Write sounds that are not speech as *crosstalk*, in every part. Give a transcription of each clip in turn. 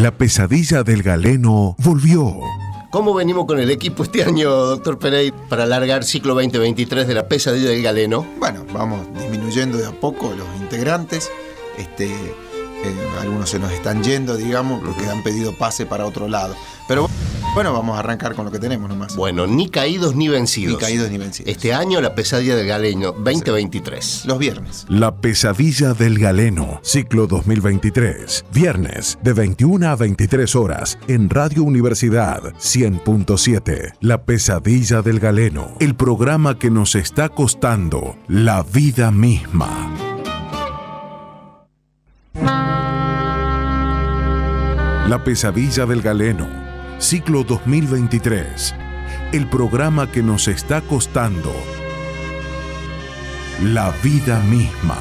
La pesadilla del galeno volvió. ¿Cómo venimos con el equipo este año, doctor Pereira, para alargar ciclo 2023 de la pesadilla del galeno? Bueno, vamos disminuyendo de a poco los integrantes. Este, eh, algunos se nos están yendo, digamos, porque han pedido pase para otro lado. Pero bueno, vamos a arrancar con lo que tenemos nomás. Bueno, ni caídos ni vencidos. Ni caídos ni vencidos. Este año la pesadilla del galeno 2023. Los viernes. La pesadilla del galeno, ciclo 2023. Viernes de 21 a 23 horas en Radio Universidad 100.7. La pesadilla del galeno, el programa que nos está costando la vida misma. La pesadilla del galeno, ciclo 2023. El programa que nos está costando la vida misma.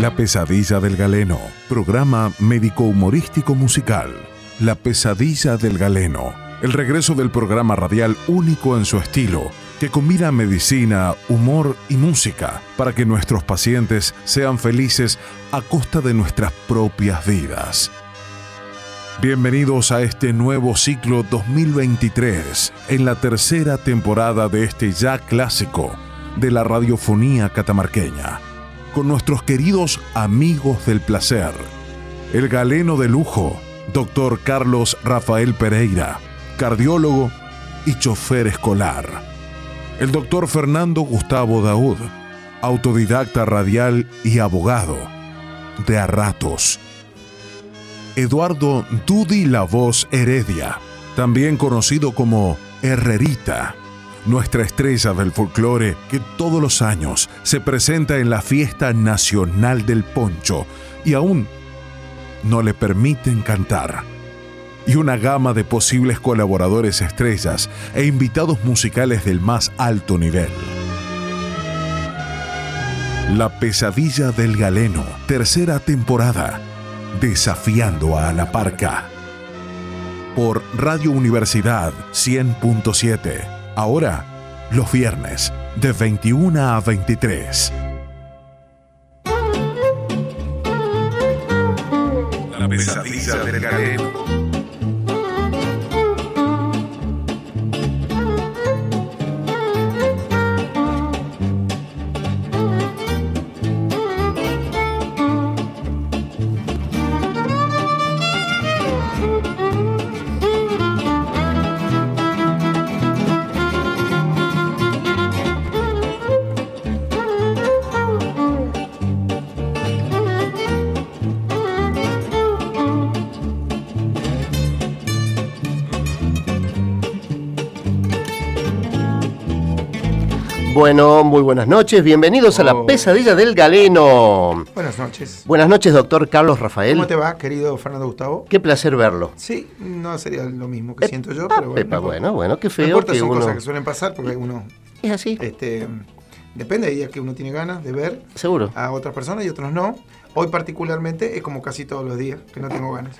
La pesadilla del galeno, programa médico-humorístico musical. La pesadilla del galeno, el regreso del programa radial único en su estilo, que combina medicina, humor y música para que nuestros pacientes sean felices a costa de nuestras propias vidas. Bienvenidos a este nuevo ciclo 2023, en la tercera temporada de este ya clásico de la radiofonía catamarqueña, con nuestros queridos amigos del placer, el galeno de lujo, doctor Carlos Rafael Pereira, cardiólogo y chofer escolar, el doctor Fernando Gustavo Daud, autodidacta radial y abogado, de a ratos, Eduardo Dudi La Voz Heredia, también conocido como Herrerita, nuestra estrella del folclore que todos los años se presenta en la fiesta nacional del poncho y aún no le permiten cantar. Y una gama de posibles colaboradores estrellas e invitados musicales del más alto nivel. La pesadilla del galeno, tercera temporada Desafiando a la Parca. Por Radio Universidad 100.7. Ahora, los viernes, de 21 a 23. La pesadilla del galeno. Bueno, muy buenas noches, bienvenidos a la Oh. pesadilla del galeno. Buenas noches. Buenas noches, doctor Carlos Rafael. ¿Cómo te va, querido Fernando Gustavo? Qué placer verlo. Sí, no sería lo mismo que siento yo, Ah, pero bueno. Pepa, no bueno, bueno, qué No feo importa, que son uno... cosas que suelen pasar porque uno, Es así, este, depende de días que uno tiene ganas de ver seguro. a otras personas y otros no. Hoy particularmente es como casi todos los días que no tengo ganas.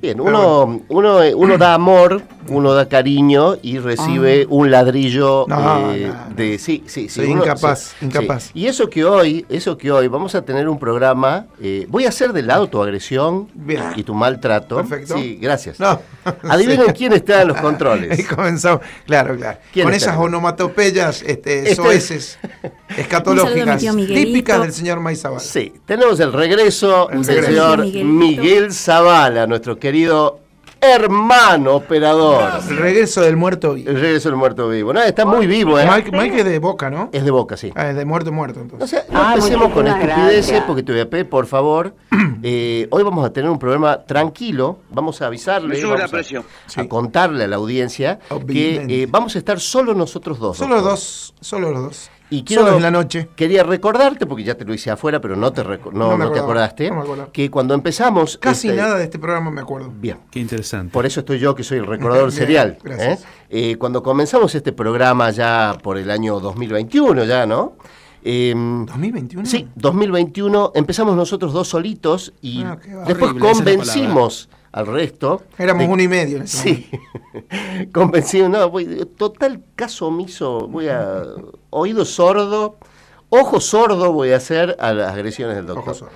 Bien, uno, uno, uno da amor, uno da cariño y recibe un ladrillo No, eh, no, no. de sí, sí, sí. Soy incapaz, incapaz. sí. Y eso que hoy, eso que hoy vamos a tener un programa, eh, voy a hacer de la autoagresión Bien. y tu maltrato. Perfecto. Sí, gracias. No. *laughs* Adivinen Sí. quién está en los *laughs* Ahí controles. comenzamos, claro, claro. ¿Quién Con esas onomatopeyas este, Este- soeces, *laughs* escatológicas, típicas del señor Maizabal. Sí, tenemos el regreso El del señor Miguelito. Miguel Zavala, nuestro querido hermano operador. El regreso del muerto. vivo. El regreso del muerto vivo. No, está muy vivo, ¿eh? Mike, Mike es de boca, ¿no? Es de boca, sí. Ah, es de muerto, muerto, No, entonces. no Ah, empecemos con estupideces gracias. porque te voy a pedir, por favor. *clears throat* eh, hoy vamos a tener un programa tranquilo. Vamos a avisarle. Me sube vamos la a- presión. A, Sí. contarle a la audiencia Obviamente. que eh, vamos a estar solo nosotros dos. Solo doctor. dos, solo los dos. Y quiero, Solo en la noche. Quería recordarte, porque ya te lo hice afuera, pero no te, no, No te acordaste, no que cuando empezamos... Casi este- nada de este programa me acuerdo. Bien. Qué interesante. Por eso estoy yo, que soy el recordador serial. gracias. ¿eh? Eh, cuando comenzamos este programa ya por el año 2021, ya, ¿no? Em, ¿2021? Sí, 2021 empezamos nosotros dos solitos y Ah, después es convencimos al resto. Éramos de- uno y medio en ese Sí, *laughs* convencimos, no, voy- total caso omiso, voy a oído sordo, Ojo sordo voy a hacer a las agresiones del doctor. Ojo sordo.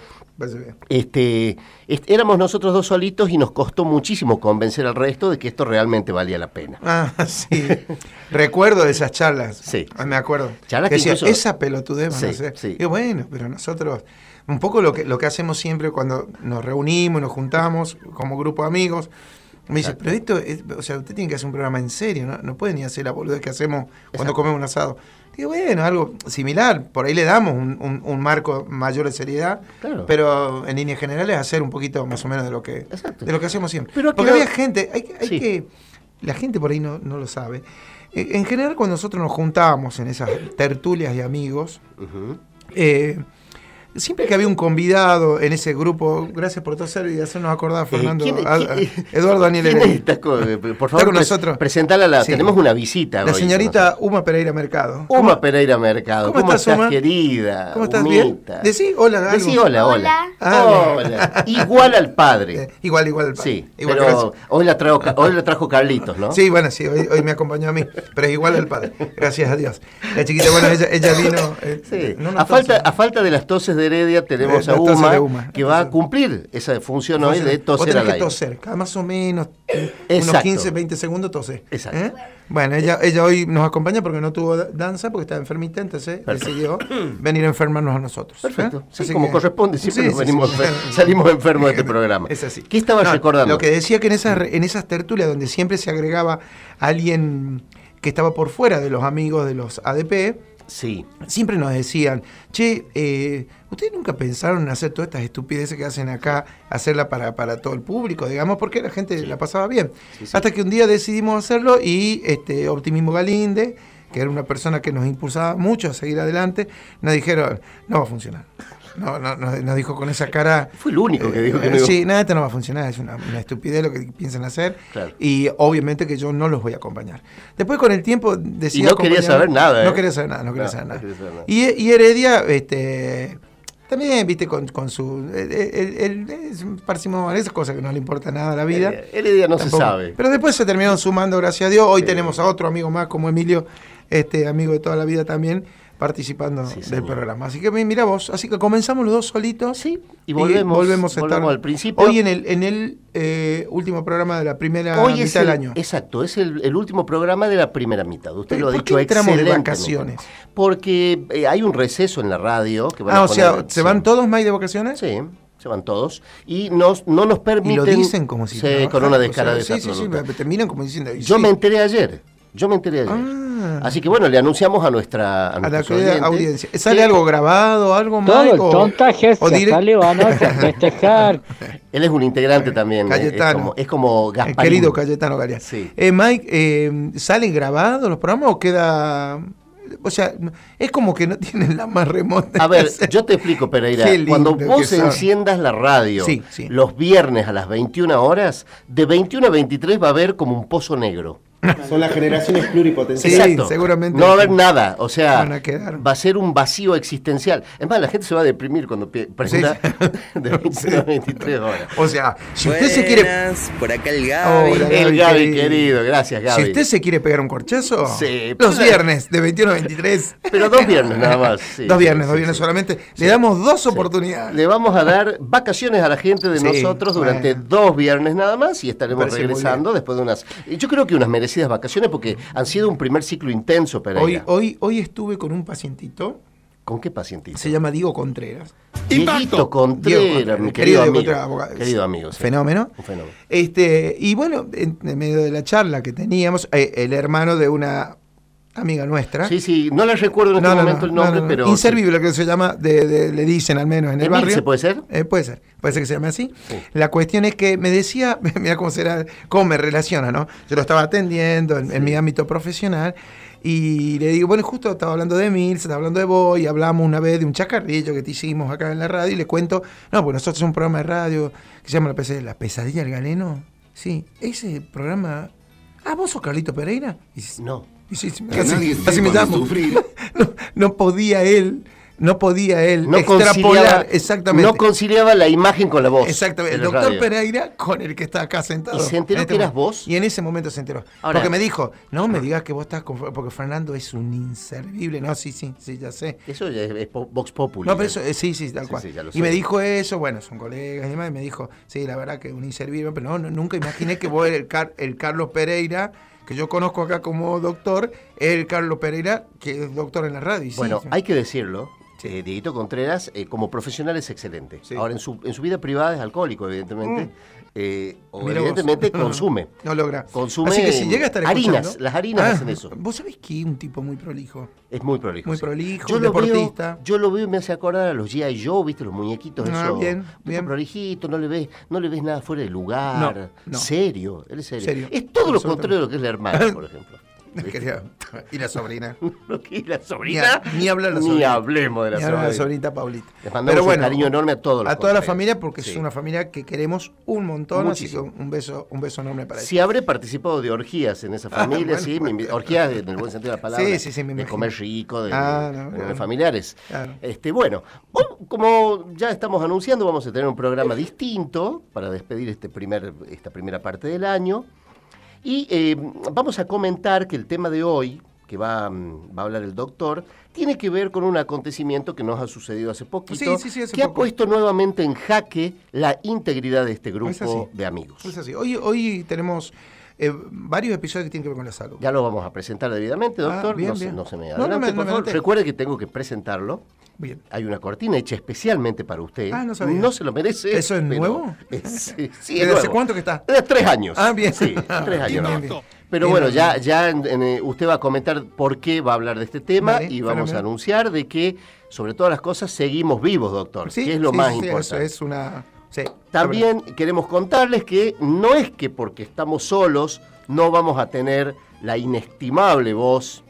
Este, est- éramos nosotros dos solitos y nos costó muchísimo convencer al resto de que esto realmente valía la pena. Ah, *laughs* sí. Recuerdo de esas charlas. Sí. Ah, me acuerdo. Charlas que que decía, incluso- esa pelotudez, Sí, hacer. sí. Y bueno, pero nosotros, un poco lo que, lo que hacemos siempre cuando nos reunimos, nos juntamos como grupo de amigos, me dice, pero esto, es- o sea, usted tiene que hacer un programa en serio, ¿no? No puede ni hacer la boludez que hacemos cuando comemos un asado. Digo, bueno, algo similar, por ahí le damos un, un- un marco mayor de seriedad, Claro. pero en líneas generales hacer un poquito más o menos de lo que, Exacto. de lo que hacemos siempre. Pero Porque había gente, hay, que- hay Sí. que, la gente por ahí no, no lo sabe. Eh, En general, cuando nosotros nos juntábamos en esas tertulias de amigos, eh, siempre que había un convidado en ese grupo, gracias por toser y hacernos acordar, Fernando, Eh, ¿quién- a- a- quién- Eduardo Daniel ¿Quién Heredia. está con- eh, por Está favor, con nosotros. presentala, la, Sí. tenemos una visita. La hoy señorita Uma Pereira Mercado. Uma Pereira Mercado. ¿Cómo ¿Cómo, estás, Uma? querida? ¿Cómo estás? ¿Bien? Humita? Decí hola, algo. Decí hola, hola. Ah, Hola. Igual al padre. Eh, igual, igual. el padre. Sí, igual, pero hoy la, trajo, hoy la trajo Carlitos, ¿no? Sí, bueno, sí, hoy, hoy me acompañó a mí, pero es igual al padre, gracias a Dios. La chiquita, bueno, ella, ella vino... eh, Sí. no, a, falta, a falta de las toses de Heredia, tenemos Eh, a Uma, de Uma. que va a cumplir esa función hoy de toser al que aire. toser, cada más o menos eh, unos Exacto. 15, 20 segundos tose. Exacto. ¿eh? Bueno, ella, ella hoy nos acompaña porque no tuvo da- danza, porque estaba enfermita, entonces Perfecto. decidió venir a enfermarnos a nosotros. ¿eh? Perfecto. Sí, Así como que- corresponde, siempre Sí, nos venimos sí. *laughs* salimos enfermos de este *laughs* programa. Es así. ¿Qué estabas No, recordando? Lo que decía que en esas, en esas tertulias donde siempre se agregaba alguien que estaba por fuera de los amigos de los ADP, Sí. siempre nos decían, che, eh, ¿ustedes nunca pensaron en hacer todas estas estupideces que hacen acá, hacerla para, para todo el público, digamos, porque la gente la pasaba bien? Sí, sí. Hasta que un día decidimos hacerlo y este Optimismo Galinde, que era una persona que nos impulsaba mucho a seguir adelante, nos dijeron, no va a funcionar. No, no, nos, nos dijo con esa cara. Fue el único que dijo que no eh, Sí, nada, esto no va a funcionar, es una, una estupidez lo que piensan hacer. Claro. Y obviamente que yo no los voy a acompañar. Después con el tiempo decía. Y no quería saber nada, ¿eh? No quería saber nada, no quería No, saber no nada. quería saber nada. Y, y Heredia, este. También, viste, con, con su. Él, es un parsimonia, esas cosas que no le importa nada a la vida. Eh, Heredia no Tampoco. se sabe. Pero después se terminaron sumando, gracias a Dios. Hoy tenemos a otro amigo más, como Emilio, este amigo de toda la vida también, participando Sí, del señor. programa. Así que mi- mira vos, así que comenzamos los dos solitos. Sí, y volvemos, volvemos a volvemos estar al principio. Hoy en el, en el eh, último programa de la primera Hoy mitad del el, año. Exacto, es el, el último programa de la primera mitad. Usted Pero lo ha ¿por dicho entramos de vacaciones? Porque eh, hay un receso en la radio. Que van ah, a o sea, ¿se sí. van todos, May, de vacaciones? Sí, se van todos. Y nos, no nos Y permiten... lo dicen como si trabajaran, con una o sea, descarada Sí, sí, sí, absoluta. terminan como diciendo. y Yo sí, me enteré ayer. Yo me enteré ayer. Ah. Así que bueno, le anunciamos a nuestra a a la audiencia. ¿Sale algo grabado, algo más? Todo el tontaje o se anoche a *laughs* festejar. Él es un integrante también. eh, Cayetano. Es como, es como El Gasparín. querido Cayetano Galeano. Sí. Eh, Mike, eh, ¿salen grabados los programas o queda.? O sea, es como que no tienen la más remota. A ver, yo te explico, Pereira. *laughs* Cuando vos enciendas la radio Sí, sí. los viernes a las 21 horas, de 21 a 23 va a haber como un pozo negro. *laughs* Son las generaciones pluripotenciales. Sí, Exacto. seguramente. No va a haber nada. O sea, Van a quedar. va a ser un vacío existencial. Es más, la gente se va a deprimir cuando prenda *laughs* de 21 a 23 horas. O sea, si usted se quiere. Por acá el Gaby. Hola, El Gaby, Gaby, querido. Gracias, Gaby. Si usted se quiere pegar un corchazo, Sí, los pero- viernes de 21 a 23. Pero dos viernes nada más. *laughs* sí, dos sí, viernes, sí, dos viernes sí. solamente. Le damos dos oportunidades. Le vamos a dar vacaciones a la gente de Sí, nosotros durante bueno. dos viernes nada más y estaremos regresando después de unas, yo creo que unas merecidas vacaciones porque han sido un primer ciclo intenso, Hoy, Pereira. hoy, hoy estuve con un pacientito, ¿Con qué pacientito? se llama Diego Contreras. Dieguito Diego Contreras, Contreras, mi querido, querido amigo. Contreras, abogado. Querido amigo, sí. Fenómeno. Un fenómeno. Este, y bueno, en, en medio de la charla que teníamos, eh, el hermano de una amiga nuestra. Sí, sí, no le recuerdo en este momento el nombre, no, no. pero... Inservible que se llama, de, de- le dicen al menos en el ¿Emilce barrio. puede ser? Eh, puede ser, puede ser que se llame así. Sí. La cuestión es que me decía, *laughs* mira cómo será, cómo me relaciona, ¿no? Yo lo estaba atendiendo en, en mi ámbito profesional y le digo, bueno, justo estaba hablando de Emil, se estaba hablando de vos y hablamos una vez de un chacarrillo que te hicimos acá en la radio y le cuento, no, pues nosotros somos un programa de radio que se llama La, Pesadilla, la Pesadilla del Galeno. Sí, ese programa... Ah, vos sos Carlito Pereira. Y No. Sí, casi, casi me llamo. *laughs* No, no podía él no podía él No conciliaba, extrapolar exactamente. no conciliaba la imagen con la voz. Exactamente, el doctor radio. Pereira con el que está acá sentado. ¿Y se enteró En este que eras momento. vos? Y en ese momento se enteró. Ahora- porque me dijo, no me digas que vos estás con... Porque Fernando es un inservible. No, sí, sí, sí, ya sé. Eso ya es, es Vox Populi. No, pero eso, eh, sí, sí, tal Sí, cual. sí, ya lo y me dijo eso, bueno, son colegas y demás, y me dijo, sí, la verdad que un inservible, pero no, no, nunca imaginé que vos, el, Car- el Carlos Pereira, que yo conozco acá como doctor, es el Carlos Pereira, que es doctor en la radio. sí, Bueno, sí. hay que decirlo. eh, Dieguito Contreras, eh, como profesional, es excelente. Ahora, en su, en su vida privada es alcohólico, evidentemente. Eh, o Mira vos. evidentemente *laughs* consume. No logra. Consume Así que si llega a estar harinas, las harinas Ah, hacen eso. Vos sabés que es un tipo muy prolijo. Es muy prolijo. Muy sí. prolijo, yo lo deportista. Veo, yo lo veo y me hace acordar a los G.I. Joe, ¿viste? Los muñequitos. Ah, bien, un bien. prolijito, no le, ves, no le ves nada fuera de lugar. No, no. Serio, él es serio. Serio, Es todo lo contrario de lo que es la hermana, por ejemplo. *laughs* *laughs* Y *laughs* la sobrina. Es la sobrina. Ni, ni la Ni sobrina. hablemos de la Ni la sobrina. sobrinita Paulita. Les mandamos un cariño enorme a todos los A toda la familia porque Sí. es una familia que queremos un montón, Muchísimo. así que un beso, un beso enorme para Si habré participado de orgías en esa familia, Ah, bueno, sí, me invi- orgías en el buen sentido de la palabra. Sí, sí, sí, me De comer rico, de, Ah, no, claro. familiares. Claro. Este, bueno, como ya estamos anunciando, vamos a tener un programa distinto para despedir este primer, esta primera parte del año. Y eh, vamos a comentar que el tema de hoy, que va, mm, va a hablar el doctor, tiene que ver con un acontecimiento que nos ha sucedido hace poquito, Sí, sí, sí, hace que ha puesto nuevamente en jaque la integridad de este Es grupo de amigos. Es así. Hoy, hoy tenemos eh, varios episodios que tienen que ver con la salud. Ya lo vamos a presentar debidamente, Ah, doctor. bien, no, se, no se me No, no adelante, me- no por me favor. Recuerde que tengo que presentarlo. Bien. Hay una cortina hecha especialmente para usted. Ah, no sabía. se lo merece. ¿Eso es nuevo? *laughs* Es- sí, *laughs* sí, es ¿Desde hace cuánto que está? De tres años. Ah, bien. Sí, *laughs* tres años. Bien, nada bien, más. bien. Pero Bien, bueno, bien. ya, ya en- en, eh, usted va a comentar por qué va a hablar de este tema Vale, y vamos a anunciar de que, sobre todas las cosas, seguimos vivos, doctor. Sí, que es lo sí, más sí, importante. Eso es una. Sí, También queremos contarles que no es que porque estamos solos no vamos a tener la inestimable voz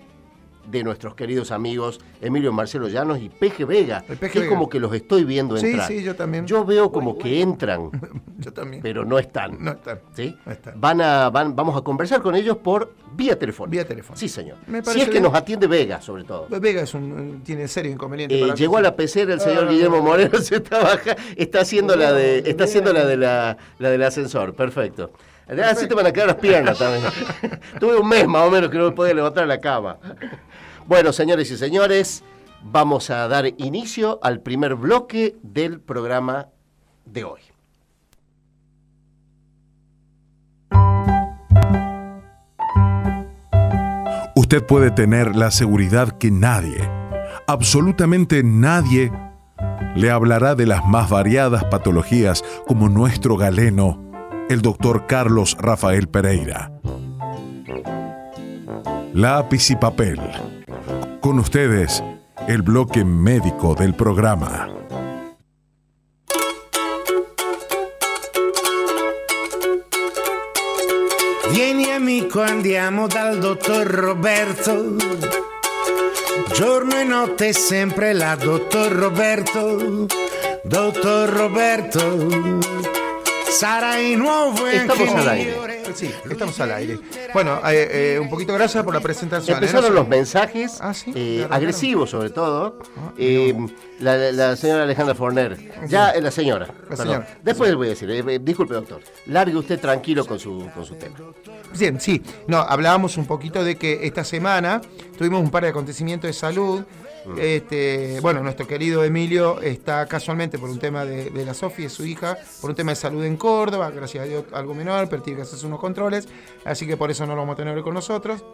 de nuestros queridos amigos Emilio Marcelo Llanos y Peje Vega, El Peje es Vega. como que los estoy viendo Sí, entrar. sí, yo también. Yo veo como que entran, *laughs* Yo también. pero no están. No están. ¿sí? No están. Van a, van, vamos a conversar con ellos por vía telefónica. Vía telefónica. Sí, señor. Me Si es que bien. nos atiende Vega, sobre todo. Vega es un, tiene serio inconveniente. Eh, para llegó a la pecera el señor Ah. Guillermo Moreno, *laughs* se está baja, está haciendo la de, está haciendo la de la, la del ascensor, perfecto. Así te van a quedar las piernas también. *laughs* Tuve un mes más o menos que no me podía levantar la cama. Bueno, señores y señores, vamos a dar inicio al primer bloque del programa de hoy. Usted puede tener la seguridad que nadie, absolutamente nadie, le hablará de las más variadas patologías como nuestro galeno, el doctor Carlos Rafael Pereira. Lápiz y papel. Con ustedes, el bloque médico del programa. Vieni amico, andiamo dal dottor Roberto. Giorno e notte sempre la dottor Roberto. Dottor Roberto, Estamos al aire. Sí, estamos al aire. Bueno, eh, eh, un poquito gracias por la presentación. ¿eh? Empezaron los mensajes, Ah, sí, eh, agresivos sobre todo. Ah, Eh, la, la señora Alejandra Forner. Ya, eh, la señora. perdón. señora. Después le voy a decir, disculpe doctor, largue usted tranquilo con su, con su tema. Bien, sí. No, hablábamos un poquito de que esta semana tuvimos un par de acontecimientos de salud. Mm. Este, bueno, nuestro querido Emilio está casualmente por un tema de, de la Sofía, su hija, por un tema de salud en Córdoba, gracias a Dios algo menor, pero tiene que hacerse unos controles, así que por eso no lo vamos a tener hoy con nosotros.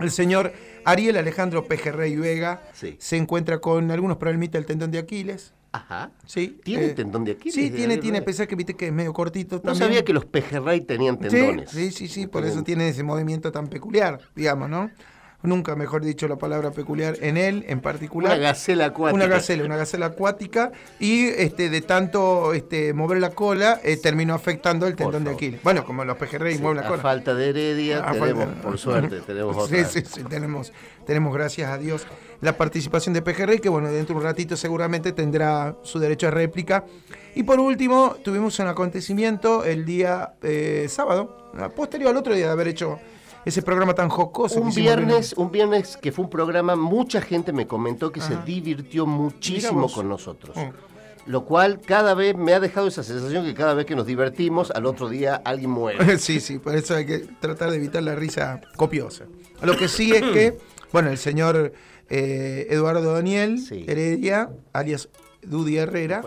El señor Ariel Alejandro Pejerrey Vega Sí. se encuentra con algunos problemitas del tendón de Aquiles. Ajá. Sí, ¿Tiene eh, tendón de Aquiles? Sí, tiene, tiene, pensé que viste que es medio cortito No también. sabía que los pejerrey tenían tendones. Sí, sí, sí, sí, por eso tiene ese movimiento tan peculiar, digamos, ¿no? Nunca mejor dicho la palabra peculiar en él en particular. Una gacela acuática. Una gacela, una gacela acuática y este de tanto este mover la cola eh, terminó afectando el tendón de. Aquiles. Bueno, como los pejerreyes Sí, mueven la a cola. falta de heredia, tenemos, falta- por suerte, *laughs* tenemos Sí, otra. sí, sí, tenemos, tenemos, gracias a Dios, la participación de Pejerrey, que bueno, dentro de un ratito seguramente tendrá su derecho a réplica. Y por último, tuvimos un acontecimiento el día eh, sábado, posterior al otro día de haber hecho ese programa tan jocoso. Un viernes, un viernes que fue un programa, mucha gente me comentó que se divirtió muchísimo con nosotros. Mm. Lo cual cada vez me ha dejado esa sensación que cada vez que nos divertimos, al otro día alguien muere. *laughs* sí, sí, por eso hay que tratar de evitar la risa copiosa. Lo que sí es que, *clears throat* bueno, el señor eh, Eduardo Daniel Sí. Heredia, alias Dudi Herrera,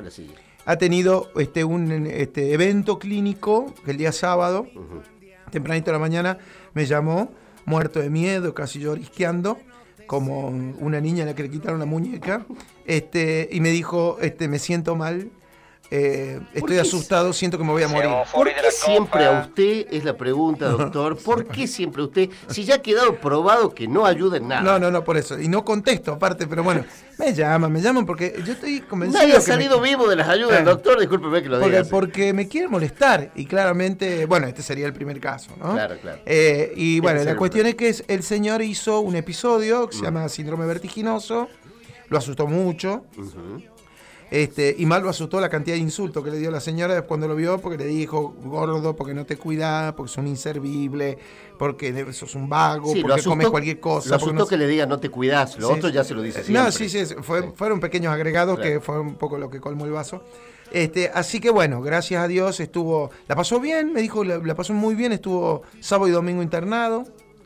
ha tenido este, un este, evento clínico el día sábado, tempranito de la mañana, me llamó, muerto de miedo, casi llorisqueando, como una niña a la que le quitaron la muñeca, este, y me dijo, este, me siento mal, eh, estoy asustado, siento que me voy a morir. ¿Por qué siempre a usted, es la pregunta, doctor, por qué siempre a usted, si ya ha quedado probado que no ayuda en nada? No, no, no, por eso. Y no contesto, aparte, pero bueno, me llaman, me llaman porque yo estoy convencido. Nadie ha me- salido vivo de las ayudas Eh. doctor, discúlpeme que lo diga. porque, así. porque me quieren molestar. Y claramente, bueno, este sería el primer caso, ¿no? Claro, claro. Eh, y bueno, ser la cuestión es que es- el señor hizo un episodio que se llama Síndrome Vertiginoso. Lo asustó mucho. Este, y mal lo asustó la cantidad de insultos que le dio la señora cuando lo vio, porque le dijo gordo, porque no te cuidas, porque sos un inservible, porque sos un vago, Sí, porque asustó- comes cualquier cosa. Lo asustó no- que le diga no te cuidas, lo Sí. otro ya se lo dice siempre. No, sí, sí, fue- fueron pequeños agregados que fue un poco lo que colmó el vaso. Este, así que bueno, gracias a Dios estuvo, la pasó bien, me dijo, la, la pasó muy bien, estuvo sábado y domingo internado.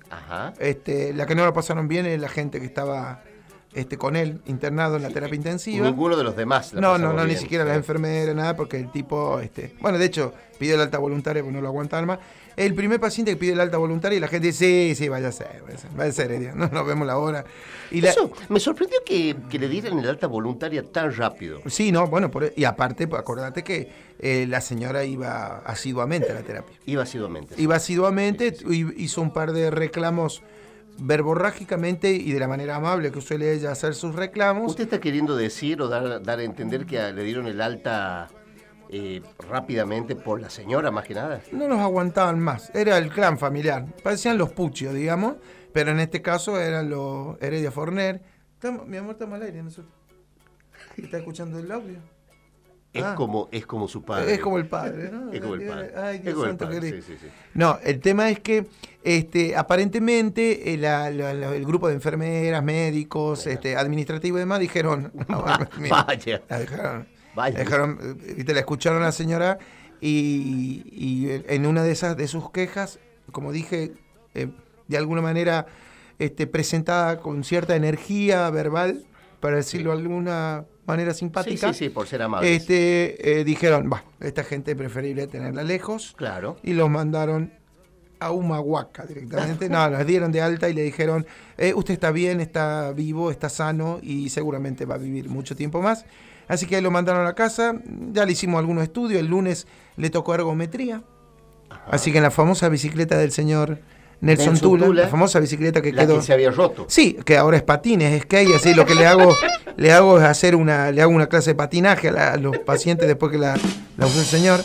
Ajá. Este, la que no la pasaron bien es la gente que estaba este, con él internado en la terapia intensiva. Ninguno de los demás. la No, no, no, ni siquiera la Sí. enfermera, nada, porque el tipo, este, bueno, de hecho, pidió el alta voluntaria porque no lo aguantaba más. El primer paciente que pide el alta voluntaria y la gente dice, sí, sí, vaya a ser, vaya a ser, vaya a ser, no nos vemos la hora. Y la, Eso, me sorprendió que, que le dieran el alta voluntaria tan rápido. Sí, no, bueno, por- y aparte, pues, acordate que eh, la señora iba asiduamente a la terapia. Iba asiduamente. Iba asiduamente, hi- hizo un par de reclamos verborrágicamente y de la manera amable que suele ella hacer sus reclamos. ¿Usted está queriendo decir o dar, dar a entender que le dieron el alta eh, rápidamente por la señora, más que nada? No los aguantaban más, era el clan familiar, parecían los puchios, digamos, pero en este caso eran los Heredia Forner. Estamos- mi amor, estamos al aire nosotros. ¿Está escuchando el audio? Es, Ah. como, es como su padre. Es como el padre, ¿no? Es como el padre. Ay, es Dios como el santo padre, sí, sí, sí. No, el tema es que este, aparentemente eh, la- la- la- el grupo de enfermeras, médicos, este, administrativo y demás dijeron, *laughs* no, mira, Vaya. la dejaron, Vaya. la dejaron, viste, la escucharon a la señora y, y en una de esas de sus quejas, como dije, eh, de alguna manera este, presentada con cierta energía verbal, para decirlo de alguna manera simpática, sí, sí, por ser amable. este, eh, dijeron, va, esta gente es preferible tenerla lejos Claro. y los mandaron a Humahuaca directamente. No, las dieron de alta y le dijeron, eh, usted está bien, está vivo, está sano y seguramente va a vivir mucho tiempo más. Así que lo mandaron a la casa, ya le hicimos algunos estudios, el lunes le tocó ergometría. Así que en la famosa bicicleta del señor Nelson, Nelson Tula, Tula, la famosa bicicleta que La quedó... que se había roto. Sí, que ahora es patines, es skate, así lo que le hago, le hago es hacer una, le hago una clase de patinaje a, la- a los pacientes después que la, la usó el señor.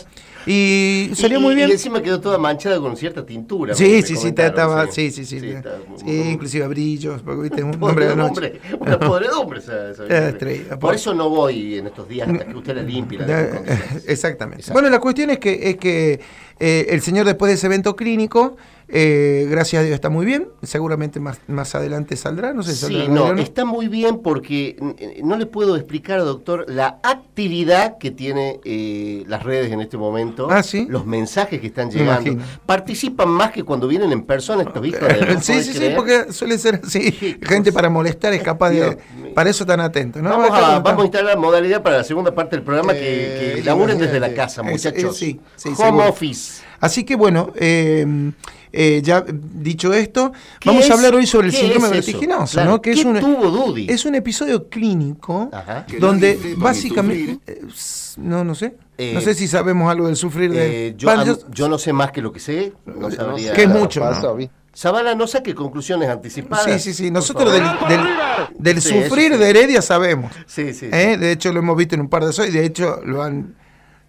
Y salió Y- muy bien. Y encima quedó toda manchada con cierta tintura. Sí, sí, sí, estaba, sí, sí, sí. Sí, está muy- Sí, muy- inclusive brillos, porque viste, un de noche. una podredumbre esa, esa *laughs* bicicleta. estrella, Por eso no voy en estos días hasta que usted la limpie. La *laughs* condiciones. *laughs* Exactamente. Exacto. Bueno, la cuestión es que, es que eh, el señor después de ese evento clínico, eh, gracias a Dios está muy bien. Seguramente más, más adelante saldrá, no sé si saldrá Sí, no, está muy bien porque no le puedo explicar, doctor, la actividad que tiene eh, las redes en este momento. Ah, ¿sí? Los mensajes que están llegando. Participan más que cuando vienen en persona estos de... no sí, sí, sí, porque suele ser así. Gente cosa. para molestar es capaz de. Para eso tan atento. ¿no? Vamos, a, vamos instalar la modalidad para la segunda parte del programa que, Eh, que laburen desde la casa, muchachos. es- sí, sí, Home seguro. office. Así que bueno, eh, eh, ya dicho esto, ¿Qué vamos es- a hablar hoy sobre el síndrome es vertiginoso, Claro, ¿no? Que ¿qué es un, tuvo Dudy? es un episodio clínico Ajá. donde básicamente, eh, no, no sé, Eh, no sé si sabemos algo del sufrir de Eh, yo, yo- yo no sé más que lo que sé. No sabría. que es mucho. ¿no? Zavala, no saque conclusiones anticipadas. Sí, sí, sí. Nosotros del, del, del Sí, eso sufrir sí. de Heredia sabemos. Sí, sí. sí. ¿eh? De hecho, lo hemos visto en un par de shows y de hecho lo han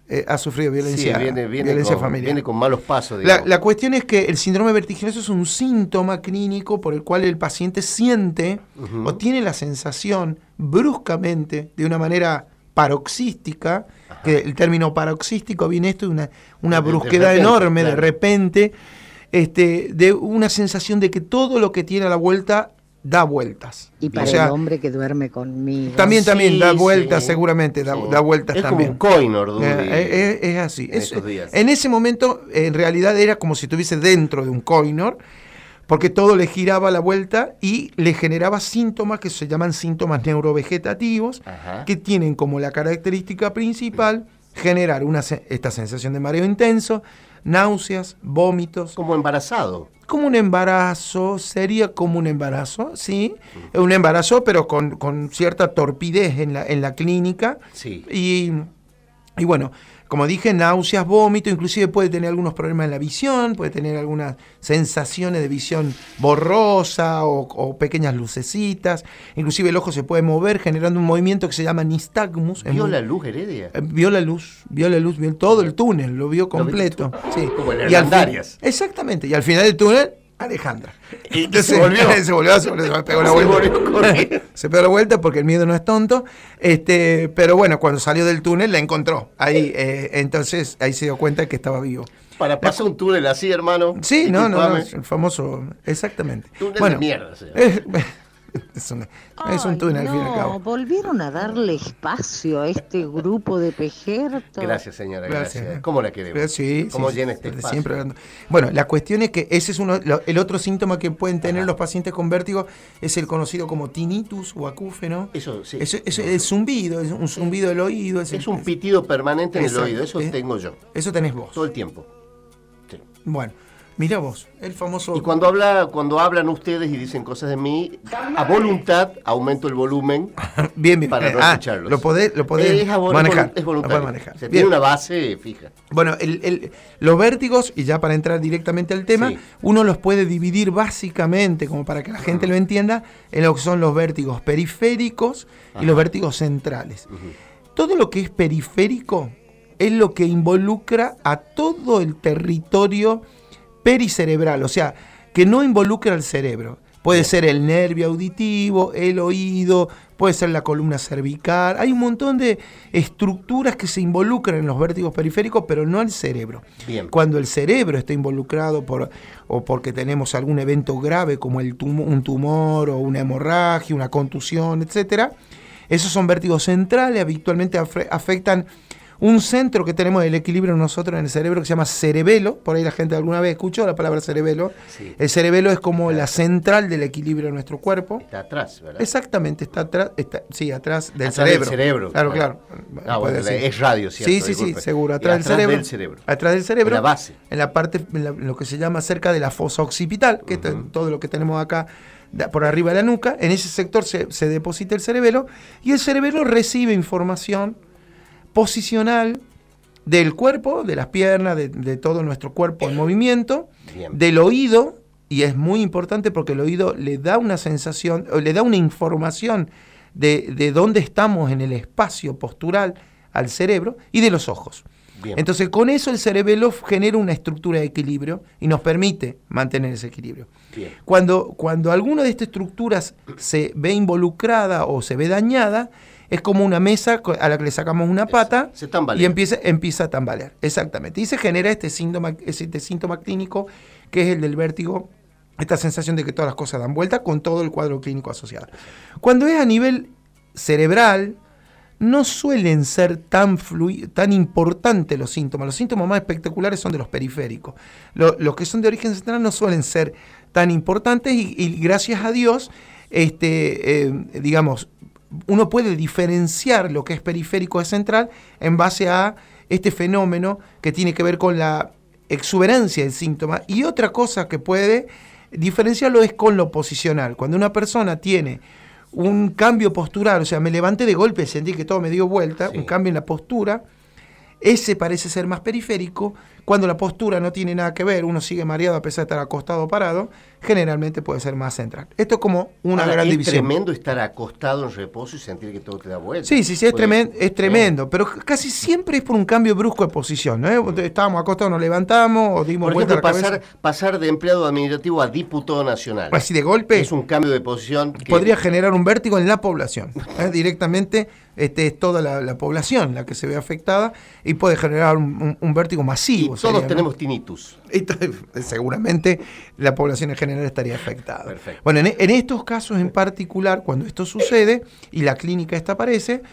eh, ha sufrido Sí, violencia, viene, viene violencia con, familiar. viene con malos pasos. La, digamos. la cuestión es que el síndrome vertiginoso es un síntoma clínico por el cual el paciente siente o tiene la sensación bruscamente, de una manera paroxística, que el término paroxístico viene esto de una, una De- de brusquedad repente, enorme, de repente, este, de una sensación de que todo lo que tiene a la vuelta da vueltas. Y para O sea, el hombre que duerme conmigo. También, también, Sí, da sí, vueltas seguramente, da, sí. da vueltas Es como también. un coinor. Eh, es, es así. en Es- estos días. en ese momento, en realidad, era como si estuviese dentro de un coinor, porque todo le giraba la vuelta y le generaba síntomas que se llaman síntomas neurovegetativos, Ajá. que tienen como la característica principal generar una, esta sensación de mareo intenso, náuseas, vómitos, Como embarazado. como un embarazo, sería como un embarazo, ¿sí? Un embarazo, pero con, con cierta torpidez en la, en la clínica. Sí. Y, y bueno, como dije, náuseas, vómito, inclusive puede tener algunos problemas en la visión, puede tener algunas sensaciones de visión borrosa o, o pequeñas lucecitas. Inclusive el ojo se puede mover generando un movimiento que se llama nistagmus. ¿Vio la luz, Heredia? eh, Vio la luz, vio la luz, vio todo el túnel, lo vio completo. Sí. Como en Y al fin-. Exactamente, y al final del túnel, Alejandra. Y *laughs* se volvió. se volvió, se volvió, se pegó la vuelta. *laughs* se pegó la vuelta porque el miedo no es tonto. Este, pero bueno, cuando salió del túnel la encontró. Ahí, eh, entonces, ahí se dio cuenta que estaba vivo. Para pasar un túnel así, hermano. Sí, no, no, no, el famoso, exactamente. Túnel bueno, de mierda, señor. *laughs* *laughs* es un, es un Ay, túnel al fin y al no, cabo. volvieron a darle espacio a este grupo de pejertos. Gracias, señora, gracias. Gracias. ¿Cómo la queremos? Sí, ¿Cómo sí, llena este espacio? siempre hablando. Bueno, la cuestión es que ese es uno, lo- el otro síntoma que pueden tener los pacientes con vértigo es el conocido como tinnitus o acúfeno. Eso, sí. Eso- eso es el zumbido, es un zumbido del oído. Es, Es un pitido permanente en el oído, eso Eh, tengo yo, Eso tenés vos. todo el tiempo. Sí. Bueno, mira vos, el famoso... Y cuando habla, cuando hablan ustedes y dicen cosas de mí, a voluntad aumento el volumen *laughs* bien, bien. para no ah, escucharlos. lo podés, lo podés es, manejar. Es lo voluntario. manejar. Bien. tiene una base fija. Bueno, el- el- los vértigos, y ya para entrar directamente al tema, Sí. uno los puede dividir básicamente, como para que la gente lo entienda, en lo que son los vértigos periféricos y los vértigos centrales. Todo lo que es periférico es lo que involucra a todo el territorio pericerebral, o sea, que no involucra al cerebro. Puede ser el nervio auditivo, el oído, puede ser la columna cervical. Hay un montón de estructuras que se involucran en los vértigos periféricos, pero no al cerebro. Bien. Cuando el cerebro está involucrado por, o porque tenemos algún evento grave como el un tumor o una hemorragia, una contusión, etcétera, esos son vértigos centrales, habitualmente afectan un centro que tenemos del equilibrio nosotros en el cerebro que se llama cerebelo, por ahí la gente alguna vez escuchó la palabra cerebelo. Sí. El cerebelo es como la central del equilibrio de nuestro cuerpo. Está atrás, ¿verdad? Exactamente, está atrás, está, sí, atrás del Atrás del cerebro. cerebro, Claro, claro. claro. Ah, bueno, es radio, ¿cierto? Sí, sí, sí, seguro. Atrás, del, cerebro, del cerebro. Atrás del cerebro. En la base. En la parte, en la- en lo que se llama cerca de la fosa occipital, que es todo lo que tenemos acá por arriba de la nuca. En ese sector se, se deposita el cerebelo y el cerebelo recibe información posicional del cuerpo, de las piernas, de, de todo nuestro cuerpo en movimiento, Bien. del oído, y es muy importante porque el oído le da una sensación, o le da una información de, de dónde estamos en el espacio postural al cerebro y de los ojos. Bien. Entonces, con eso el cerebelo genera una estructura de equilibrio y nos permite mantener ese equilibrio. Bien. Cuando, cuando alguna de estas estructuras se ve involucrada o se ve dañada, es como una mesa a la que le sacamos una pata se y empieza, empieza a tambalear. Exactamente. Y se genera este síntoma, este síntoma clínico que es el del vértigo, esta sensación de que todas las cosas dan vuelta con todo el cuadro clínico asociado. Cuando es a nivel cerebral, no suelen ser tan, tan importantes los síntomas. Los síntomas más espectaculares son de los periféricos. Lo- los que son de origen central no suelen ser tan importantes y, y gracias a Dios, este, eh, digamos, uno puede diferenciar lo que es periférico de central en base a este fenómeno que tiene que ver con la exuberancia del síntoma. Y otra cosa que puede diferenciarlo es con lo posicional. Cuando una persona tiene un cambio postural, o sea, me levanté de golpe, sentí que todo me dio vuelta, Sí. un cambio en la postura, ese parece ser más periférico. Cuando la postura no tiene nada que ver, uno sigue mareado a pesar de estar acostado o parado, generalmente puede ser más central. Esto es como una Ahora, gran es división. tremendo estar acostado en reposo y sentir que todo te da vuelta. Sí, sí, sí, es, Porque- tremen- es tremendo, pero casi siempre es por un cambio brusco de posición. ¿no? Estábamos acostados, nos levantamos o dimos Por vuelta ejemplo, a la pasar, pasar de empleado administrativo a diputado nacional. Así de golpe Es un cambio de posición que podría generar un vértigo en la población. ¿eh? Directamente este, es toda la, la población la que se ve afectada y puede generar un, vértigo Y masivo. todos sería, ¿no? tenemos tinnitus. Y *laughs* seguramente la población en general estaría afectada. Perfecto. Bueno, en, en estos casos en particular, cuando esto sucede y la clínica esta aparece,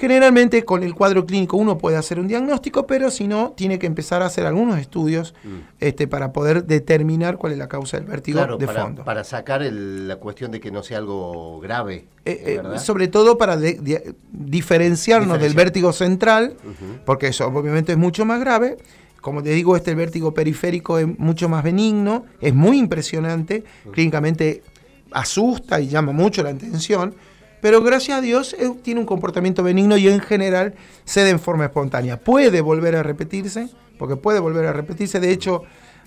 generalmente con el cuadro clínico uno puede hacer un diagnóstico, pero si no, tiene que empezar a hacer algunos estudios este, para poder determinar cuál es la causa del vértigo Mm. Claro, de para, fondo. para sacar el- la cuestión de que no sea algo grave. Eh, eh, sobre todo para de- de- diferenciarnos del vértigo central, porque eso obviamente es mucho más grave. Como te digo, este vértigo periférico es mucho más benigno, es muy impresionante, clínicamente asusta y llama mucho la atención, pero gracias a Dios eh, tiene un comportamiento benigno y en general se da en forma espontánea. Puede volver a repetirse, porque puede volver a repetirse, de hecho...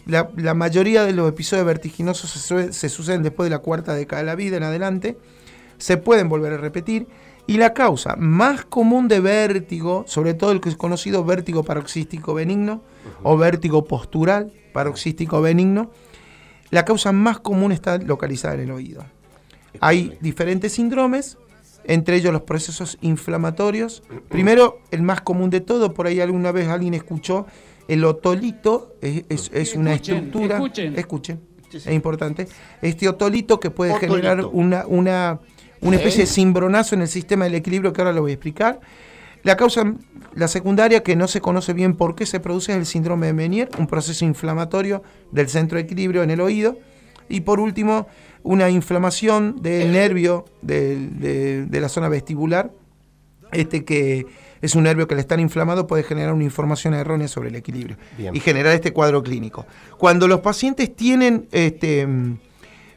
La, la mayoría de los episodios vertiginosos se suceden después de la cuarta década de la vida en adelante se pueden volver a repetir. Y la causa más común de vértigo, sobre todo el que es conocido vértigo paroxístico benigno o vértigo postural paroxístico benigno, la causa más común está localizada en el oído. Hay diferentes síndromes, entre ellos los procesos inflamatorios. Primero, el más común de todo, por ahí alguna vez alguien escuchó, el otolito es, es- es una Escuchen, estructura. escuchen. escuchen, es importante. Este otolito que puede Otolito. generar una, una, una especie de cimbronazo en el sistema del equilibrio que ahora lo voy a explicar. La causa, la secundaria, que no se conoce bien por qué se produce, es el síndrome de Menier, un proceso inflamatorio del centro de equilibrio en el oído. Y por último, una inflamación del nervio del- de, de la zona vestibular, este que es un nervio que al estar inflamado puede generar una información errónea sobre el equilibrio Bien. y generar este cuadro clínico. Cuando los pacientes tienen este,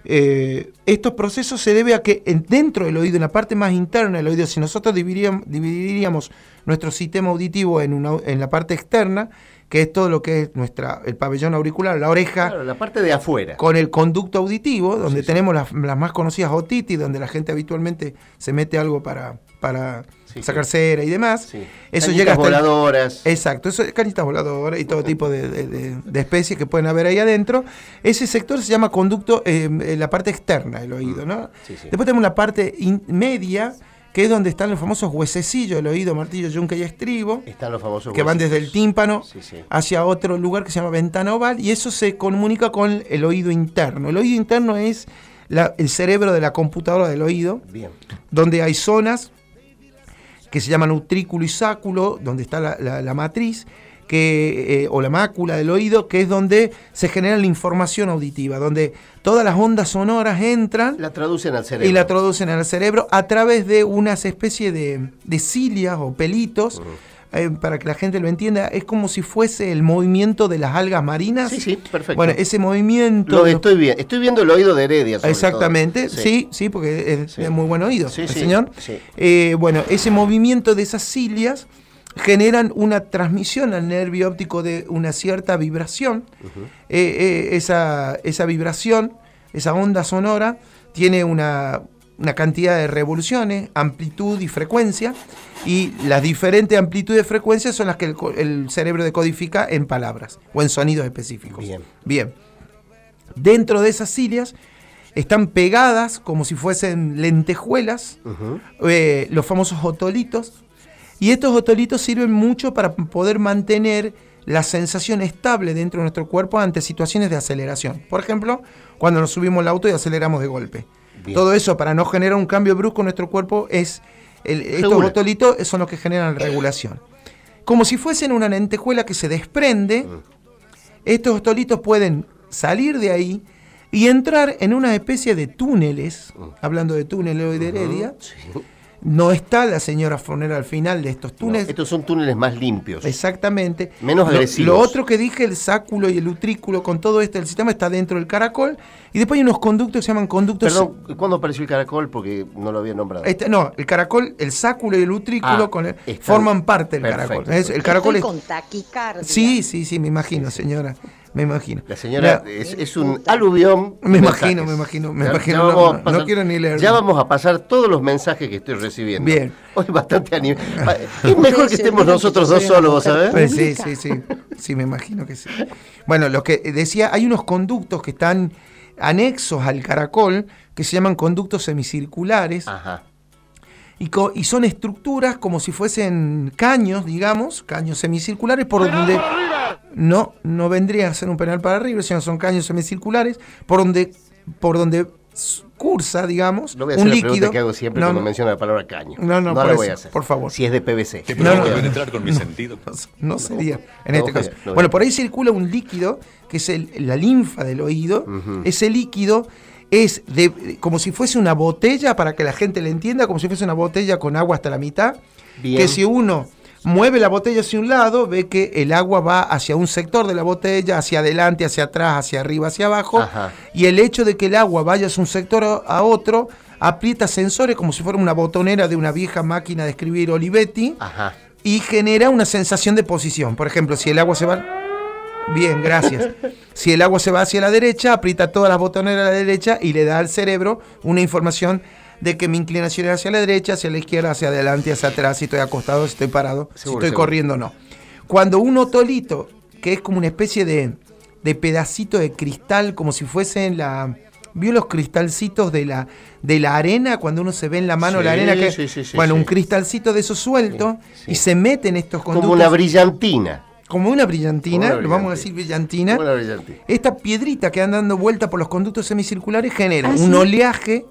eh, estos procesos se debe a que en- dentro del oído, en la parte más interna del oído, si nosotros dividiríamos, dividiríamos nuestro sistema auditivo en, una, en la parte externa, que es todo lo que es nuestra, el pabellón auricular, la oreja, Claro, la parte de afuera. con el conducto auditivo, donde Sí, tenemos las, las más conocidas otitis, donde la gente habitualmente se mete algo para, para Sí, sacar cera y demás. Sí. Eso Cañitas llega hasta el- voladoras. Exacto, eso es canitas voladoras y todo tipo de, de- de- de especies que pueden haber ahí adentro. Ese sector se llama conducto, eh, eh, la parte externa del oído, ¿no? Sí, sí. Después tenemos la parte in- media, que es donde están los famosos huesecillos del oído, martillo, yunque y estribo Están los famosos que van desde el tímpano Sí, sí. hacia otro lugar que se llama ventana oval y eso se comunica con el oído interno. El oído interno es la- el cerebro de la computadora del oído, Bien. donde hay zonas que se llaman utrículo y sáculo, donde está la, la- la matriz, que, eh, o la mácula del oído, que es donde se genera la información auditiva, donde todas las ondas sonoras entran La traducen al cerebro. y la traducen al cerebro a través de unas especies de, de cilias o pelitos. eh, para que la gente lo entienda, es como si fuese el movimiento de las algas marinas. Sí, sí, perfecto. Bueno, ese movimiento. Lo estoy viendo. Estoy viendo el oído de Heredia. sobre Exactamente, todo. sí, sí, porque es Sí. muy buen oído, Sí, el sí, señor. Eh, bueno, ese movimiento de esas cilias generan una transmisión al nervio óptico de una cierta vibración. Eh, eh, esa, esa vibración, esa onda sonora, tiene una, una cantidad de revoluciones, amplitud y frecuencia, y las diferentes amplitudes y frecuencias son las que el, el cerebro decodifica en palabras o en sonidos específicos. Bien. Bien. Dentro de esas cilias están pegadas como si fuesen lentejuelas, eh, los famosos otolitos. Y estos otolitos sirven mucho para poder mantener la sensación estable dentro de nuestro cuerpo ante situaciones de aceleración. Por ejemplo, cuando nos subimos al auto y aceleramos de golpe. Bien. Todo eso para no generar un cambio brusco en nuestro cuerpo es el- estos Regula. otolitos son los que generan regulación. Como si fuesen una lentejuela que se desprende, Mm. estos otolitos pueden salir de ahí y entrar en una especie de túneles, hablando de túneles hoy de Heredia. Sí. No está la señora Fornera al final de estos No, túneles. estos son túneles más limpios. Exactamente. Menos Lo- agresivos. Lo, otro que dije, el sáculo y el utrículo, con todo este, el sistema está dentro del caracol. Y después hay unos conductos que se llaman conductos. Perdón, ¿cuándo apareció el caracol? Porque no lo había nombrado. Este, no, el caracol, el sáculo y el utrículo Ah, con el- están- forman parte del Perfecto. caracol. Es- el caracol Estoy es- con taquicardia. Sí, sí, sí, me imagino, señora. Me imagino. La señora La- es, es un aluvión. Me imagino, mensajes. me imagino, me Ya- imagino, ya no, vamos a no, pasar- no quiero ni leerlo. Ya vamos a pasar todos los mensajes que estoy recibiendo. Bien. Hoy bastante animado. Es mejor que estemos nosotros dos solos. Pues sí, sí, sí. Sí, me imagino que sí. Bueno, lo que decía, hay unos conductos que están anexos al caracol que se llaman conductos semicirculares. Ajá. Y, co- y son estructuras como si fuesen caños, digamos, caños semicirculares, por donde no, no vendría a ser un penal para River, sino son caños semicirculares, por donde, por donde cursa, digamos, No voy a hacer un la líquido. que hago siempre No, cuando no, menciona la palabra caño. No, no, la por voy eso, a hacer. por favor. Si es de PVC. No, no, voy a no. hacer. entrar con mi sentido. no sería en No, este no, caso. no, bueno, no. por ahí circula un líquido, que es el- la linfa del oído. Ese líquido es de, como si fuese una botella, para que la gente le entienda, como si fuese una botella con agua hasta la mitad. Bien. Que si uno mueve la botella hacia un lado, ve que el agua va hacia un sector de la botella, hacia adelante, hacia atrás, hacia arriba, hacia abajo. Ajá. Y el hecho de que el agua vaya hacia un sector a- otro, aprieta sensores como si fuera una botonera de una vieja máquina de escribir Olivetti Ajá. y genera una sensación de posición. Por ejemplo, si el agua se va... Bien, gracias. Si el agua se va hacia la derecha, aprieta todas las botoneras a la derecha y le da al cerebro una información de que mi inclinación es hacia la derecha, hacia la izquierda, hacia adelante, hacia atrás, si estoy acostado, si estoy parado, si estoy seguro. corriendo o no. Cuando un otolito, que es como una especie de, de pedacito de cristal, como si fuesen la... ¿Vio los cristalcitos de la, de la arena? Cuando uno se ve en la mano Sí, la arena. Que, sí, sí, sí, bueno, sí. un cristalcito de eso suelto sí. y se mete en estos conductos. Como una brillantina. Como una brillantina, Como una lo vamos a decir brillantina. Como una brillantina. Esta piedrita que anda dando vuelta por los conductos semicirculares genera un oleaje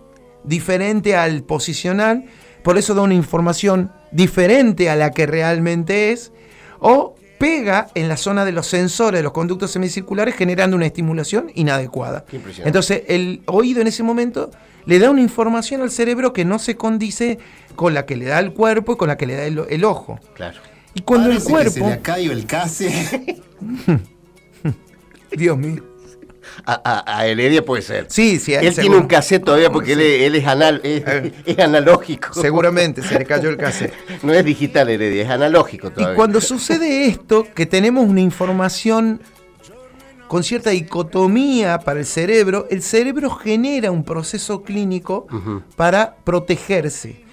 diferente al posicional, por eso da una información diferente a la que realmente es, o pega en la zona de los sensores de los conductos semicirculares generando una estimulación inadecuada. Entonces el oído en ese momento le da una información al cerebro que no se condice con la que le da el cuerpo y con la que le da el, el ojo. Claro. Y cuando el Parece que se cuerpo... le caído el case. *laughs* Dios mío. A, a- a Heredia puede ser. Sí, sí, Él seguro. tiene un cassette todavía porque él, es- él es, anal, es, Eh. *laughs* es analógico. Seguramente se le cayó el cassette. *laughs* No es digital Heredia, es analógico todavía. Y cuando sucede esto, que tenemos una información con cierta dicotomía para el cerebro, el cerebro genera un proceso clínico para protegerse.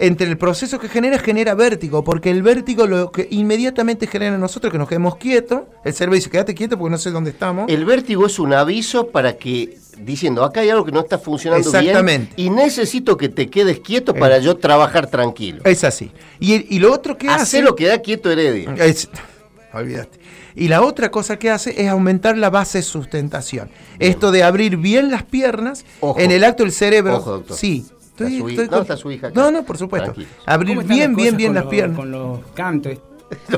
Entre el proceso que genera, genera vértigo, porque el vértigo lo que inmediatamente genera en nosotros que nos quedemos quietos, el cerebro dice, quédate quieto porque no sé dónde estamos. El vértigo es un aviso para que, diciendo, acá hay algo que no está funcionando Exactamente. bien y necesito que te quedes quieto para yo trabajar tranquilo. Es así. Y, y lo otro que Hace hace... lo que da quieto Heredia. Es- olvídate. Y la otra cosa que hace es aumentar la base de sustentación. Esto de abrir bien las piernas, Ojo. en el acto del cerebro. Ojo, doctor. Sí. Está su hi- no, con- está su hija acá. No, no, por supuesto. Tranquilo. Abrir ¿Cómo están bien, bien, bien las los- piernas. Con los cantos. *laughs*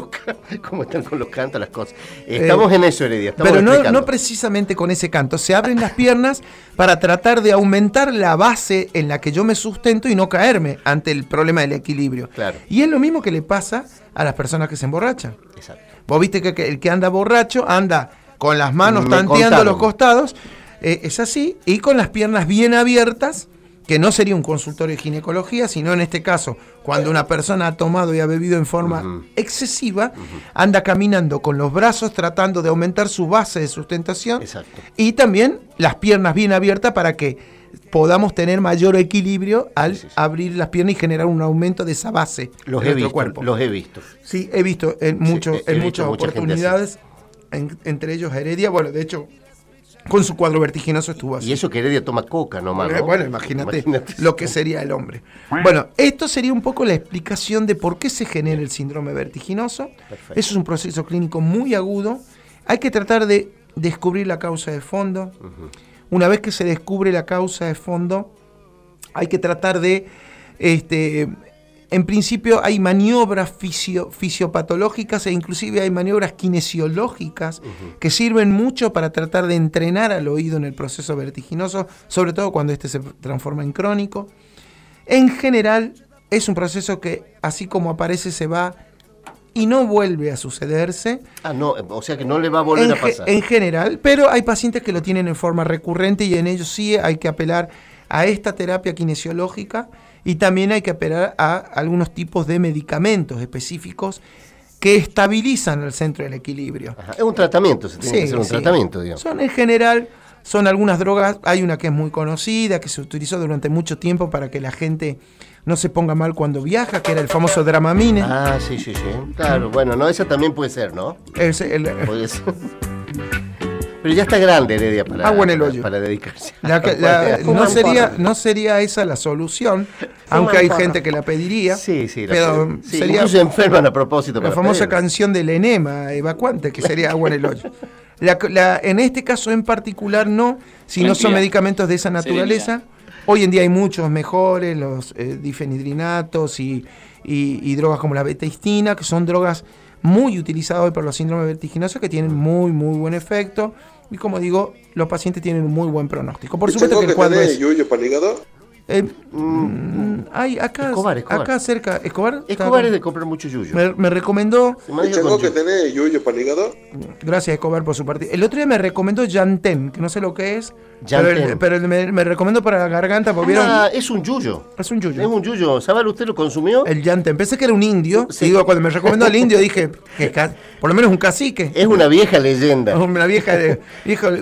¿Cómo están con los cantos las cosas? Estamos en eso, Heredia. Estamos Eh, Pero no, explicando. no precisamente con ese canto. Se abren las piernas para tratar de aumentar la base en la que yo me sustento y no caerme ante el problema del equilibrio. Claro. Y es lo mismo que le pasa a las personas que se emborrachan. Exacto. Vos viste que, que el que anda borracho anda con las manos Me tanteando contaron. los costados, eh, es así, y con las piernas bien abiertas, que no sería un consultorio de ginecología, sino en este caso, cuando una persona ha tomado y ha bebido en forma excesiva, anda caminando con los brazos tratando de aumentar su base de sustentación Exacto. y también las piernas bien abiertas para que podamos tener mayor equilibrio al Sí, sí, sí. abrir las piernas y generar un aumento de esa base Los de he nuestro visto, cuerpo. los he visto. Sí, he visto en, mucho, he- en visto muchas oportunidades, en- entre ellos Heredia. Bueno, de hecho, con su cuadro vertiginoso estuvo así. Y eso que Heredia toma coca nomás, ¿no? Bueno, imagínate, lo que sería el hombre. Bueno, esto sería un poco la explicación de por qué se genera el síndrome vertiginoso. Perfecto. Eso es un proceso clínico muy agudo. Hay que tratar de descubrir la causa de fondo. Una vez que se descubre la causa de fondo, hay que tratar de, este, en principio hay maniobras fisio- fisiopatológicas e inclusive hay maniobras kinesiológicas que sirven mucho para tratar de entrenar al oído en el proceso vertiginoso, sobre todo cuando este se transforma en crónico. En general es un proceso que así como aparece se va y no vuelve a sucederse Ah, no, o sea que no le va a volver en, a pasar. en general, pero hay pacientes que lo tienen en forma recurrente y en ellos sí hay que apelar a esta terapia kinesiológica y también hay que apelar a algunos tipos de medicamentos específicos que estabilizan el centro del equilibrio. Ajá, Es un tratamiento, se tiene que Sí, hacer un sí. tratamiento, digamos. Son en general, son algunas drogas, hay una que es muy conocida, que se utilizó durante mucho tiempo para que la gente no se ponga mal cuando viaja, que era el famoso Dramamine. Ah, sí, sí, sí. Claro, bueno, no, esa también puede ser, ¿no? Es el- Puede *laughs* ser. Pero ya está grande Heredia para, Agua en el hoyo. para dedicarse. La que- la- Bueno, no, sería, no sería esa la solución, aunque hay gente que la pediría. Sí, sí, la- pero sí, sería incluso enferman a propósito. la famosa canción del enema evacuante, que sería agua en el hoyo. *laughs* La- la- en este caso en particular no, si no son medicamentos de esa naturaleza. Hoy en día hay muchos mejores, los eh, difenidrinatos y, y- y drogas como la betaistina, que son drogas muy utilizadas hoy por los síndromes vertiginosos que tienen muy, muy buen efecto. Y como digo, los pacientes tienen un muy buen pronóstico. Por supuesto que el cuadro es... yuyo para el hígado? eh, mm, hay acá, Escobar, Escobar. acá cerca, Escobar, Escobar es de comprar mucho yuyo. me, me recomendó, con yuyo. tenés yuyo para el hígado? gracias Escobar por su partida. El otro día me recomendó Janten, que no sé lo que es, pero, me, me recomendó para la garganta, porque vieron, Ah, es un yuyo. es un yuyo. Es un yuyo. ¿Sabal usted lo consumió? El Janten, pensé que era un indio, Sí. digo, cuando me recomendó al indio dije, que por lo menos un cacique, Es una vieja leyenda. *laughs* una vieja, de,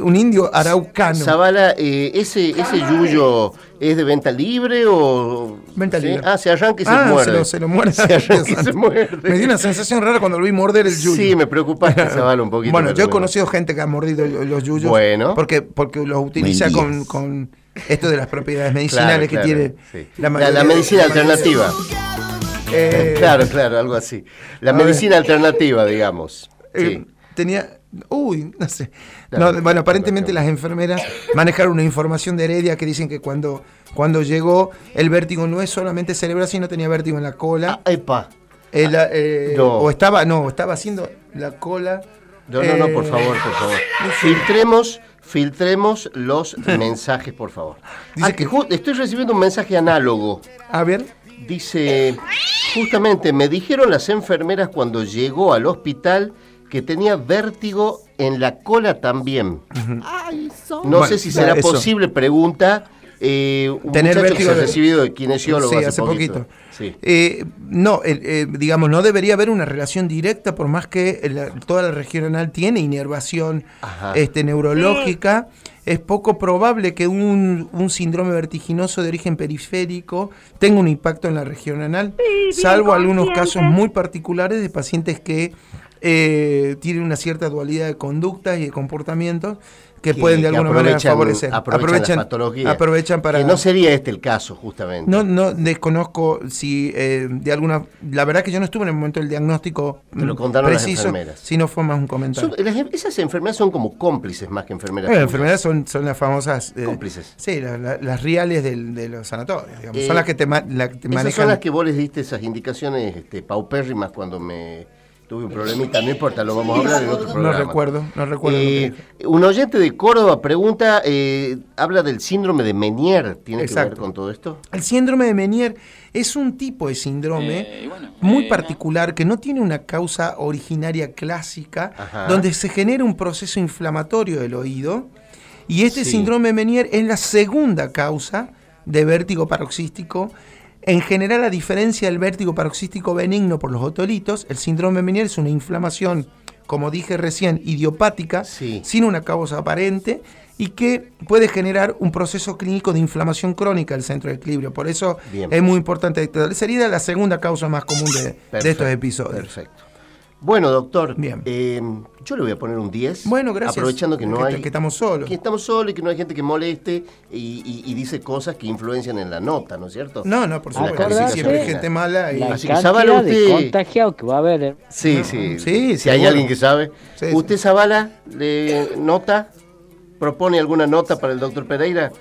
un indio araucano. Zabala, eh, ese, ese yuyo es de venta libre o. Venta ¿Sí? libre. Ah, se arranca y se Ah, muerde. se lo, se lo muerde. Se *laughs* arranca y se *laughs* muerde. Me dio una sensación rara cuando lo vi morder el yuyo. Sí, me preocupaste, Zabala, un poquito. Bueno, yo he conocido gente que ha mordido los yuyos. Bueno. Porque, porque los utiliza con, con esto de las propiedades medicinales Claro, que claro, tiene sí. La, medicina alternativa. Eh, Claro, claro, algo así. La ver. medicina alternativa, digamos. eh, Sí. tenía. Uy, no sé. No, bueno, aparentemente las enfermeras manejaron una información de Heredia que dicen que cuando, cuando llegó el vértigo no es solamente cerebral, sino tenía vértigo en la cola. Ah, epa. Eh, eh, No. O estaba, no, estaba haciendo la cola. No, no, no, por favor, por favor. Filtremos, filtremos los *laughs* mensajes, por favor. Dice Ah, que estoy recibiendo un mensaje análogo. A ver. Dice, justamente, me dijeron las enfermeras cuando llegó al hospital que tenía vértigo en la cola también. No Bueno, sé si será eso. posible, pregunta. Eh, un Tener muchacho vértigo que se ha de- recibido de kinesiólogo Sí, hace, hace poquito. Sí. Eh, no, el- eh, digamos, no debería haber una relación directa, por más que la- toda la región anal tiene inervación Ajá. este, neurológica. Es poco probable que un, un síndrome vertiginoso de origen periférico tenga un impacto en la región anal, salvo algunos casos muy particulares de pacientes que eh, tienen una cierta dualidad de conductas y de comportamientos que, Que- pueden de que alguna manera aprovechan- favorecer. Aprovechan, las patologías. aprovechan para... Que no sería este el caso, justamente. No, no desconozco si eh, de alguna. La verdad que yo no estuve en el momento del diagnóstico Te lo mm, contaron las preciso, enfermeras. si no fue más un comentario. Son- las- esas enfermedades son como cómplices más que enfermeras. Eh, las enfermedades son, son las famosas. eh, Cómplices. Sí, la- la- las reales del- de los sanatorios. digamos. Eh, son las que te, la te Esas manejan. son las que vos les diste esas indicaciones este, paupérrimas cuando me tuve un problemita. No importa, lo vamos a hablar en otro no programa. recuerdo, no recuerdo. Eh, un oyente de Córdoba pregunta, eh, habla del síndrome de Menier. ¿Tiene que ver con todo esto? El síndrome de Menier es un tipo de síndrome muy particular que no tiene una causa originaria clásica, Ajá. donde se genera un proceso inflamatorio del oído. Y este Sí. síndrome de Menier es la segunda causa de vértigo paroxístico. En general, a diferencia del vértigo paroxístico benigno por los otolitos, el síndrome de Menier es una inflamación, como dije recién, idiopática, Sí. sin una causa aparente y que puede generar un proceso clínico de inflamación crónica del centro de equilibrio. Por eso Bien. es muy importante. Sería la segunda causa más común de, estos episodios. Perfecto. Bueno, doctor, Bien. eh, yo le voy a poner un 10. Bueno, gracias. Aprovechando que no Que- hay. que estamos solos. Que estamos solos y que no hay gente que moleste y, y- y dice cosas que influencian en la nota, ¿no es cierto? No, no, por supuesto. calificación Siempre hay gente mala. Y... La Así que Zavala, de usted- contagiados que va a haber. eh. Sí, No, sí. sí, si hay alguien que sabe. Sí, ¿Usted, Zavala, le nota? ¿Propone alguna nota para el doctor Pereira?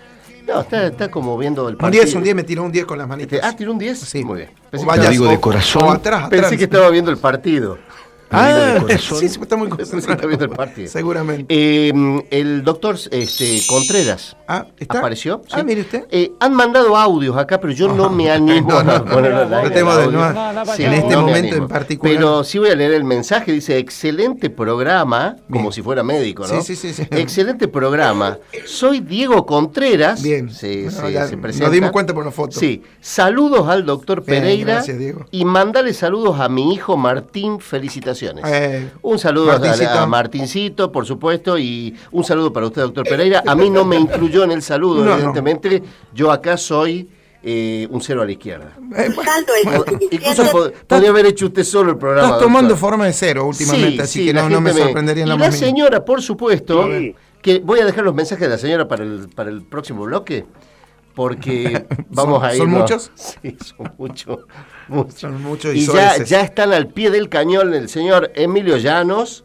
No, está, está como viendo el Un partido. 10, un 10 me tiró un 10 con las manitas. Este, ah, tiró un 10. Sí. Muy bien. O Pensé, vaya, que, estaba, o- o atrás, atrás. pensé que estaba viendo el partido. Ah, *laughs* sí, sí, está muy concentrado. viendo el partido. Seguramente. Eh, el doctor este, Contreras Ah, ¿está? apareció. Ah, ¿sí? mire usted. Eh, han mandado audios acá, pero yo no *laughs* me animo No, no, a no, ponerlo Sí, en este momento en particular. Pero sí voy a leer el mensaje. Dice, excelente programa, como si fuera médico, ¿no? Sí, sí, sí, sí. Excelente programa. Soy Diego Contreras. Bien. Se, Bueno, se- ya se nos presenta. dimos cuenta por la foto. Sí. Saludos al doctor Bien, Pereira. gracias, Diego. Y mandale saludos a mi hijo Martín. Felicitaciones. Eh, Un saludo a- Martincito. a, Martincito, por supuesto, y un saludo para usted, doctor Pereira. A mí no me incluyó en el saludo, *laughs* No, no. evidentemente. Yo acá soy eh, un cero a la izquierda. eh, bueno, Incluso po- podría haber hecho usted solo el programa. Estás tomando doctor. forma de cero últimamente, Sí, así sí, que la no, no me sorprendería en Y la la más mínima. señora, por supuesto, que voy a dejar los mensajes de la señora para el, para el próximo bloque, porque *laughs* vamos a ir. ¿Son muchos? *laughs* Sí, son muchos. *laughs* muchos. Son muchos y ya, soeces. ya están al pie del cañón el señor Emilio Llanos.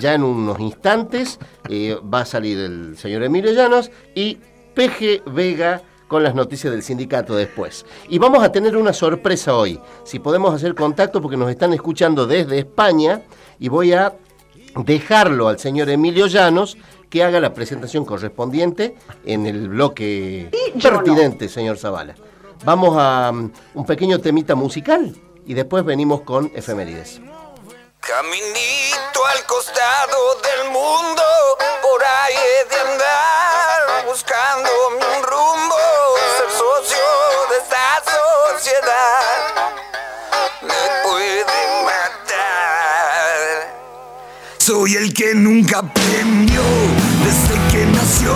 Ya en unos instantes eh, va a salir el señor Emilio Llanos y PG Vega con las noticias del sindicato después. Y vamos a tener una sorpresa hoy. Si podemos hacer contacto porque nos están escuchando desde España y voy a dejarlo al señor Emilio Llanos que haga la presentación correspondiente en el bloque pertinente, señor Zavala. Vamos a um, un pequeño temita musical y después venimos con efemérides. Caminito al costado del mundo, por ahí he de andar, buscando un rumbo, ser socio de esta sociedad. Me puede matar. Soy el que nunca aprendió desde que nació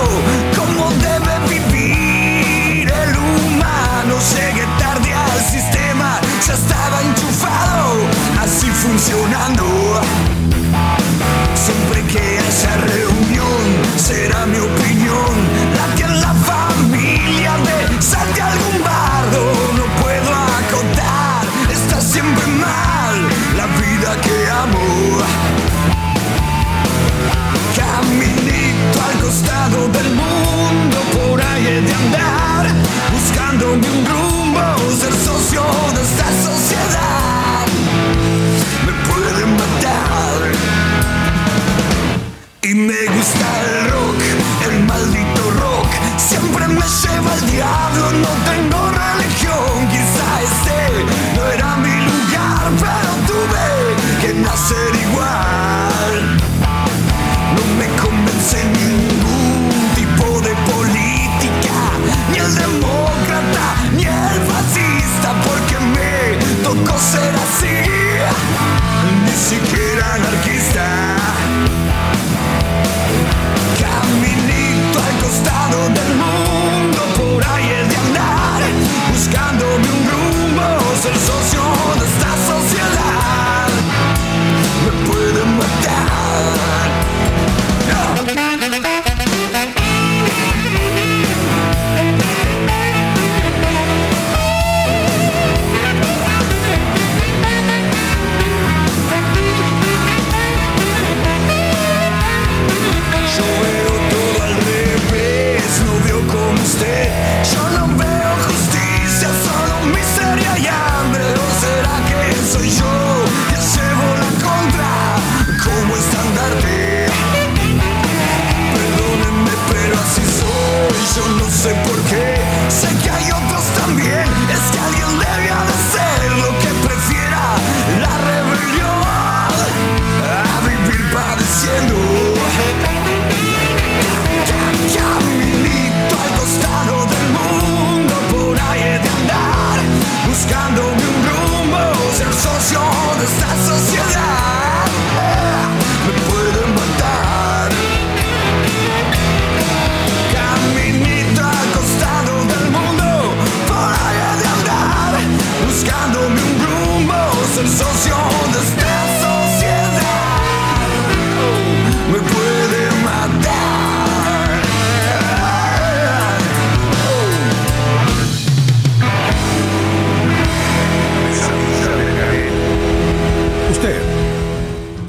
buscándome un rumbo, ser socio de esta sociedad. Me pueden matar. Y me gusta el rock, el maldito rock. Siempre me lleva el diablo,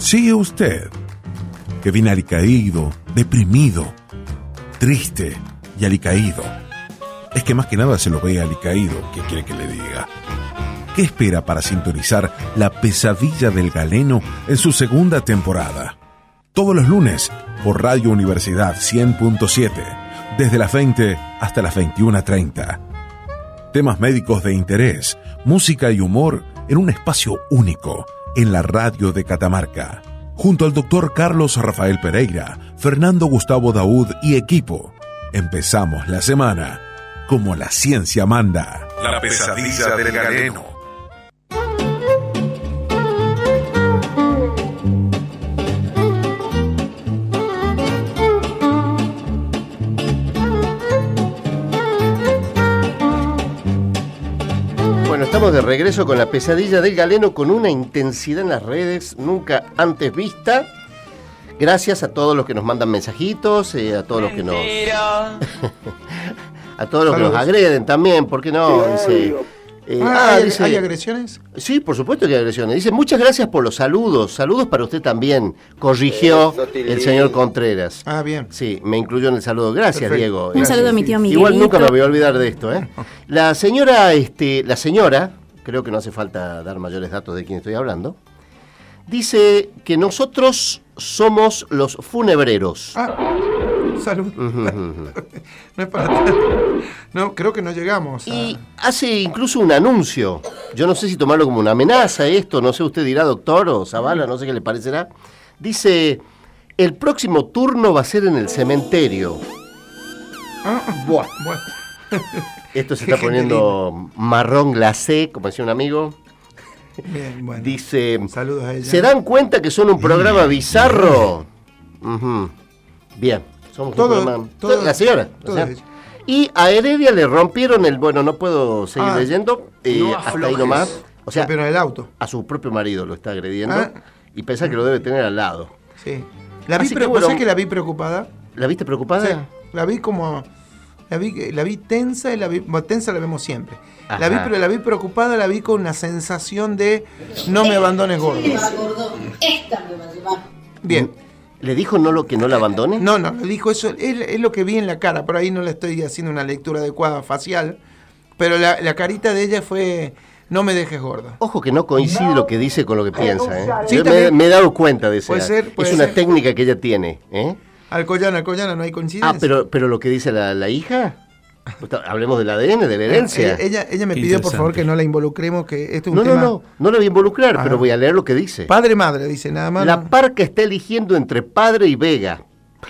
sí usted, que viene alicaído, deprimido, triste y alicaído. Es que más que nada se lo ve alicaído, ¿qué quiere que le diga? ¿Qué espera para sintonizar La pesadilla del galeno en su segunda temporada? Todos los lunes por Radio Universidad 100.7, desde las 20 hasta las 21.30 temas médicos de interés, música y humor en un espacio único en la radio de Catamarca. Junto al doctor Carlos Rafael Pereira, Fernando Gustavo Daud y equipo, empezamos la semana como la ciencia manda. La pesadilla del galeno. Estamos de regreso con la pesadilla del galeno con una intensidad en las redes nunca antes vista. Gracias a todos los que nos mandan mensajitos, eh, a todos los que nos. *laughs* a todos los que nos agreden también, ¿por qué no? Dice, eh, Ah, ah, ¿hay, dice- hay agresiones? Sí, por supuesto que hay agresiones. Dice, muchas gracias por los saludos. Saludos para usted también. Corrigió el señor Contreras. Ah, bien. Sí, me incluyó en el saludo. Gracias, Perfecto. Diego. Un Gracias. saludo a mi tío Miguelito. Igual nunca me voy a olvidar de esto, ¿eh? *laughs* La señora, este, la señora, creo que no hace falta dar mayores datos de quién estoy hablando, dice que nosotros somos los funebreros. Ah, *laughs* salud. *laughs* No es para tanto. No, creo que no llegamos. a- Y hace incluso un anuncio. Yo no sé si tomarlo como una amenaza esto, no sé, usted dirá, doctor o Zavala, no sé qué le parecerá. Dice, el próximo turno va a ser en el cementerio. Ah, *laughs* Buah. bueno. Esto se está poniendo marrón glacé, como decía un amigo. Bien, bueno. Dice, Saludos a ella. ¿se dan cuenta que son un programa bizarro? Bien, somos Todo- un programa... todo- la señora. Y a Heredia le rompieron el... Bueno, no puedo seguir Ah, leyendo. eh, no hasta ahí nomás. O sea, Rompieron el auto. a su propio marido lo está agrediendo. Ah. Y piensa que lo debe tener al lado. Sí. La vi, que pre- ¿vos bueno. que la vi preocupada? ¿La viste preocupada? Sí. La vi como. La vi, la vi tensa y la vi. bueno, tensa la vemos siempre. La vi, pero la vi preocupada, la vi con una sensación de no me abandones gordo. Esta me va a llevar. Bien. ¿Le dijo no lo que no la abandone? No, no, le dijo eso. Es, es lo que vi en la cara. Por ahí no le estoy haciendo una lectura adecuada facial. Pero la, la carita de ella fue. No me dejes gordo. Ojo que no coincide lo que dice con lo que piensa. ¿eh? Sí, Yo me, he dado cuenta de eso. Puede ser, puede es una ser. técnica que ella tiene. ¿eh? Alcoyana, Alcoyana, no hay coincidencia. Ah, pero, pero lo que dice la, la hija. Hablemos del ADN, de la herencia. Eh, Ella, ella me Qué pidió por favor que no la involucremos, que este es un no, no, tema. no, no la voy a involucrar, Ah. pero voy a leer lo que dice. Padre madre, dice nada más. La no. parca está eligiendo entre padre y Vega. *laughs*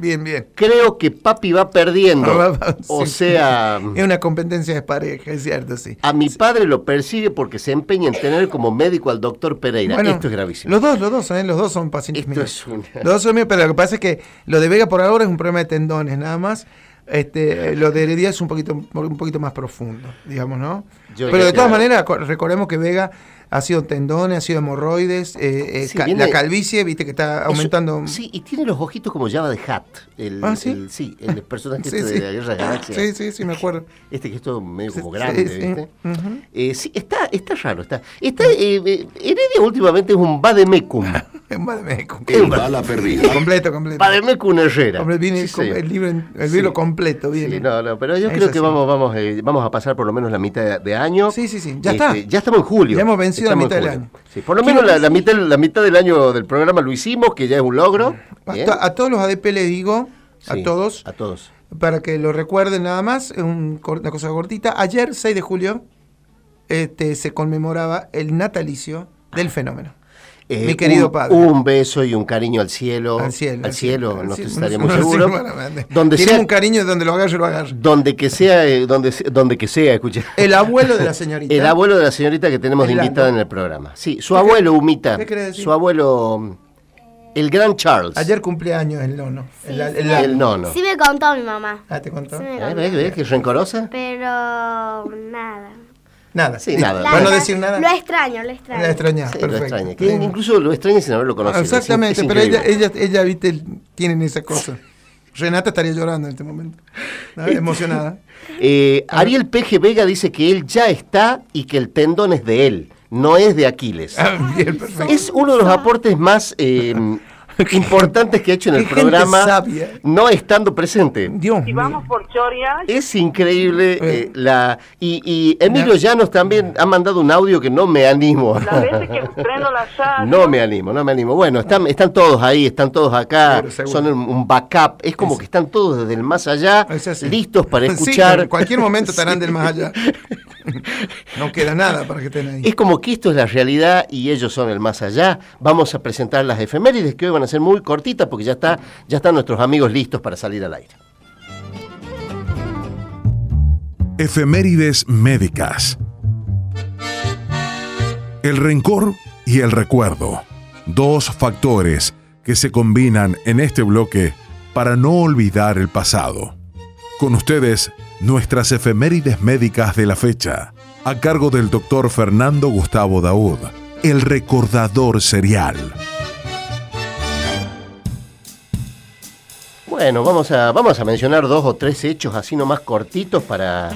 bien, bien. Creo que papi va perdiendo. *laughs* Ah, o sí. sea, Es una competencia de pareja, es cierto, sí. a mi padre lo persigue porque se empeña en tener como médico al doctor Pereira. Bueno, Esto es gravísimo. Los dos, los dos, ¿eh? los dos son pacientes Esto míos. es una- Los dos son míos, pero lo que pasa es que lo de Vega por ahora es un problema de tendones, nada más. Este, lo de Heredia es un poquito, un poquito más profundo, digamos, ¿no? Yo pero de todas maneras, co- recordemos que Vega ha sido tendones, ha sido hemorroides, eh, eh, Sí, ca- viene- la calvicie, viste que está Eso- aumentando. sí, y tiene los ojitos como Java de Hat. El, Ah, ¿sí? el- sí, el personaje *laughs* Sí, este sí. de la Guerra de Galaxias. Sí, sí, sí, me acuerdo. *laughs* Este que es todo medio como Sí, grande, sí, ¿viste? Eh, sí, está, está raro. Está, está, Heredia últimamente es un Bademecum. *laughs* En Bademecum. El bala perdida. Completo, completo. Bademecum Herrera. Hombre, viene Sí, con- señor. el libro, en- el Sí. libro completo, viene. Sí, no, no, pero yo Es creo que vamos, vamos, eh, vamos a pasar por lo menos la mitad de, de año. Sí, sí, sí, ya Este, está. Ya estamos en julio. Ya hemos vencido la Estamos mitad del año. Sí, por lo menos la, la mitad, la mitad del año del programa lo hicimos, que ya es un logro. A, a todos los ADP les digo, Sí, a todos, A todos. para que lo recuerden nada más, un una cosa cortita. Ayer, 6 de julio, este, se conmemoraba el natalicio del fenómeno. Eh, Mi querido un, padre. Un beso y un cariño al cielo. Al cielo. Al cielo, al no cielo. estaríamos *laughs* seguros. *laughs* donde sea, un cariño donde lo agarre, lo agarre. donde que sea, eh, donde, donde que sea, escucha. El abuelo de la *laughs* señorita. El abuelo de la señorita que tenemos de Orlando. invitada en el programa. Sí, su ¿Qué abuelo, Humita. qué querés decir? Su abuelo, el gran Charles. Ayer cumpleaños el nono. el, el- el- El nono. Sí me contó mi mamá. Ah, ¿te contó? Sí me ¿Eh? contó. ¿Ves, ves que es rencorosa? Pero nada. Nada. Sí, nada. Para no decir nada. Lo extraño, lo extraño. La extraña, Sí, lo extraña. Que incluso lo extraña sin haberlo conocido. Exactamente, es pero ella, ella, ella, viste, tienen esa cosa. Renata estaría llorando en este momento. ¿no? Emocionada. Eh, Ariel Peje Vega dice que él ya está y que el tendón es de él, no es de Aquiles. Ah, bien, perfecto. Es uno de los aportes más eh, *laughs* importantes que ha hecho en el programa, sabia. no estando presente. Dios Si vamos por Choria, Es increíble eh, la y, y Emilio Llanos también ha mandado un audio que no me animo. las veces que prendo la *laughs* radio, No me animo, no me animo. Bueno, están, están todos ahí, están todos acá, son un, backup. Es como que están todos desde el más allá, listos para *laughs* Sí, escuchar. en cualquier momento estarán Sí. del más allá. *laughs* No queda nada para que estén ahí. Es como que esto es la realidad y ellos son el más allá. Vamos a presentar las efemérides que hoy van a ser muy cortitas porque ya está, ya están nuestros amigos listos para salir al aire. Efemérides médicas. El rencor y el recuerdo. Dos factores que se combinan en este bloque para no olvidar el pasado. Con ustedes, nuestras efemérides médicas de la fecha, a cargo del doctor Fernando Gustavo Daud, el recordador serial. Bueno, vamos a, vamos a mencionar dos o tres hechos así nomás cortitos para,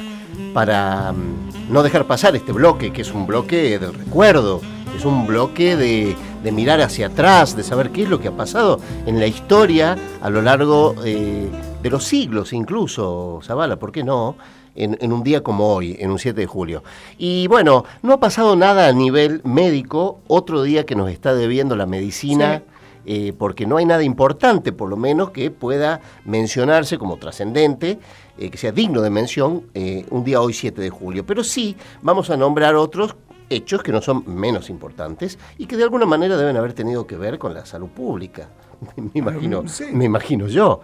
para mm, no dejar pasar este bloque, que es un bloque del recuerdo, es un bloque de, mirar hacia atrás, de saber qué es lo que ha pasado en la historia a lo largo eh, de los siglos incluso, Zavala, ¿por qué no? En, en un día como hoy, en un 7 de julio. Y bueno, no ha pasado nada a nivel médico, otro día que nos está debiendo la medicina. Sí. eh, porque no hay nada importante, por lo menos, que pueda mencionarse como trascendente, eh, que sea digno de mención eh, un día hoy 7 de julio. Pero sí vamos a nombrar otros hechos que no son menos importantes y que de alguna manera deben haber tenido que ver con la salud pública. *laughs* Me imagino, Sí. me imagino yo.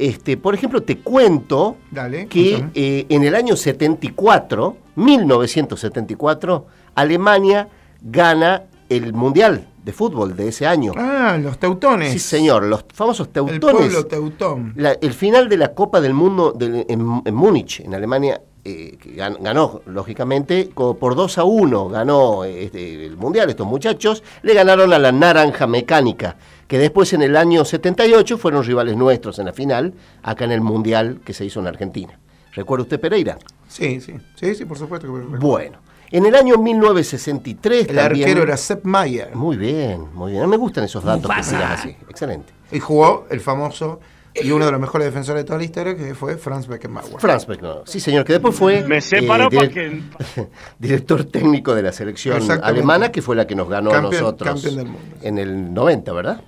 Este, por ejemplo, te cuento Dale. que eh, en el año 74, 1974, Alemania gana el Mundial de fútbol de ese año. Ah, los teutones. Sí, señor, los famosos El teutones. pueblo teutón. La- el final de la Copa del Mundo en, en Múnich, en Alemania, eh, que gan- ganó, lógicamente, por 2 a 1, ganó este, el Mundial estos muchachos, le ganaron a la Naranja Mecánica, que después en el año 78 fueron rivales nuestros en la final, acá en el Mundial que se hizo en Argentina. ¿Recuerda usted Pereira? Sí, sí. Sí, sí, por supuesto que recuerdo. Bueno, en el año 1963 El también- arquero era Sepp Maier. Muy bien, muy bien. Me gustan esos datos que así. Excelente. Y jugó el famoso y uno de los mejores defensores de toda la historia, que fue Franz Beckenbauer. Franz Beckenbauer. Sí, señor, que después fue Me separo eh, para direct- *laughs* director técnico de la selección alemana, que fue la que nos ganó a nosotros campeón del mundo. en el 90, ¿verdad?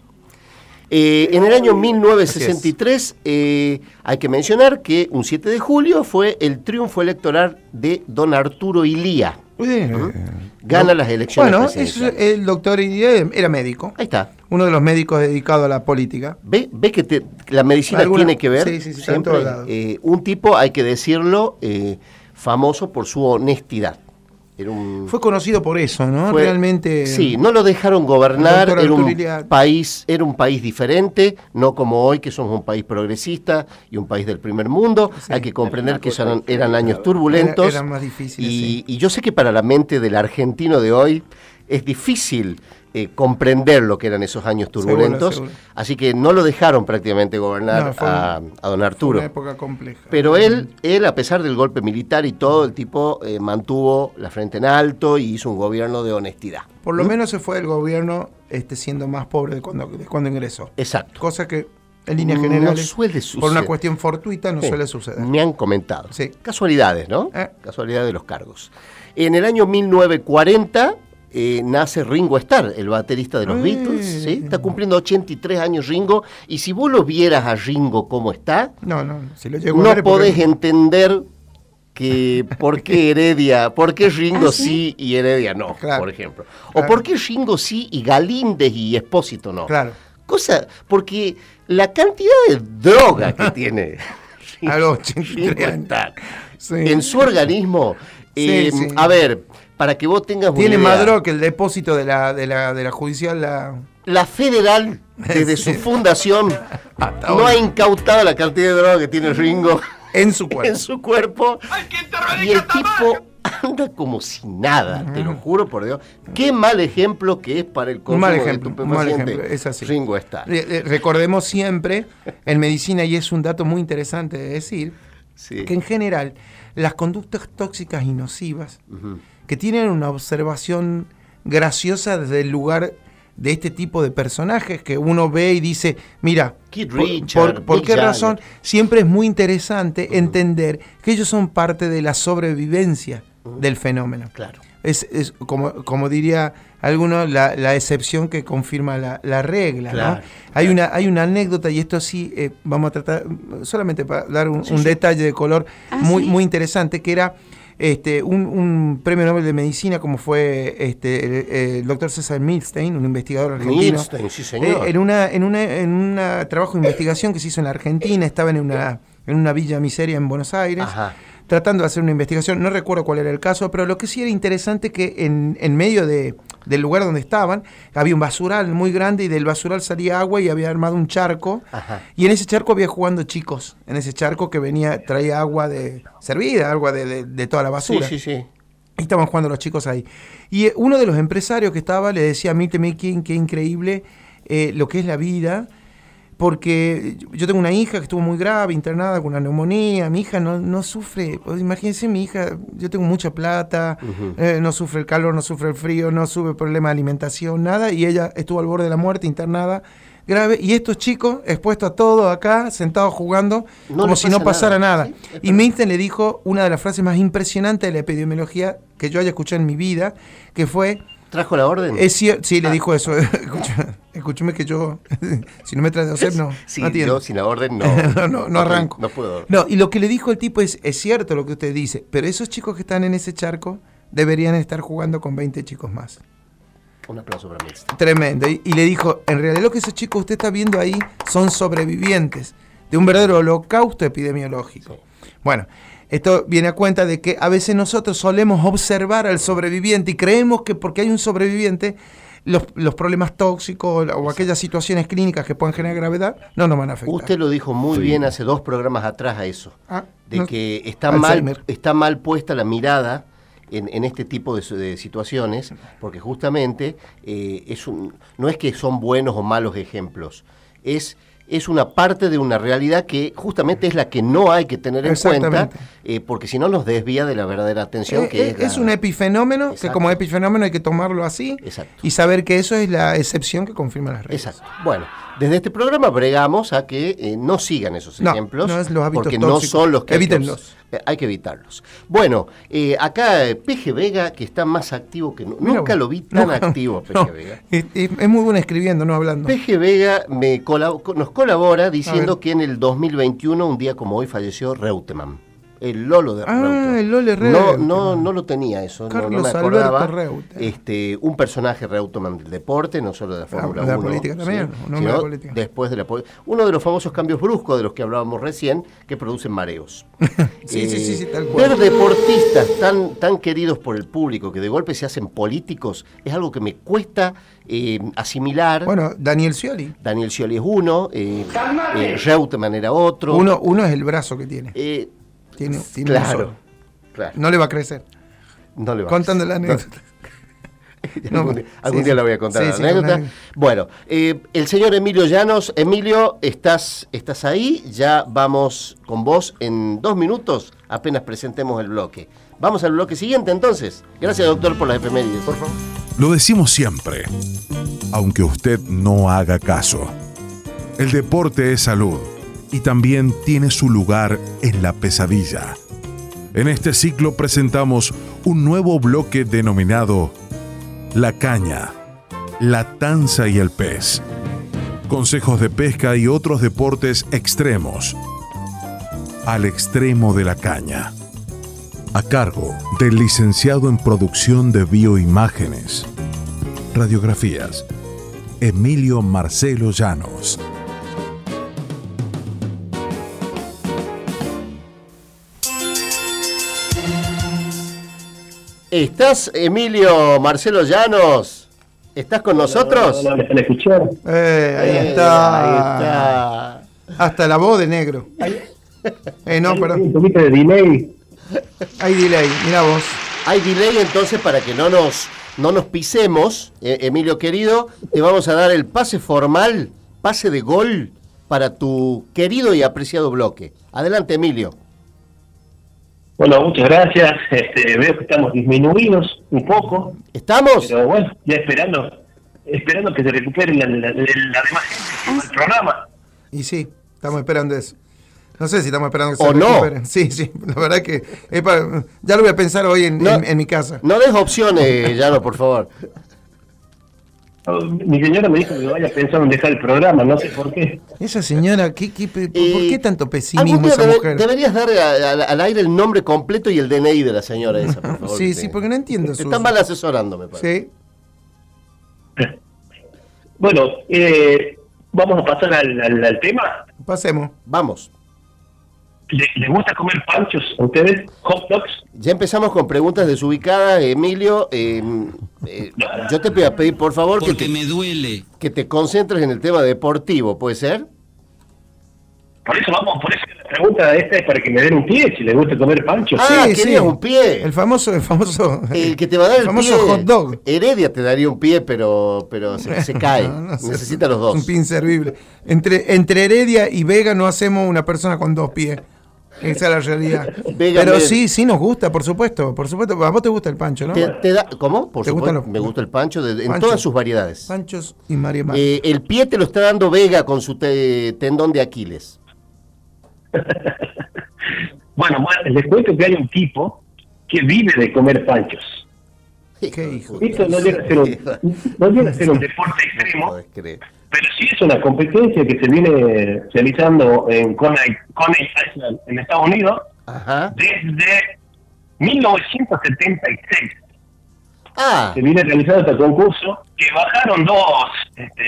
Eh, en el año 1963 eh, hay que mencionar que un 7 de julio fue el triunfo electoral de don Arturo Ilía. Eh, Gana las elecciones Bueno, es- el doctor Ilía era médico. Ahí está. Uno de los médicos dedicados a la política. ¿Ve, ve que te- la medicina Alguna- tiene que ver? sí, sí, sí, en siempre? Eh, un tipo, hay que decirlo, eh, famoso por su honestidad. Era un, Fue conocido por eso, ¿no? fue- Realmente. Sí, no lo dejaron gobernar, era un, país, era un país diferente, no como hoy que somos un país progresista y un país del primer mundo. Hay que comprender que eran, eran años turbulentos. Era- eran más difíciles, y, sí. y yo sé que para la mente del argentino de hoy es difícil eh, comprender lo que eran esos años turbulentos. seguro. Así que no lo dejaron prácticamente gobernar No, fue un- a, don Fue Arturo. una época compleja. Pero él, él, a pesar del golpe militar y todo, el tipo eh, mantuvo la frente en alto y hizo un gobierno de honestidad. Por lo menos se fue del gobierno este, siendo más pobre de cuando, de cuando ingresó. Exacto. Cosa que en líneas No generales, suele por suceder. una cuestión fortuita, no Sí, suele suceder. Me han comentado. Sí. Casualidades, ¿no? Eh. Casualidades de los cargos. En el año 1940 eh, nace Ringo Starr, el baterista de los Eh. Beatles. ¿sí? Está cumpliendo 83 años Ringo. Y si vos lo vieras a Ringo como está, No, no, si lo llego a no ver porque- podés entender que por qué *laughs* Heredia, por qué Ringo sí? y Heredia no, Claro. por ejemplo. O por qué Ringo sí y Galíndez y Espósito no. Claro. Cosa, porque la cantidad de droga que *laughs* tiene A los 83 Ringo años. Starr Sí. en su organismo, eh, sí. a ver, para que vos tengas Tiene una idea, más droga que el depósito de la, de la, de la judicial. La... la federal, *laughs* desde su fundación, *laughs* Hasta no ha incautado la cantidad de droga que tiene Ringo. En su cuerpo. *laughs* en su cuerpo. Y el tipo anda como si nada, te lo juro por Dios. Qué mal ejemplo que es para el Un consumo mal de ejemplo, un mal ejemplo, es así. Ringo eh, Recordemos siempre en medicina, y es un dato muy interesante de decir, Sí. que en general las conductas tóxicas y nocivas. Que tienen una observación graciosa desde el lugar de este tipo de personajes que uno ve y dice, mira, por, qué Jagger. razón siempre es muy interesante entender que ellos son parte de la sobrevivencia del fenómeno. Claro. Es, es como, como diría alguno, la, la excepción que confirma la, la regla. ¿no? Claro, Hay, una, hay una anécdota, y esto sí, eh, vamos a tratar, solamente para dar un, Sí, un sí. detalle de color Ah, muy, sí. muy interesante, que era este, un, un premio Nobel de Medicina, como fue este, el, el doctor César Milstein, un investigador argentino. Milstein, sí, señor. Eh, en una, en una, en un trabajo de investigación que se hizo en la Argentina, estaba en una, en una villa miseria en Buenos Aires Ajá. Tratando de hacer una investigación, no recuerdo cuál era el caso, pero lo que sí era interesante que en, en medio de, del lugar donde estaban había un basural muy grande y del basural salía agua y había armado un charco Ajá. y en ese charco había jugando chicos, en ese charco que venía, traía agua de servida, agua de, de- de toda la Sí, basura. sí, sí. Y estaban jugando los chicos ahí. Y eh, uno de los empresarios que estaba le decía a King, qué increíble eh, lo que es la vida, porque yo tengo una hija que estuvo muy grave, internada con una neumonía. Mi hija no, no sufre. pues, imagínense, mi hija, yo tengo mucha plata, eh, no sufre el calor, no sufre el frío, no sufre problema de alimentación, nada. Y ella estuvo al borde de la muerte, internada, grave. Y estos chicos, expuestos a todo acá, sentados jugando, No como si no pasa pasara nada. nada. Sí, es y Milton le dijo una de las frases más impresionantes de la epidemiología que yo haya escuchado en mi vida, que fue... ¿Trajo la orden? Es sí, le Ah. dijo eso. *laughs* Escúcheme que yo, *laughs* si no me traes de hacer, no. *laughs* Sí, no yo sin la orden no. *laughs* no, no, no arranco. No puedo. No, y lo que le dijo el tipo es, es cierto lo que usted dice, pero esos chicos que están en ese charco deberían estar jugando con 20 chicos más. Un aplauso para mí. Tremendo. Y, y le dijo, en realidad lo que esos chicos usted está viendo ahí son sobrevivientes de un verdadero holocausto epidemiológico. Bueno, esto viene a cuenta de que a veces nosotros solemos observar al sobreviviente y creemos que porque hay un sobreviviente, los, los problemas tóxicos o aquellas situaciones clínicas que pueden generar gravedad no nos van a afectar. Usted lo dijo muy bien hace dos programas atrás a eso. Ah, de no- que está Alzheimer. mal, está mal puesta la mirada en, en este tipo de, su- de situaciones, porque justamente eh, es un, no es que son buenos o malos ejemplos, es, es una parte de una realidad que justamente es la que no hay que tener en cuenta, eh, porque si no nos desvía de la verdadera atención Eh, que eh, es, la- es un epifenómeno que como epifenómeno hay que tomarlo así y saber que eso es la excepción que confirma las reglas. Exacto. Bueno, desde este programa bregamos a que eh, no sigan esos No, ejemplos, no es los hábitos porque no son los que hay que Evítenlos. obs- eh, hay que evitarlos. Bueno, eh, acá eh, Peje Vega, que está más activo que nunca vos. lo vi tan *laughs* No, activo, Peje Vega. Es, es- muy bueno escribiendo, no hablando. Peje Vega me colab- co- nos colabora diciendo que en el 2021, un día como hoy, falleció Reutemann. El Lolo de Ah, Reutemann. el Lole No, Reutemann. no, no lo tenía eso, no- no, me Alberto acordaba. Reutemann. Este, un personaje Reutemann del deporte, no solo de la Fórmula de la 1. política también, sí, un hombre sino de política. Después de la Uno de los famosos cambios bruscos de los que hablábamos recién, que producen mareos. *laughs* Sí, sí, sí, sí, tal Ver cual. deportistas tan, tan queridos por el público que de golpe se hacen políticos es algo que me cuesta eh, asimilar. Bueno, Daniel Scioli. Daniel Scioli es uno, eh, eh, Reutemann era otro. Uno, uno es el brazo que tiene. Tiene, tiene uno claro, solo. claro. No le va a crecer. No le va a Contando la crecer. anécdota. *laughs* algún No, día, algún sí, día sí. la voy a contar Sí, la sí, anécdota. una- Bueno, eh, el señor Emilio Llanos. Emilio, ¿estás, ¿estás ahí? Ya vamos con vos en dos minutos, apenas presentemos el bloque. Vamos al bloque siguiente entonces. Gracias, doctor, por las efemérides. Por favor. Lo decimos siempre, aunque usted no haga caso. El deporte es salud y también tiene su lugar en la pesadilla. En este ciclo presentamos un nuevo bloque denominado La caña, la tanza y el pez. Consejos de pesca y otros deportes extremos. Al extremo de la caña. A cargo del licenciado en producción de bioimágenes, radiografías, Emilio Marcelo Llanos. ¿Estás, Emilio Marcelo Llanos? ¿Estás con nosotros? Están escuchando. Eh, ahí Eh, está. ahí está. Hasta la voz de negro. Eh, no, perdón. Un poquito de delay. Hay delay, mira vos. Hay delay entonces para que no nos, no nos pisemos, eh, Emilio querido, te vamos a dar el pase formal, pase de gol para tu querido y apreciado bloque. Adelante, Emilio. Bueno, muchas gracias. Este, veo que estamos disminuidos un poco. ¿Estamos? Pero bueno, ya esperando esperando que se recupere la, la, la- la demás gente del programa. Y sí, estamos esperando eso. No sé si estamos esperando que O se no. recuperen. Sí, sí, la verdad que es para- ya lo voy a pensar hoy en, No. en- en mi casa. No des opciones, Llano, por favor. Mi señora me dijo que vaya pensando en dejar el programa, no sé por qué. Esa señora, ¿qué, ¿por Eh, qué tanto pesimismo día esa debe- mujer? deberías dar a- a- al aire el nombre completo y el DNI de la señora esa, por favor. Sí, sí, porque no entiendo Te están mal asesorando, me parece. Sí. Bueno, eh, vamos a pasar al, al- al tema. Pasemos. Vamos. ¿Le- ¿Les gusta comer panchos a ustedes? ¿Hot dogs? Ya empezamos con preguntas desubicadas, Emilio. eh, eh, yo te voy a pedir, por favor, que te, me duele. que te concentres en el tema deportivo, ¿puede ser? Por eso vamos, por eso la pregunta esta es para que me den un pie, si les gusta comer pancho. Ah, querías un pie. El famoso, el famoso, El que te va a dar el, famoso pie. hot dog. Heredia te daría un pie, pero, pero se, se cae. No, no sé. Necesita los dos. Un pie inservible. Entre, entre Heredia y Vega no hacemos una persona con dos pies. Esa es la realidad. *laughs* Pero sí, sí nos gusta, por supuesto. Por supuesto. A vos te gusta el pancho, ¿no? Te- te da- ¿Cómo? Por ¿Te gustan supuesto, los- me gusta el pancho de- en todas sus variedades. Panchos y María Mar. Eh, el pie te lo está dando Vega con su te- tendón de Aquiles. *laughs* Bueno, bueno, les cuento que hay un tipo que vive de comer panchos. ¿Qué hijo? Esto no llega a ser un, *laughs* no llega a ser un deporte extremo, pero sí es una competencia que se viene realizando en Coney, Coney Island, en Estados Unidos, desde 1976. Ah, Se viene realizando este concurso, que bajaron dos este,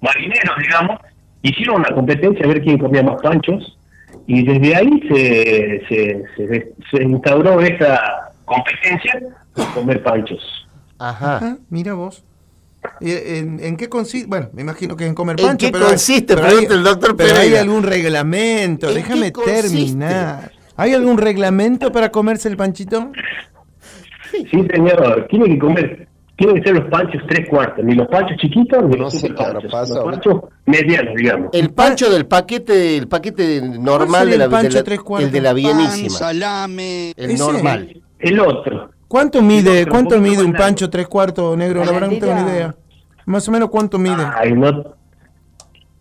marineros, digamos, hicieron una competencia a ver quién comía más panchos, y desde ahí se, se, se, se instauró esa competencia de comer panchos. Ajá. Mira vos. ¿En, en qué consiste? Bueno, me imagino que en comer ¿En pancho. qué pero consiste? Pero Pregunta el doctor pero hay algún reglamento. ¿En Déjame terminar. ¿Hay algún reglamento para comerse el panchito? Sí, señor, tiene que comer, tienen que ser los panchos tres cuartos, ni los panchos chiquitos, ni los super panchos, los panchos medianos, digamos. El pancho del paquete, el paquete normal de la, el pancho de la- tres cuartos? el de la bienísima. salame. El Ese. normal. El otro, ¿Cuánto mide, cuánto mide un pancho tres cuartos negro? La verdad no tengo ni idea. Más o menos cuánto mide. ay, no,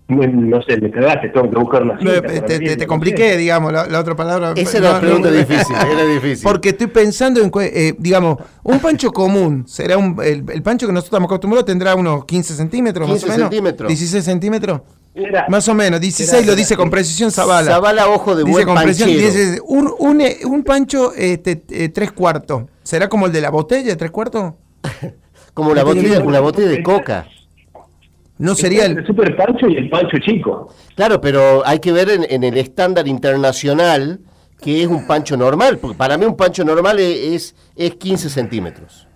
no, no sé, me cagaste, tengo que buscar una Eh, cinta te, te- no compliqué, digamos, la, la otra palabra. Esa era la pregunta difícil, era *laughs* difícil. Porque estoy pensando en, cue- eh, digamos, un pancho común, será un, el, el pancho que nosotros estamos acostumbrados tendrá unos 15 centímetros, 15 más o menos. centímetros. 16 centímetros. Era- Más o menos, 16 lo dice con precisión Zavala. Zavala, ojo de Dice buen con precisión, dice, un, un, eh, un pancho este, eh, tres cuartos. ¿Será como el de la botella, tres cuartos? *laughs* Como la botella, una botella de coca. No sería el el... super pancho y el pancho chico. Claro, pero hay que ver en, en el estándar internacional que es un pancho normal, porque para mí un pancho normal es, es 15 centímetros.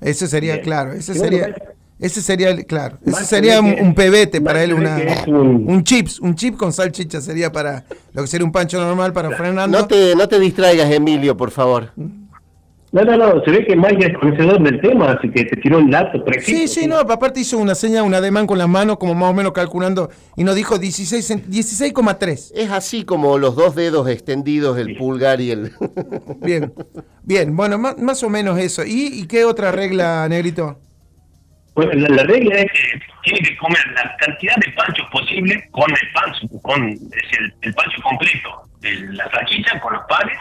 Ese sería, Bien. claro, bueno, sería... Ese sería, el- claro, ese sería se un, un pebete para él, una, un- un chips, un chip con salchicha sería para lo que sería un pancho normal para Fernando. No te, no te distraigas, Emilio, por favor. No, no, no, se ve que Mike es conocedor del tema, así que te tiró el dato preciso. Sí, sí, no, aparte hizo una seña, un ademán con las manos, como más o menos calculando, y nos dijo 16 cent- 16,3. Es así como los dos dedos extendidos, el pulgar y el... Bien, bien, bueno, más, más o menos eso. ¿Y, y qué otra regla, Negrito? Bueno, la, la regla es que tiene que comer la cantidad de panchos posible con el pancho, con es el, el pancho completo, el- la salchicha con los panes,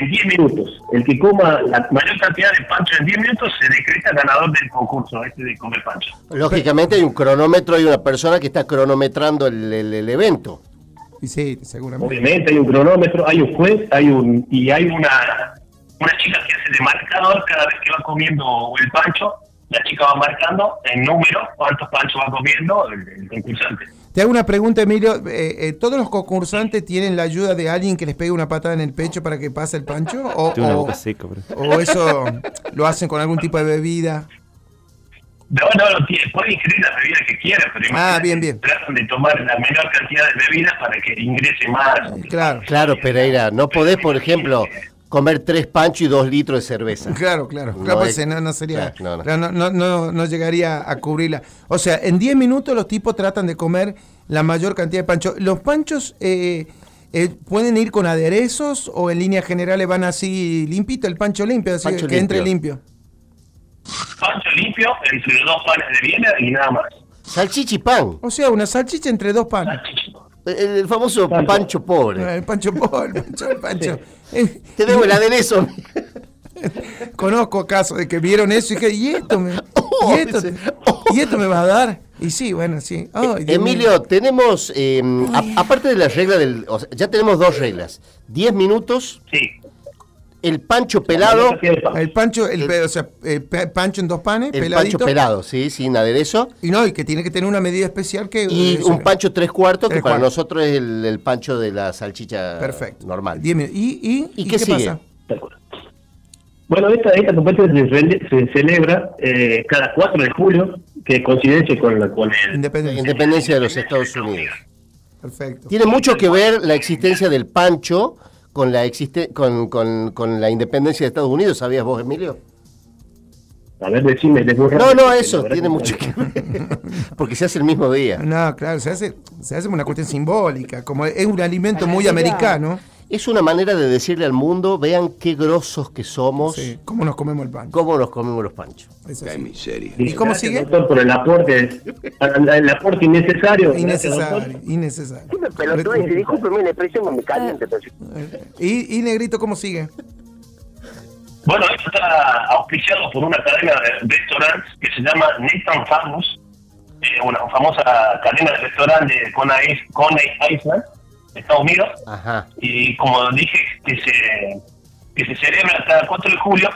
en 10 minutos. El que coma la mayor cantidad de panchos en 10 minutos se decreta ganador del concurso este de comer pancho. Lógicamente hay un cronómetro, hay una persona que está cronometrando el, el- el evento. Y sí, seguramente. Obviamente hay un cronómetro, hay un juez, hay un y hay una una chica que hace de marcador cada vez que va comiendo el pancho. La chica va marcando en número cuántos panchos va comiendo el, el concursante. Te hago una pregunta, Emilio. Eh, eh, ¿Todos los concursantes tienen la ayuda de alguien que les pegue una patada en el pecho para que pase el pancho? ¿O, Tiene una o- boca seca, bro. o eso lo hacen con algún tipo de bebida? No, no, no tiene, puede ingerir las bebidas que quiera, pero Ah, bien, bien. tratan de tomar la menor cantidad de bebidas para que ingrese más. Claro, Claro, Pereira, no podés, por ejemplo, comer tres panchos y dos litros de cerveza. claro, claro. No Claro, pues, eh, no, no sería, Claro, no, no. no, no, no- no llegaría a cubrirla. O sea, en 10 minutos los tipos tratan de comer la mayor cantidad de panchos. ¿Los panchos eh, eh, pueden ir con aderezos o en líneas generales van así limpito, el pancho limpio, así Pancho que entre limpio. Pancho limpio entre dos panes de Viena y nada más. Salchicha y pan. O sea, una salchicha entre dos panes. El, el famoso pancho pobre. El pancho pobre, el pancho, el pancho. *laughs* Te debo el aderezo. *laughs* Conozco casos de que vieron eso y dije, ¿y esto me, *laughs* Oh, y esto, ¿y esto me va a dar? Y sí, bueno, sí. Dios Emilio, mío. tenemos, eh, a- aparte de la regla del... o sea, ya tenemos dos reglas. 10 minutos, Sí. El pancho pelado, El pancho, el, o sea, pancho en dos panes, el peladito. pancho pelado, sí, sin aderezo, Y no, y que tiene que tener una medida especial que... y eh, un pancho tres cuartos, que para nosotros es el, el pancho de la salchicha Perfecto. normal. Diez minutos. ¿Y, y, ¿Y qué sigue? pasa? Bueno, esta, esta competencia se, cele- se celebra eh, cada 4 de julio, que coincidencia con, la, con el Independencia. Independencia de los Estados Unidos. Perfecto. Tiene mucho que ver la existencia del pancho con la, existe con, con- con la independencia de Estados Unidos, ¿sabías vos, Emilio? A ver, decime. No, no, porque eso, tiene mucho que ver. Porque se hace el mismo día. No, claro, se hace, se hace una cuestión simbólica, como es un alimento muy americano. Es una manera de decirle al mundo, vean qué grosos que somos, Sí, ¿Cómo nos comemos el pan? cómo nos comemos los panchos. Eso sí. Sí, ¿Y cómo sigue? doctor, por el aporte, el aporte innecesario. Innecesario, innecesario. Pero tú dices, discúlpeme la expresión, me caliente. ¿Y, y Negrito cómo sigue? Bueno, esto está auspiciado por una cadena de restaurantes que se llama Nathan Famous, eh, una famosa cadena de restaurantes de Coney, Coney Island, Estados Unidos. Ajá. Y como dije, que se, que se celebra cada 4 de julio.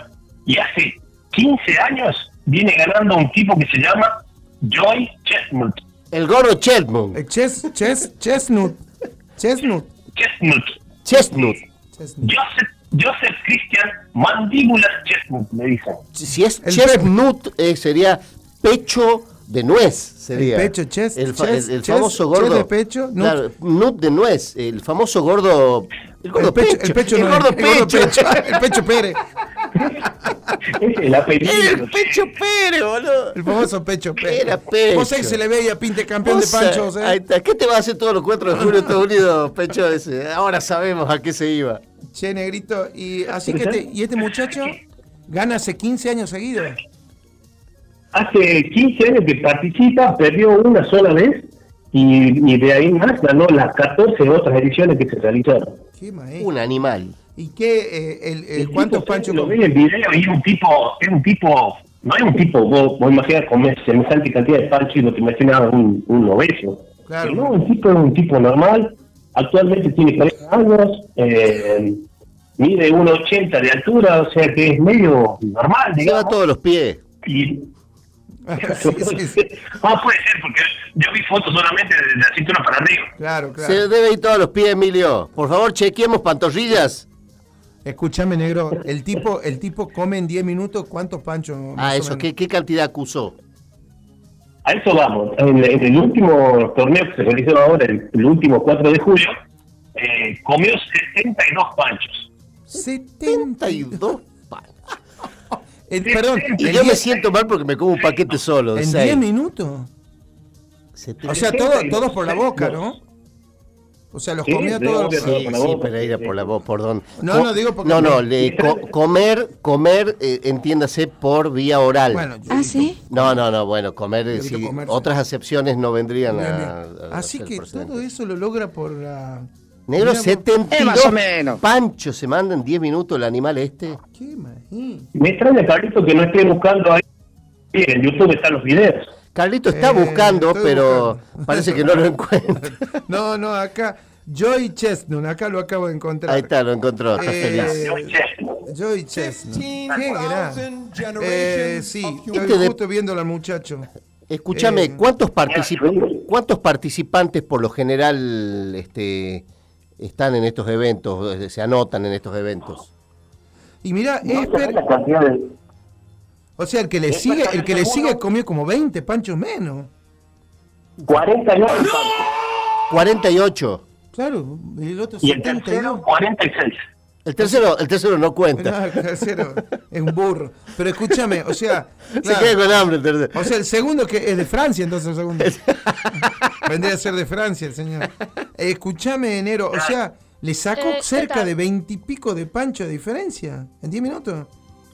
Y hace 15 años viene ganando un tipo que se llama Joy Chestnut. El gordo Chestnut. Eh, Ches, ches, chestnut. Chestnut. Chestnut. Chestnut. Joseph, Joseph Christian Mandíbulas Chestnut, le dicen. Si es El chestnut, eh, sería pecho de nuez. Sería. El pecho, chest, El, fa- chest, el- el famoso chest gordo. de pecho, nut. Claro, nut de nuez. El famoso gordo. El gordo El pecho, pecho. el pecho el no gordo es, el gordo pecho. pecho. *laughs* El pecho Pérez. El apellido. *laughs* El pecho Pérez, boludo. El famoso pecho Pérez. Era pecho. Vos sabés que se le veía pinte campeón de panchos, Ahí ¿eh? está. ¿Qué te va a hacer todos los 4 de julio en Estados Unidos, pecho ese? Ahora sabemos a qué se iba. Che, Negrito. Y así que este, y este muchacho gana hace 15 años seguidos. Hace 15 años que participa, perdió una sola vez y, y de ahí más ganó las 14 otras ediciones que se realizaron. Qué. Un animal. ¿Y qué? eh, el, el- El ¿Cuántos tipo, panchos Lo vi en el video y es un tipo, es un tipo, no es un tipo, vos, vos imaginás comer semejante cantidad de pancho y no te imaginabas un, un obeso. Claro. No, un tipo es un tipo normal, actualmente tiene 40 años, eh, mide 1,80 de altura, o sea que es medio normal, Se va digamos. a todos los pies. Y, *laughs* Sí, sí, sí. Ah, puede ser, porque yo vi fotos solamente de la cintura para arriba. Claro, claro. Se debe ir todos los pies, Emilio. Por favor, chequeemos pantorrillas. Escúchame, negro. El tipo, el tipo come en 10 minutos cuántos panchos. Ah, eso. ¿Qué, qué cantidad acusó? A eso vamos. En, en el último torneo que se realizó ahora, el, el último 4 de julio, eh, comió 72 panchos. 72. El- perdón, Y yo me 10 siento mal porque me como un paquete solo. en seis. 10 minutos. O sea, todo, todos por la boca, ¿no? O sea, los Sí, comía todos. Sí, por la sí, Pereira, sí, por la voz, perdón. No, no, digo porque- No, no, le, *laughs* co- comer, comer, eh, entiéndase por vía oral. Bueno, yo- ¿Ah, sí? No, no, no, bueno, comer, eh, sí, otras acepciones no vendrían a, Así que todo eso lo logra por la. Negro, Mira vos. 72 panchos se manda en 10 minutos el animal este. ¿Qué imagín? Me extraña, Carlito, que no esté buscando ahí. En YouTube están los videos. Carlito está Eh, buscando, pero buscando. parece que no lo encuentra. *laughs* No, no, acá. Joy Chestnut, acá lo acabo de encontrar. Ahí está, lo encontró, está Eh, feliz. Joy Chestnut. Qué gran. Eh, sí, Este de- justo viéndolo al muchacho. Escúchame, eh, ¿cuántos, particip- ¿cuántos participantes por lo general este, están en estos eventos, eh, se anotan en estos eventos? Y mira, no es sabés la cantidad de... o sea, el que le Es sigue, el que le sigue comió como 20 panchos menos. 49 panchos. 48. Claro, y el otro Y el tercero, 72. 46. El tercero, el tercero no No, cuenta. el tercero es un burro. Pero escúchame, o sea, Se queda con hambre el tercero. o sea, el segundo que es de Francia, entonces el segundo. *laughs* Vendría a ser de Francia el señor. Escúchame, enero, o sea, le sacó Eh, ¿qué cerca de 20 y pico de pancho de diferencia en 10 minutos.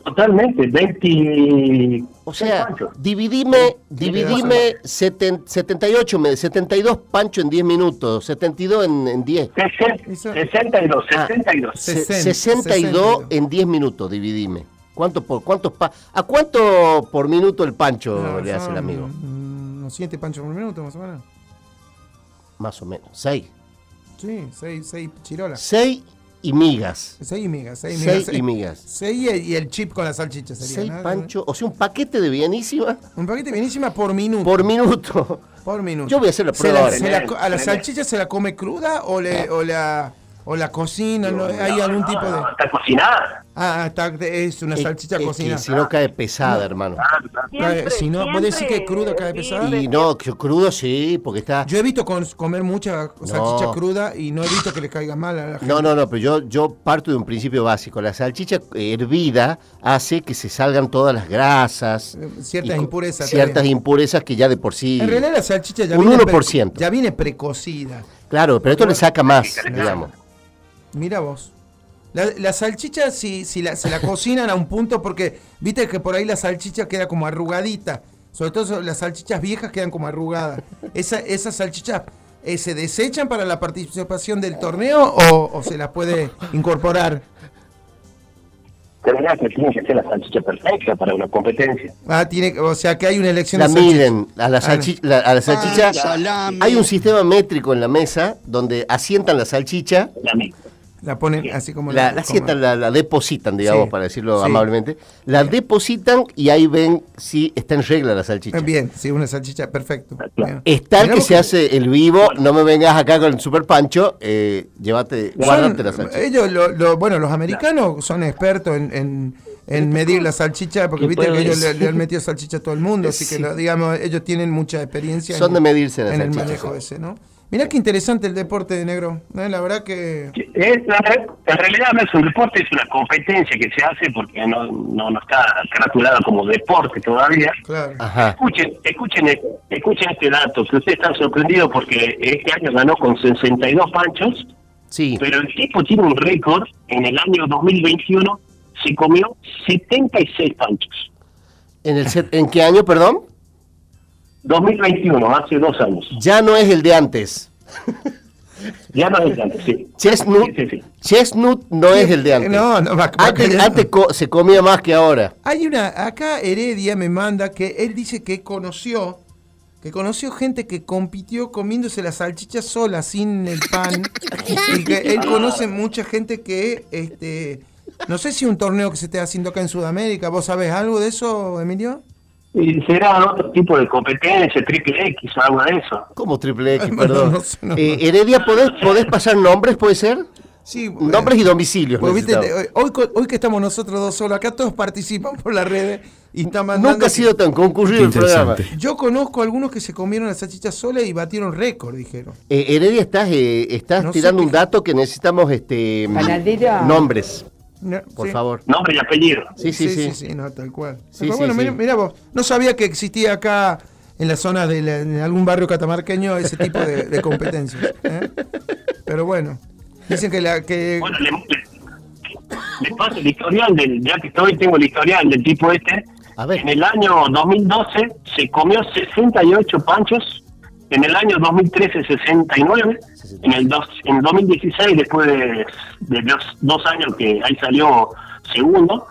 Totalmente, 20... O sea, panchos. dividime, dividime seten- 78, me- 72 pancho en 10 minutos, 72 en, en 10. Sesen- Eso- 62, Ah. 62. Se- Sesen- 62 62. en 10 minutos, dividime. ¿Cuánto por, cuántos pa- ¿A cuánto por minuto el pancho No, le hace el amigo? Unos 7 panchos por minuto, más o menos. Más o menos. 6. Sí, 6 chirolas. 6 y migas. 6 migas, 6 migas. 6 y migas. 6 y el chip con la salchicha sería. 6 ¿no? pancho, o sea, un paquete de bienísima Un paquete bienísima por minuto. por minuto. Por minuto. Yo voy a hacer la ¿Se prueba la- ahora. se la co- ¿A la salchicha se la come cruda o, le, o, la, o la cocina, ¿no? ¿hay algún tipo de...? Está cocinada. Ah, está, es una Es- salchicha es que cocinada. si no cae pesada, hermano. Eh, si no, ¿vos decís que cruda cae pesada? Y no, que crudo sí, porque está... Yo he visto con- comer mucha salchicha No. cruda y no he visto que le caiga mal a la gente. No, no, no, pero yo, yo parto de un principio básico. La salchicha hervida hace que se salgan todas las grasas. Ciertas y co- impurezas Ciertas también. impurezas que ya de por sí... En realidad la salchicha ya Un viene, pre- 1%. ya viene precocida. Claro, pero esto le saca más, digamos. Mira vos. La, la salchicha, si, si la, se la cocinan a un punto, porque viste que por ahí la salchicha queda como arrugadita. Sobre todo las salchichas viejas quedan como arrugadas. Esa, ¿Esas salchichas eh, se desechan para la participación del torneo o, o se las puede incorporar? Tendría que tiene que ser la salchicha perfecta para una competencia. Ah, tiene, o sea que hay una elección La de salchicha. miden a la, Ah, salchi- la- a la salchicha. Ah, hay un sistema métrico en la mesa donde asientan la salchicha. La ponen así como La, la- la como- la, la depositan, digamos, Sí, para decirlo sí. amablemente. La depositan y ahí ven si está en regla la salchicha. Bien, sí, una salchicha, perfecto. Bien. Está el que se hace el vivo, no me vengas acá con el super pancho, eh, llévate, guárdate la salchicha. Ellos, lo- lo- bueno, los americanos son expertos en, en- en medir la salchicha, porque ¿Qué viste que ellos le, han metido salchicha a todo el mundo, *laughs* así que digamos, ellos tienen mucha experiencia Son en, de medirse la en el manejo ese, ¿no? Mirá qué interesante el deporte de negro. ¿eh? La verdad que. Es, la re- en realidad no es un deporte, es una competencia que se hace porque no, no, no está caratulada como deporte todavía. Claro. Ajá. Escuchen, escuchen, escuchen este dato, que ustedes están sorprendidos porque este año ganó con 62 panchos, Sí. pero el tipo tiene un récord, en el año 2021 se comió 76 panchos. ¿En, el set- ¿En qué año, perdón? 2021, hace dos años. Ya no es el de antes. Ya no es de antes, sí. Chestnut, Chestnut no es el de antes. No, no, va- va antes cayendo. antes co- se comía más que ahora. Hay una. Acá Heredia me manda que él dice que conoció. Que conoció gente que compitió comiéndose la salchicha sola, sin el pan. *laughs* y que él conoce mucha gente que. este No sé si un torneo que se esté haciendo acá en Sudamérica. ¿Vos sabés algo de eso, Emilio? Y será otro tipo de competencia, triple X o algo de eso. ¿Cómo triple X? *laughs* Perdón. no sé, no. Eh, Heredia, ¿podés, ¿podés pasar nombres, puede ser? Sí. Nombres y domicilios. Pues, viste, hoy, hoy co- hoy que estamos nosotros dos solos, acá todos participan por las redes y están mandando. Nunca ha sido tan concurrido el programa. Yo conozco algunos que se comieron la salchicha sola y batieron récord, dijeron. Eh, Heredia, estás, eh, estás No tirando un dato que necesitamos este Panadera. nombres. No, Por sí. favor. Nombre y apellido. Sí, sí, sí. sí, no, tal cual. Sí, Pero bueno, sí. mira, mira vos, no sabía que existía acá en la zona de la- en algún barrio catamarqueño ese tipo de, de competencias. ¿eh? Pero bueno, dicen que la que Bueno, le, le- le paso el historial, del, ya que estoy, tengo el historial del tipo este. En el año 2012 se comió 68 panchos, en el año 2013 69, en el dos, en 2016, después de, de dos, dos años que ahí salió segundo,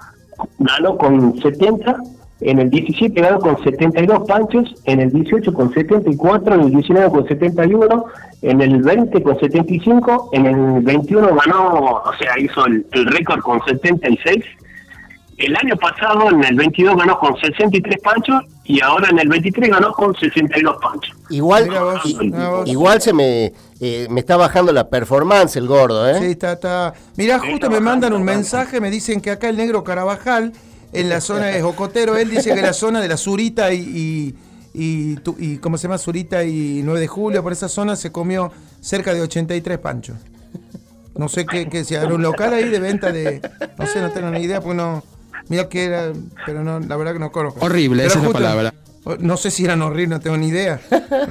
ganó con 70, en el 17 ganó con 72 panchos, en el 18 con 74, en el 19 con 71, en el 20 con 75, en el 21 ganó, o sea, hizo el, el récord con 76. El año pasado, en el 22, ganó con 63 panchos y ahora en el 23 ganó con 62 panchos. Igual, igual se me, eh, me está bajando la performance el gordo, ¿eh? Sí, está, está. Mirá, justo me mandan un mensaje, me dicen que acá el negro Carabajal, en la zona de Jocotero, él dice que la zona de la Zurita y, y, y, tu- y ¿cómo se llama? Zurita y 9 de julio, por esa zona se comió cerca de 83 panchos. No sé qué, qué si era un local ahí de venta de. No sé, no tengo ni idea, porque no. Mira que era, pero no, la verdad que no conozco. Horrible, Pero esa es la palabra. No sé si eran horribles, no tengo ni idea.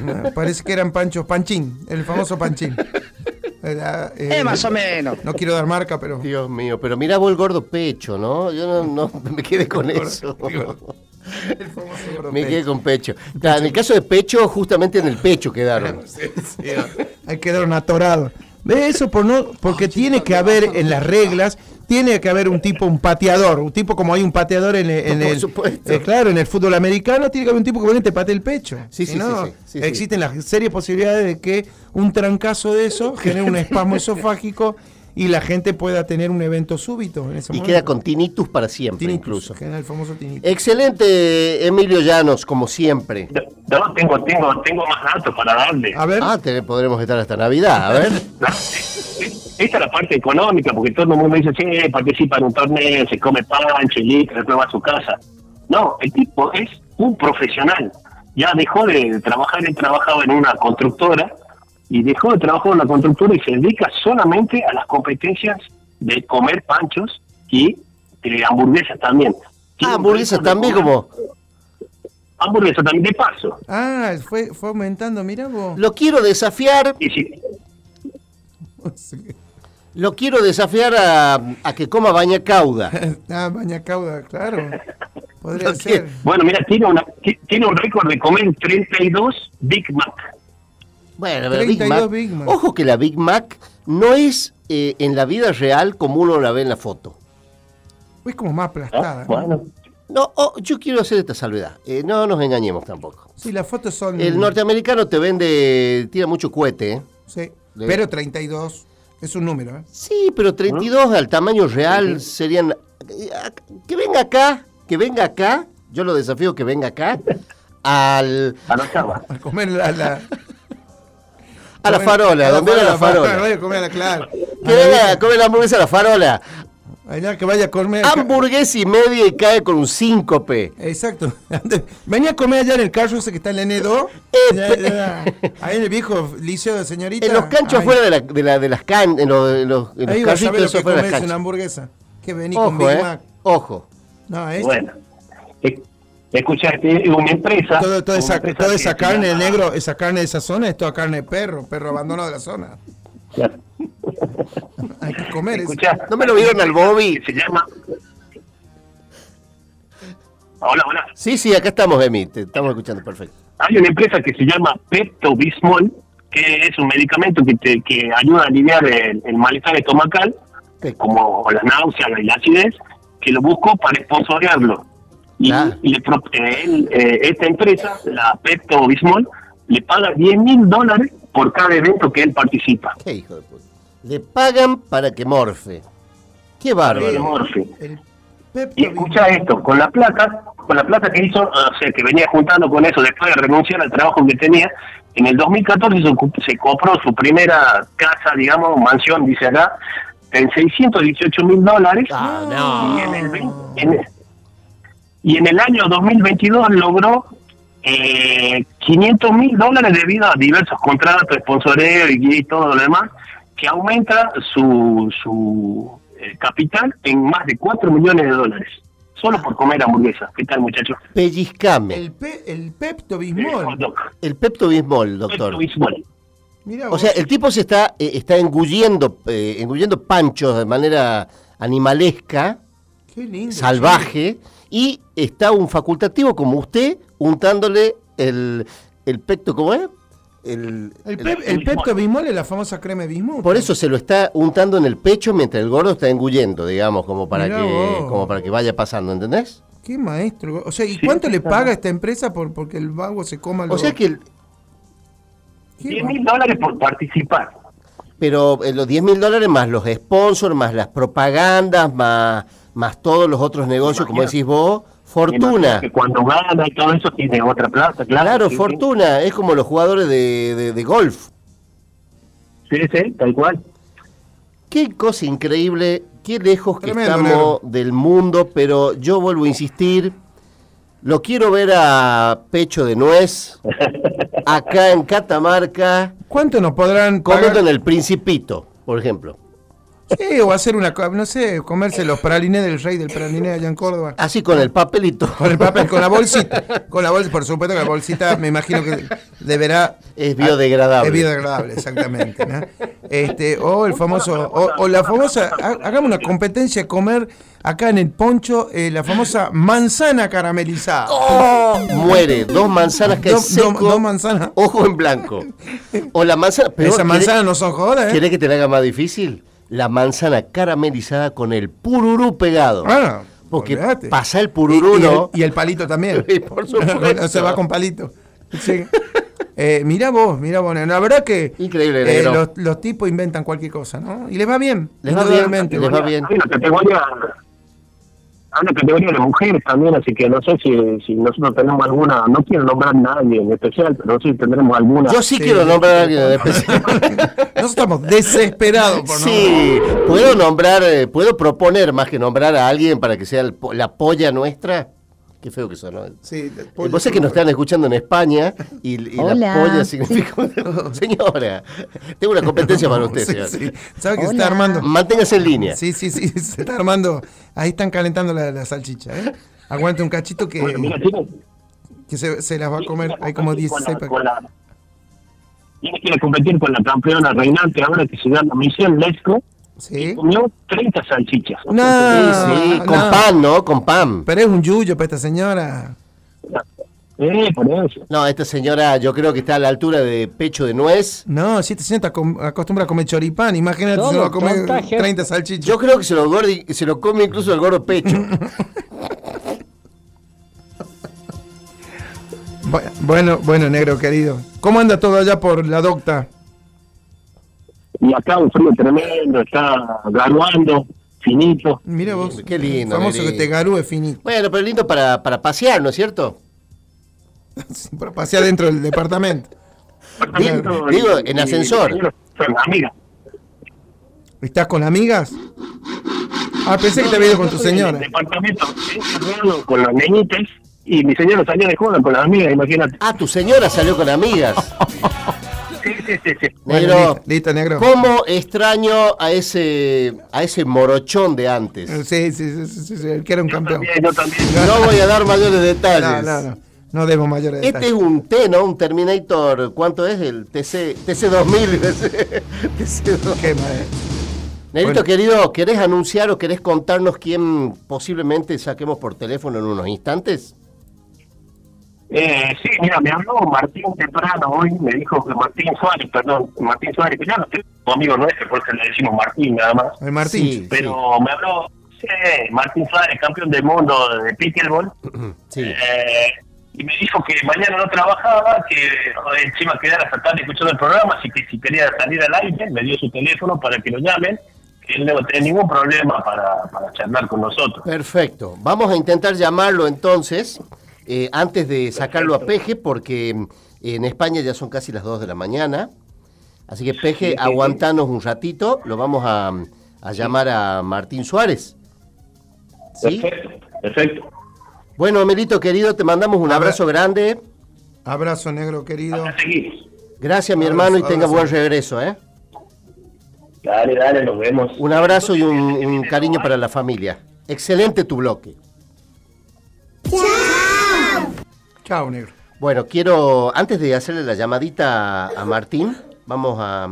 No, *laughs* Parece que eran panchos, panchín, el famoso panchín. Era, eh, Eh, más o menos. No quiero dar marca, pero. Dios mío, pero mira vos el gordo pecho, ¿no? Yo no, no me quedé con eso. Me quedé con pecho. Claro, en el caso de pecho, justamente en el pecho quedaron. *laughs* Hay que dar un atorado. ¿Ve eso? Por no, porque tiene que haber en las reglas, tiene que haber un tipo, un pateador, un tipo como hay un pateador en el, en el- eh, claro, en el fútbol americano, tiene que haber un tipo que y te patee el pecho. Sí, Si sí, no, sí, sí, sí, sí. existen las serias posibilidades de que un trancazo de eso *laughs* genere un espasmo esofágico y la gente pueda tener un evento súbito en ese Y momento. queda con tinnitus para siempre, Tinnitus, incluso. genera el famoso tinnitus. Excelente, Emilio Llanos, como siempre. No, tengo, tengo, tengo más datos para darle. A ver. Ah, te- podremos estar hasta Navidad, a ver. *laughs* esta es la parte económica, porque todo el mundo dice, sí, participa en un torneo, se come pancho y listo, después va a su casa. No, el tipo es un profesional. Ya dejó de trabajar, él trabajaba en una constructora y dejó de trabajar en una constructora y se dedica solamente a las competencias de comer panchos y eh, hamburguesas también. Ah, hamburguesas también como... Hamburguesas también, de paso. Ah, fue, fue aumentando, mira vos. Lo quiero desafiar, Y si, *laughs* lo quiero desafiar a, a que coma baña cauda. *laughs* ah, baña cauda, claro. *laughs* Podría ser. bueno, mira, tiene, una, ti- tiene un récord de comer 32 Big Mac. Bueno, pero Big 32 Mac. Big Mac. Ojo que la Big Mac no es eh, en la vida real como uno la ve en la foto. Es como más aplastada. ¿no? Bueno, No, oh, yo quiero hacer esta salvedad. Eh, no nos engañemos tampoco. Sí, las fotos son. El norteamericano te vende, tira mucho cohete, ¿eh? Sí. Le- Pero 32 es un número, ¿eh? Sí, pero 32 al tamaño real serían... eh, Que venga acá, que venga acá, yo lo desafío que venga acá, *laughs* al, anotaba. A comer la. la *laughs* a la farola, a donde era la farola. Vaya a comer a la claro. Que venga a comer la hamburguesa a la farola. Allá que vaya a comer. Hamburguesa y media y cae con un síncope. Exacto. Venía a comer allá en el carro ese que está en la N2. Eh, Ya, ya. Ahí en el viejo liceo de señorita. En los canchos afuera de, la, de, la- de las can, en los, en los, en los Ahí carritos lo que afuera de comes una hamburguesa. Que vení con Ojo, Big eh. Mac. Ojo. No, es Bueno, eh, escucha, es una empresa. todo, toda una esa, empresa toda esa carne de llama- negro, esa carne de esa zona es toda carne de perro, perro abandonado de la zona. Claro. *laughs* Hay que comer eso. Escucha, ¿No me lo vieron al Bobby? Se llama. Hola, hola. Sí, sí, acá estamos, Emi. Te estamos escuchando, perfecto. Hay una empresa que se llama Pepto Bismol, que es un medicamento que, te, que ayuda a aliviar el, el malestar estomacal, como la náusea y la acidez, que lo busco para esponsorearlo. Y, Ah. le eh, él, eh, esta empresa, la Pepto Bismol, le paga 10 mil dólares por cada evento que él participa. Qué hijo de puta. Le pagan para que morfe. Qué bárbaro. El morfe. El Y escucha esto, con la plata, con la plata que hizo, o sea, que venía juntando con eso después de renunciar al trabajo que tenía, en el 2014 se, se compró su primera casa, digamos, mansión, dice acá, en 618 mil dólares. Ah, Y en el, en el- y en el año 2022 logró eh, 500 mil dólares debido a diversos contratos, sponsoreo y, y todo lo demás, que aumenta su, su eh, capital en más de 4 millones de dólares, solo por comer hamburguesas. ¿Qué tal, muchachos? Pellizcame. El, pe- el Pepto Bismol. El Pepto Bismol, doctor. Pepto Bismol. Mira O sea, el tipo se está, eh, está engullendo, eh, engullendo panchos de manera animalesca, Qué lindo. salvaje, y está un facultativo como usted untándole el, el pecto, ¿cómo es? El, El, el- pep- el Pepto Bismol es la famosa crema de Bismol. por eso se lo está untando en el pecho mientras el gordo está engullendo, digamos, como para Mirá que vos. como para que vaya pasando, ¿entendés? Qué maestro. O sea, ¿y Sí, cuánto le paga esta empresa por porque el vago se coma O los- sea que, el- Qué 10 va- mil dólares por participar. pero eh, los 10 mil dólares más los sponsors, más las propagandas, más, más todos los otros negocios, como decís vos, fortuna. Que cuando gana y todo eso tiene otra plata, claro. Claro, sí, sí. fortuna, es como los jugadores de, de- de golf. Sí, sí, tal cual. Qué cosa increíble, qué lejos que Tremendo, estamos negro. del mundo, pero yo vuelvo a insistir, lo quiero ver a Pecho de Nuez, *laughs* acá en Catamarca, ¿Cuánto nos podrán pagar? en el Principito, por ejemplo. Sí, o hacer una, no sé, comerse los pralinés del rey del praliné allá en Córdoba. Así con el papelito. Con el papel, con la bolsita. Con la bolsa, por supuesto que la bolsita me imagino que deberá. Es biodegradable. Es biodegradable, exactamente. ¿no? Este, o el famoso, o, o la famosa, ha- hagamos una competencia de comer acá en el poncho, eh, la famosa manzana caramelizada. ¡Oh! Muere, dos manzanas que Dos- seco, dos- dos manzanas. ojo en blanco. O la manzana, peor, Esas ¿querés- manzanas no son jodas, ¿eh? ¿Querés que te la haga más difícil? La manzana caramelizada con el pururú pegado. Ah, Porque pasa el pururú, y, y el, ¿no? y el palito también. *laughs* Y por *laughs* supuesto. Se va con palito. Sí. Eh, mirá vos, mirá vos. La verdad que Increíble, eh, los, los tipos inventan cualquier cosa, ¿no? Y les va bien. Les va bien, les va bien. Hay una categoría, a una categoría de mujeres también, así que no sé si, si nosotros tenemos alguna, no quiero nombrar a nadie en especial, pero no sé si tendremos alguna. Yo sí, quiero nombrar a alguien en especial. *laughs* Nosotros estamos desesperados por Sí, puedo nombrar, eh, puedo proponer más que nombrar a alguien para que sea el po- la polla nuestra. Qué feo que sonó. Sí, Eh, Vos sabés que nos están escuchando en España y, y la polla significa. Señora, tengo una competencia para usted, Sí, señor. sí. ¿Sabe que se está armando? Manténgase en línea. Sí, sí, sí, *laughs* se está armando. Ahí están calentando la, la salchicha, ¿eh? Aguante un cachito que, que se, se las va a comer. Hay como 16 con la- Tiene que competir con la campeona reinante ahora que se llama Michelle Lesco. Sí. Comió 30 salchichas. No, Sí, sí, con no. pan, ¿no? Con pan. Pero es un yuyo para esta señora. Eh, por eso. No, esta señora yo creo que está a la altura de pecho de nuez. No, si esta señora está acostumbra a comer choripán, imagínate si se va a comer 30 salchichas. Yo creo que se lo, gordi- se lo come incluso el gordo pecho. Bu- *laughs* Bueno, bueno, negro querido. ¿Cómo anda todo allá por la docta? Y acá un frío tremendo, está garuando, finito. Mira vos. Qué lindo. Famoso que te garúe finito. Bueno, pero lindo para, para pasear, ¿no es cierto? *laughs* Para pasear dentro del departamento. Digo, digo, en ascensor. amiga. ¿Estás con amigas? Ah, pensé que te había ido con tu En señora. el departamento con los nenitos y mi señora salió de joda con las amigas, imagínate. Ah, tu señora salió con amigas. *laughs* Sí, sí, sí, sí. Bueno, Negro, listo, listo, negro. ¿cómo extraño a ese a ese morochón de antes? Sí, sí, sí, sí, sí, sí, el que era un campeón. Yo también. No voy a dar mayores No, detalles. no, no. No demos mayores Este detalles. es un T, ¿no? Un Terminator. ¿Cuánto es? El TC, TC2000. TC2000. Qué madre. Negrito Bueno. querido, ¿querés anunciar o querés contarnos quién posiblemente saquemos por teléfono en unos instantes? Eh, sí, mira, me habló Martín temprano hoy, me dijo que Martín Suárez, perdón, Martín Suárez, que ya no es un amigo nuestro, porque le decimos Martín nada más. El Martín. Sí, Pero me habló, sí, Martín Suárez, campeón del mundo de pickleball, *clears throat* Sí. eh, y me dijo que mañana no trabajaba, que eh, se iba a quedar hasta tarde escuchando el programa, así que si quería salir al aire, me dio su teléfono para que lo llamen, que él no tener ningún problema para, para charlar con nosotros. Perfecto. Vamos a intentar llamarlo entonces, eh, antes de sacarlo a Peje, porque mm, en España ya son casi las 2 de la mañana. Así que Peje, aguantanos un ratito, lo vamos a, a llamar a Martín Suárez. ¿Sí? Perfecto, perfecto. Bueno, Melito querido, te mandamos un abrazo grande. Abrazo, negro querido. Gracias, mi Abrazo, hermano, y tenga abrazo. buen regreso. ¿eh? Dale, dale, nos vemos. Un abrazo y un, un cariño para la familia. Excelente tu bloque. Chao, negro. Bueno, quiero, antes de hacerle la llamadita a Martín, vamos a,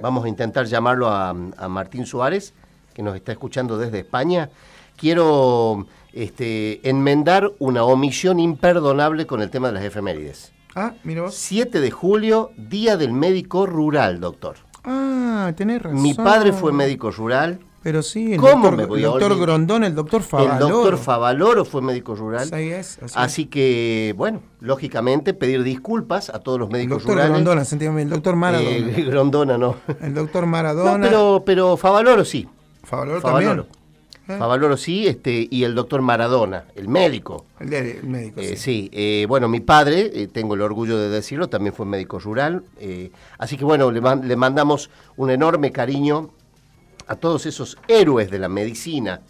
vamos a intentar llamarlo a, a Martín Suárez, que nos está escuchando desde España. Quiero este, enmendar una omisión imperdonable con el tema de las efemérides. Ah, mira vos. 7 de julio, Día del Médico Rural, doctor. Ah, tenés razón. Mi padre fue médico rural. Pero sí, el ¿Cómo doctor, me voy el a doctor olvidar? Grondón, el doctor El Favaloro. doctor Favaloro fue médico rural. Así es, así es. Que, bueno, lógicamente pedir disculpas a todos los El médicos doctor rurales. Grondona. El doctor Maradona. Eh, *laughs* Grondona no. el doctor Maradona. No, pero, pero Favaloro sí. Favaloro Favaloro. también. ¿Eh? Favaloro sí, este, y el doctor Maradona, el médico. El, el médico, Eh, sí. sí, eh, bueno, mi padre, eh, tengo el orgullo de decirlo, también fue médico rural. así que bueno, le, man- le mandamos un enorme cariño a todos esos héroes de la medicina.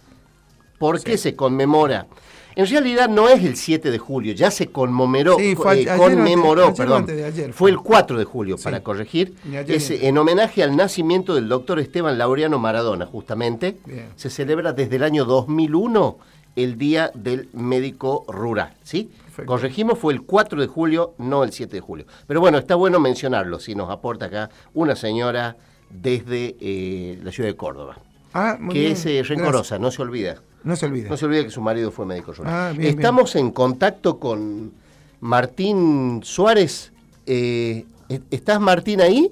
¿Por qué se conmemora? En realidad no es el 7 de julio, ya se conmemoró, Sí, fue eh, ayer, conmemoró, ayer perdón. ayer fue el 4 de julio, Sí. para corregir. Es en homenaje al nacimiento del doctor Esteban Laureano Maradona, justamente. Bien. Se celebra desde el año 2001 el Día del Médico Rural, ¿sí? Perfecto. Corregimos, fue el 4 de julio, no el 7 de julio. Pero bueno, está bueno mencionarlo, si nos aporta acá una señora desde eh, la ciudad de Córdoba, Ah, muy que bien. es eh, rencorosa, no se olvida. No se olvide. No se olvide que su marido fue médico rural. Ah, bien, Estamos en contacto con Martín Suárez. Eh, ¿Estás, Martín, ahí?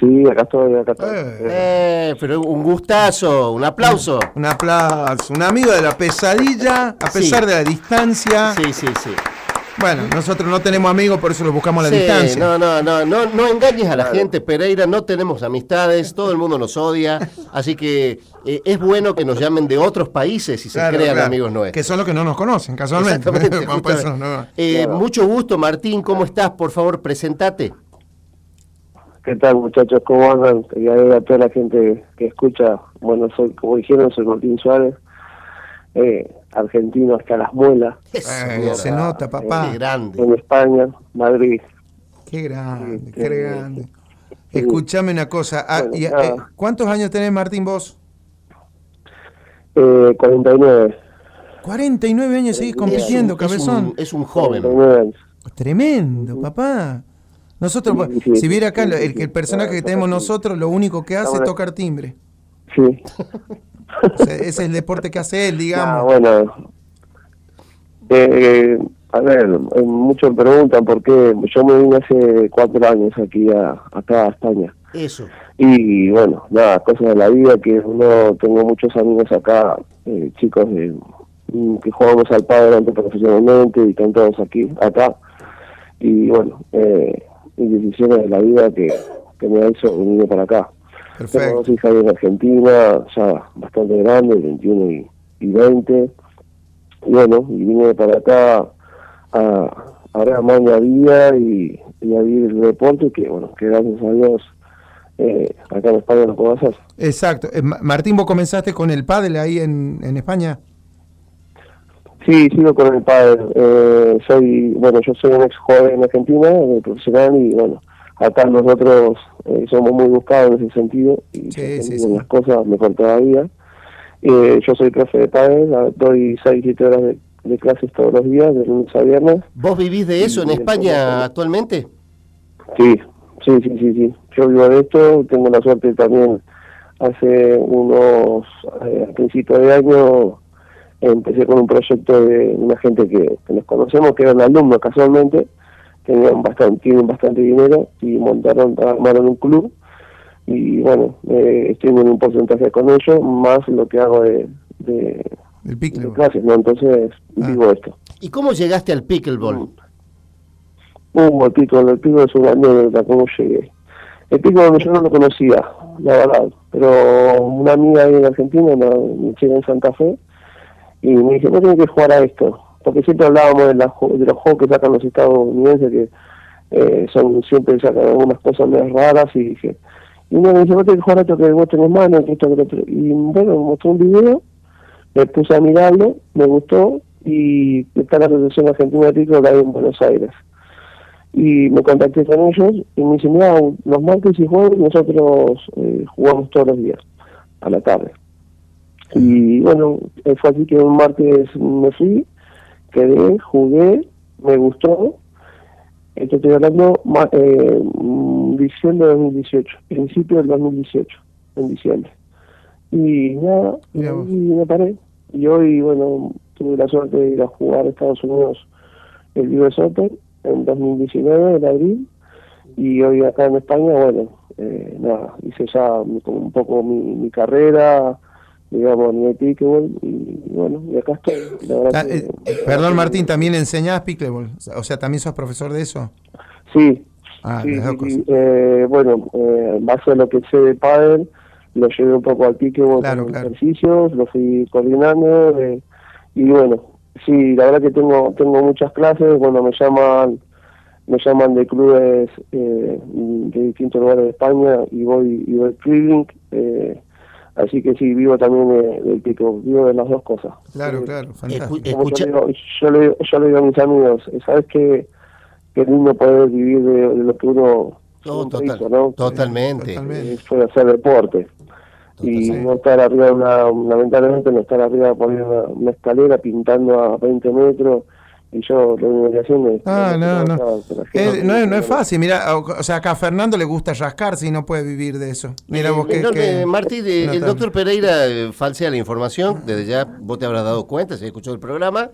Sí, acá estoy, acá estoy. Eh, pero un gustazo, un aplauso. Un aplauso. Un amigo de la pesadilla, a Sí. pesar de la distancia. Sí, sí, sí. Bueno, nosotros no tenemos amigos, por eso los buscamos a la Sí, distancia. No, no, no, no, no engañes a la gente, Pereira, no tenemos amistades, todo el mundo nos odia, *laughs* así que eh, es bueno que nos llamen de otros países y se Claro, crean claro. amigos nuestros. Que son los que no nos conocen, casualmente. *laughs* Eso no- Eh, Mucho gusto, Martín, ¿cómo estás? Por favor, presentate. ¿Qué tal, muchachos? ¿Cómo andan? Y a toda la gente que escucha. Bueno, soy, como dijeron, soy Martín Suárez, eh, argentino hasta las muelas. Eh, se nota, papá. Qué grande. En España, Madrid. Qué grande, Sí, qué sí. grande. Escuchame una cosa. ah, Bueno, y, eh. ¿Cuántos años tenés, Martín, vos? Eh, 49. 49 años seguís compitiendo, Es un- cabezón. Es un joven. 49 años. Tremendo, papá. Nosotros, Sí, sí, si viera acá, el, que el personaje que Ah, tenemos sí. nosotros, lo único que hace es tocar timbre. Sí. *laughs* O sea, ese es el deporte que hace él, *laughs* Ah, digamos. bueno. Eh, a ver, eh, muchos me preguntan por qué. Yo me vine hace cuatro años aquí a, acá a España. Eso. Y bueno, nada, cosas de la vida que uno, tengo muchos amigos acá, eh, chicos de, mm, que jugamos al padre antes profesionalmente y están todos aquí, acá. Y bueno, eh, y decisiones de la vida que, que me hizo venir para acá. Tengo dos hijas en Argentina, ya bastante grandes, 21 y, y 20. Y bueno, y vine para acá a, a ver a Maña Vía y, y a vivir el deporte que, bueno, que gracias a Dios eh, acá en España lo puedo hacer. Exacto. Eh, Ma- Martín, vos comenzaste con el pádel ahí en, en España. Sí, sigo con el padre. Eh, soy, bueno, yo soy un ex joven en Argentina, profesional, y bueno, acá nosotros eh, somos muy buscados en ese sentido y Sí, sí, hacemos sí. las cosas mejor todavía. Eh, yo soy profe de padre, la- doy 6, 7 horas de, de clases todos los días, de lunes a viernes. ¿Vos vivís de eso en España actualmente? Sí, sí, sí, sí, sí. Yo vivo de esto, tengo la suerte también, hace unos, eh, a principios de año, empecé con un proyecto de una gente que, que nos conocemos, que eran alumnos casualmente, tenían bastante, tienen bastante dinero y montaron, armaron un club y bueno, eh, estoy en un porcentaje con ellos, más lo que hago de, de, El de pickleball. clases, ¿no? Entonces Ah. vivo esto. ¿Y cómo llegaste al pickleball? Uh, el pico, el pico es una anécdota, cómo llegué. El pico yo no lo conocía, la verdad, pero una amiga ahí en Argentina, una, en Santa Fe, y me dice, vos tenés que jugar a esto, porque siempre hablábamos de, la de los juegos que sacan los estadounidenses, que eh, son siempre sacan algunas cosas más raras, y dije, y uno me dice, vos tenés que jugar esto que vos tenés mano, que esto que lo otro. Y bueno, me mostró un video, me puse a mirarlo, me gustó, y está la Asociación Argentina de Pico ahí en Buenos Aires y me contacté con ellos y me dicen, mira, los martes y jueves nosotros eh, jugamos todos los días, a la tarde. Y bueno, eh, fue así que un martes me fui, quedé, jugué, me gustó. Esto estoy hablando eh, mm, diciembre de 2018, principio del 2018, en diciembre. Y nada, y me paré. Y hoy, bueno, tuve la suerte de ir a jugar a Estados Unidos el US Open en 2019, en abril, y hoy acá en España, bueno, eh, nada, hice ya como un poco mi, mi carrera, digamos, a nivel pickleball, y bueno, y acá estoy. La verdad Ah, que- eh, perdón, Martín, ¿también enseñás pickleball? O sea, ¿también sos profesor de eso? Sí, Ah, sí, sí. Eh, bueno, eh, en base a lo que sé de pádel, lo llevé un poco al pickleball Claro, con claro. ejercicios, lo fui coordinando, eh, y bueno, sí, la verdad que tengo tengo muchas clases, bueno, me llaman me llaman de clubes eh, de distintos lugares de España y voy y voy clearing, eh, así que sí, vivo también de- del pickleball, vivo de las dos cosas. Claro, Eh, claro, fantástico. escucha- yo, le digo, yo, le, digo- yo le digo a mis amigos, ¿sabes qué? Qué lindo poder vivir de, de lo que uno No, siempre total- hizo, ¿no? totalmente. Totalmente. Eh, Fue hacer deporte. Y Sí. no estar arriba, de una, lamentablemente, no estar arriba poniendo una, una escalera pintando a 20 metros. Y yo lo único que hacía es. Ah, no, no. Eh, no, es- no es fácil, mira, o, o sea, acá a Fernando le gusta rascarse y no puede vivir de eso. Mira vos que... que- eh, Martí, el doctor Pereira eh, falsea la información, desde ya vos te habrás dado cuenta, si has escuchado el programa,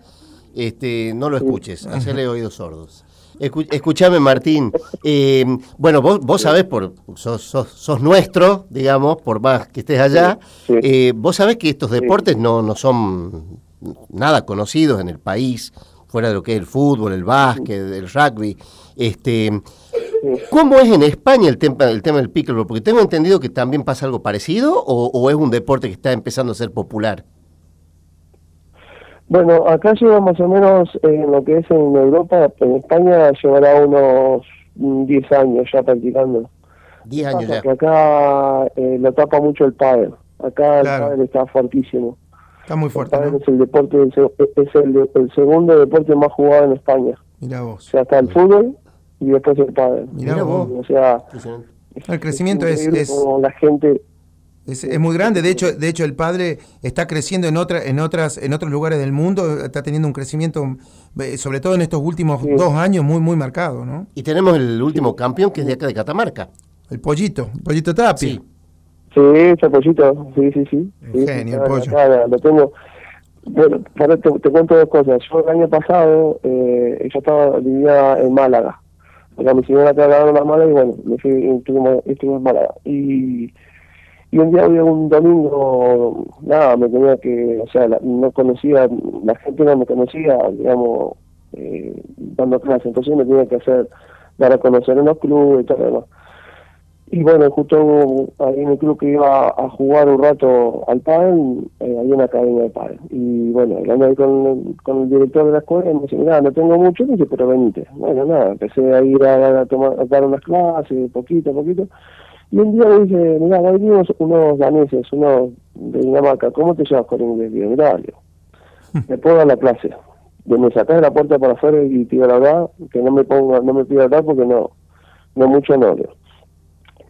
este, no lo escuches, hacele oídos sordos. Escu- escuchame, Martín, eh, bueno, vos, vos sabés, por, sos, sos, sos nuestro, digamos, por más que estés allá, Sí, sí. eh, vos sabés que estos deportes no, no son nada conocidos en el país, fuera de lo que es el fútbol, el básquet, el rugby. Este, ¿Cómo es en España el tema, el tema del pickleball? Porque tengo entendido que también pasa algo parecido o, o es un deporte que está empezando a ser popular. Bueno, acá lleva más o menos en lo que es en Europa, en España llevará unos mm, 10 años ya practicando. 10 años Pasa ya. que acá eh, lo tapa mucho el pádel. Acá Claro. el pádel está fuertísimo. Está muy fuerte, ¿no? es el deporte, es el, segundo deporte más jugado en España. Mira O vos. sea, está el fútbol y después el pádel. Mirá vos. O sea, El crecimiento es, es, como la gente es, es muy grande. De hecho, de hecho, el padre está creciendo en otra, en otras, en otros lugares del mundo. Está teniendo un crecimiento, eh, sobre todo en estos últimos dos años, muy, muy marcado, ¿no? Y tenemos el último campeón que es de acá de Catamarca. El pollito, el pollito Tapia. Sí. Sí, ese pollito, sí, sí, sí. Sí, genio, el acá- pollo. lo tengo. Bueno, para te, te cuento dos cosas. Yo el año pasado, eh, yo estaba, vivía en Málaga. Acá mi señora agarró la Málaga y bueno, me fui, estuvimos, estuve en Málaga. Y, y un día, había un domingo, nada, me tenía que, o sea, la- no conocía, la gente no me conocía, digamos, eh, dando clases. Entonces me tenía que hacer, dar a conocer en los clubes y todo lo demás. Y bueno, justo ahí en el club que iba a jugar un rato al pádel, eh, había una academia de pádel. Y bueno, hablando ahí con, el- con el director de la escuela, me dice, mira, no tengo mucho, me dice, pero venite. Bueno, nada, empecé a ir a, a tomar, a dar unas clases, poquito a poquito. Y un día me dice, mira, venir unos, unos daneses, unos de Dinamarca, ¿cómo te llamas con inglés? Digo, mira, le digo, *laughs* me puedo dar la clase. De me sacás de la puerta para afuera y pido la verdad, que no me ponga, no me pida hablar porque no, no mucho no leo.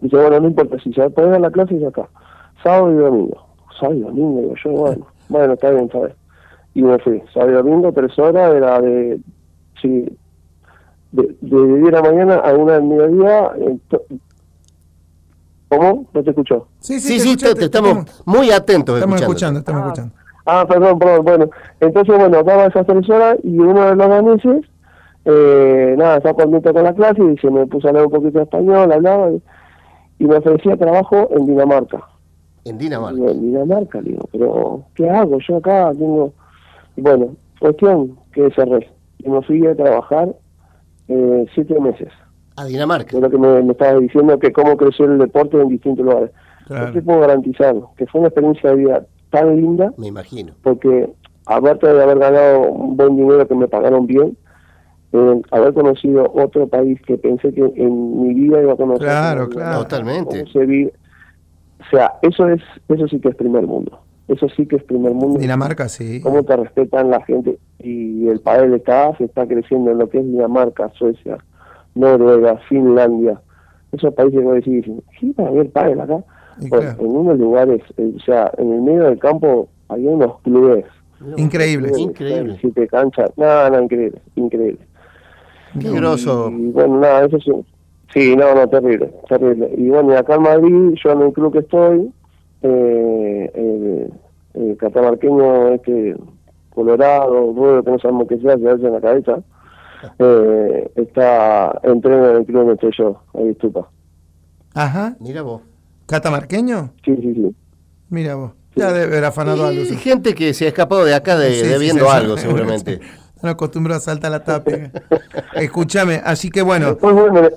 Dice, bueno, no importa, si se puede dar la clase y acá. Sábado y domingo. Sábado y domingo, digo yo, bueno, *laughs* bueno, está bien, ¿sabes? Y me fui. Sábado y domingo, tres horas, era de, sí, de, de 10 de la mañana a una del mediodía. ¿Cómo? No te escuchó. Sí, Sí, sí, te, te estamos muy atentos Estamos escuchando. estamos escuchando. Ah, perdón, perdón, bueno. Entonces, bueno, daba esas tres horas y uno de los daneses, eh, nada, estaba contento con la clase y se me puso a hablar un poquito de español, hablaba y, y me ofrecía trabajo en Dinamarca. En Dinamarca. Digo, en Dinamarca, le digo, pero ¿qué hago? Yo acá tengo... Bueno, cuestión que cerré. Y me fui a trabajar eh, siete meses. A Dinamarca. Es lo que me, me estaba diciendo, que cómo creció el deporte en distintos lugares. Claro. Te puedo garantizar que fue una experiencia de vida tan linda Me imagino. porque aparte de haber ganado un buen dinero que me pagaron bien, eh, haber conocido otro país que pensé que en mi vida iba a conocer. Claro, cómo- claro. Totalmente. cómo se vive. O sea, eso es eso sí que es primer mundo. Eso sí que es primer mundo. Dinamarca, sí. Cómo te respetan la gente y el país está se está creciendo en lo que es Dinamarca, Suecia, Noruega, Finlandia. Esos países que decís, ¿sí va a haber pádel acá? Bueno, en unos lugares, eh, o sea, en el medio del campo había unos clubes. Increíble. Increíble. Si te canchas, nada, no, increíble, increíble. Qué groso. Y bueno, nada, eso sí. Sí, no, no, terrible, terrible. Y bueno, y acá en Madrid, yo en el club que estoy, eh, el, el catamarqueño este colorado, ruedo, que no sabemos qué sea, se hace en la cabeza, eh, está, entrena en el club donde estoy yo, ahí estupa. Ajá. Mira vos. ¿Catamarqueño? Sí, sí, sí. Mira vos. Ya debe haber afanado algo. Y sí. gente que se ha escapado de acá de, Sí, sí, debiendo sí, sí. algo, seguramente. *laughs* *laughs* Están acostumbrados a saltar la tapia. Escúchame, así que bueno. Pues bueno,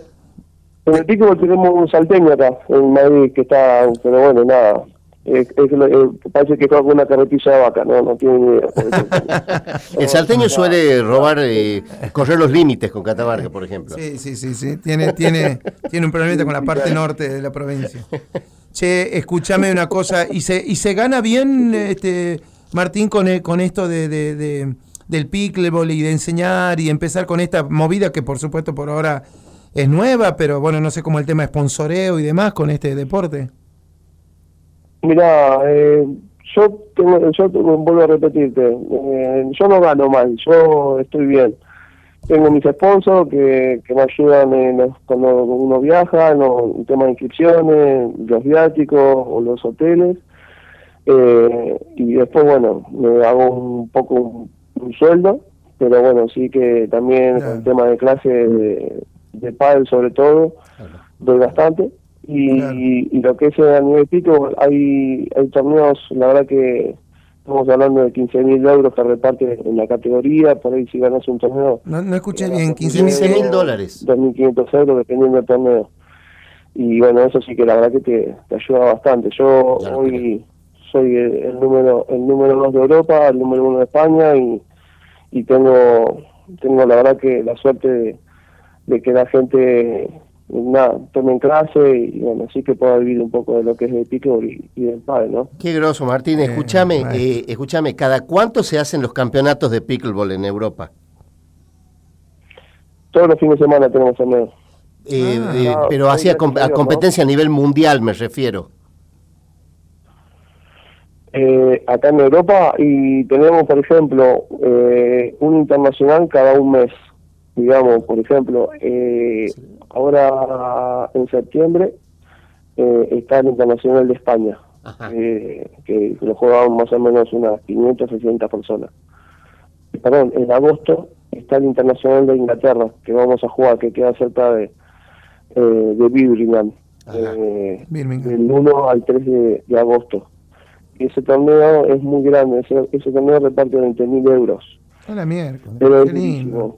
en el pico tenemos un salteño acá, en Madrid, que está, pero bueno, nada. Es, es lo- eh, parece que juega con una carretilla de vaca, no, no tiene ni idea. *laughs* El salteño suele robar, eh, correr los límites con Catamarca, por ejemplo. Sí, sí, sí, sí. Tiene, tiene, tiene un problemita con la parte norte de la provincia. Che, escúchame una cosa. ¿Y se, y se gana bien, este Martín, con, e- con esto de, de- de- del pickleball y de enseñar y empezar con esta movida que por supuesto por ahora es nueva, pero bueno, no sé cómo el tema de sponsoreo y demás con este deporte? Mira, eh, yo tengo, yo tengo- vuelvo a repetirte, eh, yo no gano mal, yo estoy bien. Tengo mis sponsors que, que me ayudan en los- cuando uno viaja, en los temas de inscripciones, los viáticos o los hoteles. Eh, y después, bueno, me hago un poco un, sueldo, pero bueno, sí que también con el tema de clase de, de pádel sobre todo, doy bastante. Y, y lo que es a nivel pico, hay, hay torneos, la verdad que estamos hablando de 15 mil euros que reparte en la categoría, por ahí si ganas un torneo, No, no escuché bien, 15 15 mil. mil dólares. 2.500 euros dependiendo del torneo. Y bueno, eso sí que la verdad que te, te ayuda bastante. Yo hoy soy el, el número el número dos de Europa, el número uno de España y, y tengo tengo la verdad que la suerte de, de que la gente nada, tome en clase y bueno, así que pueda vivir un poco de lo que es el pickleball y, y del padre, ¿no? Qué groso, Martín. Escúchame, eh, escúchame, ¿cada cuánto se hacen los campeonatos de pickleball en Europa? Todos los fines de semana tenemos torneos. Eh, Ah. eh, No, pero hacia com- a ¿no? competencia a nivel mundial me refiero. Eh, acá en Europa y tenemos, por ejemplo, eh, un internacional cada un mes. Digamos, por ejemplo, eh, ahora en septiembre eh, está el internacional de España, eh, que lo juegan más o menos unas 500, 600 personas. Perdón, en agosto está el internacional de Inglaterra, que vamos a jugar, que queda cerca de, eh, de Birmingham, eh, Birmingham. del 1 al 3 de, de agosto. Ese torneo es muy grande, ese, ese torneo reparte 20 mil euros. A la miércoles. Pero Qué es lindo.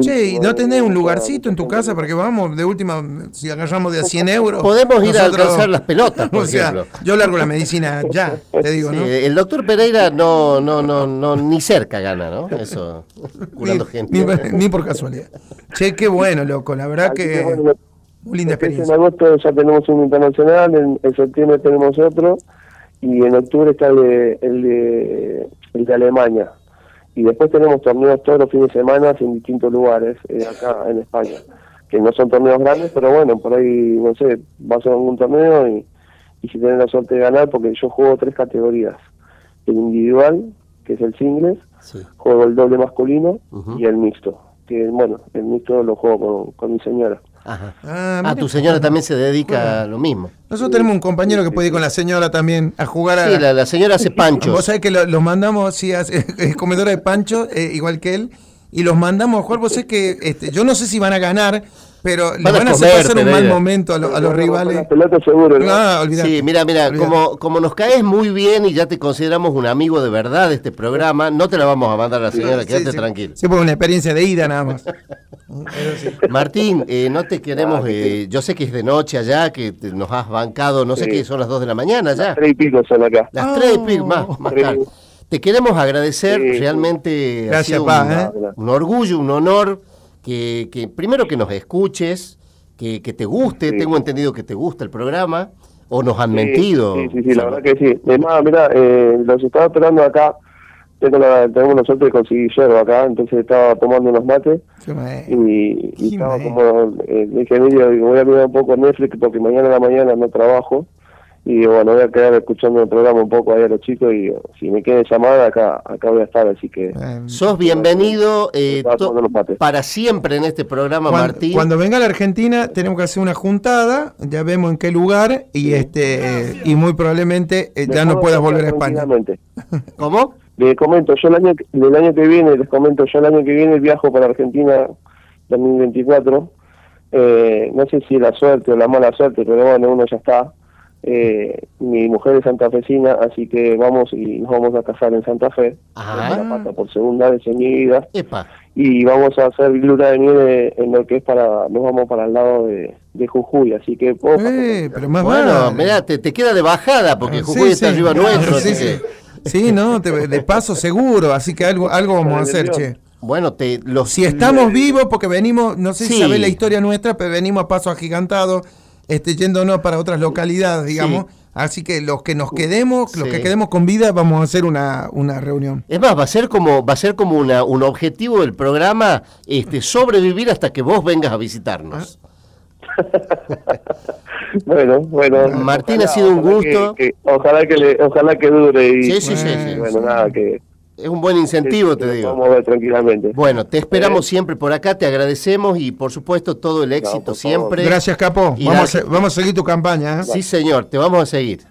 Che, ¿y no tenés un lugarcito en tu casa para que vamos? De última, si agarramos de a 100 *laughs* euros. Podemos ir a alcanzar las pelotas, *laughs* por o sea, ejemplo. yo largo la medicina ya, te digo, Sí, ¿no? el doctor Pereira no, no, no, no, ni cerca gana, ¿no? Eso, *laughs* curando Ni, gente. ni- ni por casualidad. Che, qué bueno, loco. La verdad Así que bueno, muy linda Después experiencia. En agosto ya tenemos un internacional, en, en septiembre tenemos otro y en octubre está el de, el de, el de Alemania. Y después tenemos torneos todos los fines de semana en distintos lugares eh, acá en España, que no son torneos grandes, pero bueno, por ahí, no sé, vas a algún torneo y, y si tenés la suerte de ganar, porque yo juego tres categorías, el individual, que es el singles, Sí. juego el doble masculino y el mixto, que bueno, el mixto lo juego con, con mi señora. Ajá. Ah, Ah, tu señora también se dedica a lo mismo. Nosotros tenemos un compañero que puede ir con la señora también a jugar a. Sí, la, la señora hace *laughs* Vos panchos. sabés que lo- los mandamos, sí, hace- *laughs* es comedora de pancho, eh, igual que él, y los mandamos a jugar. Vos sabés que este, yo no sé si van a ganar, pero Van a van a hacer pasar un mal momento a, lo- a los rivales. La pelota seguro, ¿no? No, olvidate. Sí, mira, mira, Olvidate. como, como nos caes muy bien y ya te consideramos un amigo de verdad de este programa, no te la vamos a mandar a la señora, Sí, quédate sí. tranquilo. Sí, porque una experiencia de ida nada más. *laughs* Martín, eh, no te queremos, eh, yo sé que es de noche allá, que te- nos has bancado, no sé qué, son las 2 de la mañana ya. Tres y pico son acá. Las Oh. 3 y pico, más, más Sí. tarde. Te queremos agradecer, realmente ha Gracias, sido pa, un, ¿eh? un orgullo, un honor, que, que primero que nos escuches, que, que te guste, Sí. tengo entendido que te gusta el programa, o nos han Sí, mentido. Sí, sí, sí, la verdad que sí. Además, mira, eh, los estaba esperando acá. Tengo la, tenemos la suerte de conseguir hierro acá, entonces estaba tomando unos mates y, y estaba como, eh, dije digo, voy a mirar un poco Netflix porque mañana a la mañana no trabajo y bueno, voy a quedar escuchando el programa un poco ahí a los chicos y digo, si me quieren llamar acá, acá voy a estar, así que... Eh, Sos bienvenido eh, para siempre en este programa, Cuando, Martín. cuando venga a la Argentina tenemos que hacer una juntada, ya vemos en qué lugar y este y muy probablemente eh, ya no puedas volver a España. *laughs* ¿Cómo? Les comento, yo el año, que- el año que viene, les comento, yo el año que viene viajo para Argentina 2024. Eh, no sé si la suerte o la mala suerte, pero bueno, uno ya está. Eh, mi mujer es santafesina, así que vamos y nos vamos a casar en Santa Fe. Ajá. En La Pata por segunda vez en mi vida. Epa. Y vamos a hacer luna de nieve en lo que es para, nos vamos para el lado de, de Jujuy, así que... Eh, pero más Bueno, vale. mirá, te, te queda de bajada porque Sí, Jujuy está sí. arriba nuestro. Sí, sí. Sí, no, te- de paso seguro, así que algo algo vamos a hacer, che. Bueno, te, los, Si estamos vivos, porque venimos, no sé si Sí. sabés la historia nuestra, pero venimos a paso agigantado, este, yéndonos para otras localidades, digamos. Así que los que nos quedemos, los Sí. que quedemos con vida, vamos a hacer una, una reunión. Es más, va a ser como, va a ser como una, un objetivo del programa este, sobrevivir hasta que vos vengas a visitarnos. *laughs* Bueno, bueno. Martín, ha sido un gusto. que- que- ojalá que le, ojalá que dure y Sí, sí, sí, sí. bueno, nada, que Es un buen incentivo, te digo. Vamos a ver tranquilamente. Bueno, te esperamos Eh. siempre por acá, te agradecemos y por supuesto todo el éxito siempre. Gracias, Capo. Y Vamos a, vamos a seguir tu campaña. ¿eh? Sí, señor, te vamos a seguir.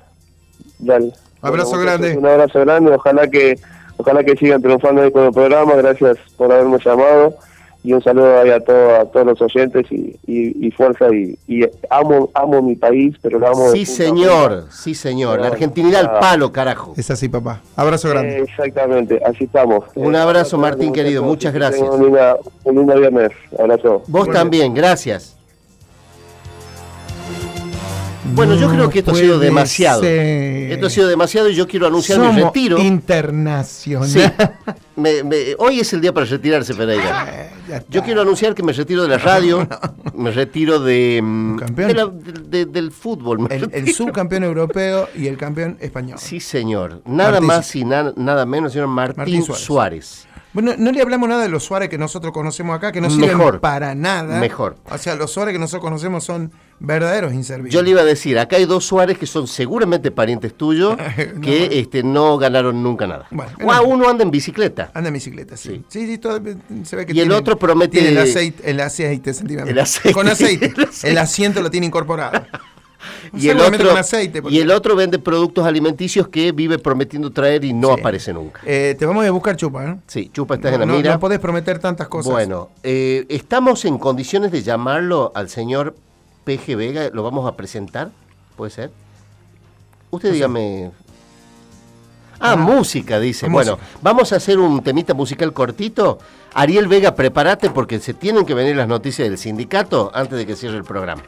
Dale. Abrazo Bueno, grande. Un abrazo grande, ojalá que ojalá que sigan triunfando ahí con el programa, gracias por haberme llamado y un saludo ahí a, todo, a todos los oyentes y, y, y fuerza y, y amo amo mi país, pero lo amo. Sí, señor, sí, señor. La Argentinidad al palo, carajo. Es así, papá. Abrazo grande. Eh, Exactamente, así estamos. Un Eh, abrazo, Martín, querido. Muchas gracias. Un lindo viernes. Abrazo. Vos también, gracias. Bueno, yo creo que esto ha sido demasiado. ser. Esto ha sido demasiado y yo quiero anunciar mi retiro. internacional. Sí. Me- me- hoy es el día para retirarse, Pereira. Eh, Yo quiero anunciar que me retiro de la radio, *laughs* me retiro de, mm, campeón. de la- de- de- del fútbol. El, subcampeón europeo y el campeón español. Sí, señor. Nada Martín. más y na- nada menos, señor Martín, Martín Suárez. Suárez. Bueno, no le hablamos nada de los Suárez que nosotros conocemos acá, que no sirven Mejor. para nada. Mejor. O sea, los Suárez que nosotros conocemos son verdaderos inservibles. Yo le iba a decir, acá hay dos Suárez que son seguramente parientes tuyos *laughs* que este, no ganaron nunca nada. o a uno anda en bicicleta. Anda en bicicleta, sí. Sí, sí, todo- se ve que Y el otro promete- Tiene el aceite, el aceite. El aceite. Con aceite. *laughs* El aceite. El asiento lo tiene incorporado. *laughs* Y el, otro, con aceite. porque- y el otro vende productos alimenticios que vive prometiendo traer y no aparece nunca. Eh, te vamos a buscar chupa, ¿no? Sí, Chupa, estás No, en la no- mira. no podés prometer tantas cosas. Bueno, eh, ¿estamos en condiciones de llamarlo al señor PG Vega? ¿Lo vamos a presentar? ¿Puede ser? Usted dígame... Ah, música, dice. Bueno, vamos a hacer un temita musical cortito. Ariel Vega, prepárate porque se tienen que venir las noticias del sindicato antes de que cierre el programa.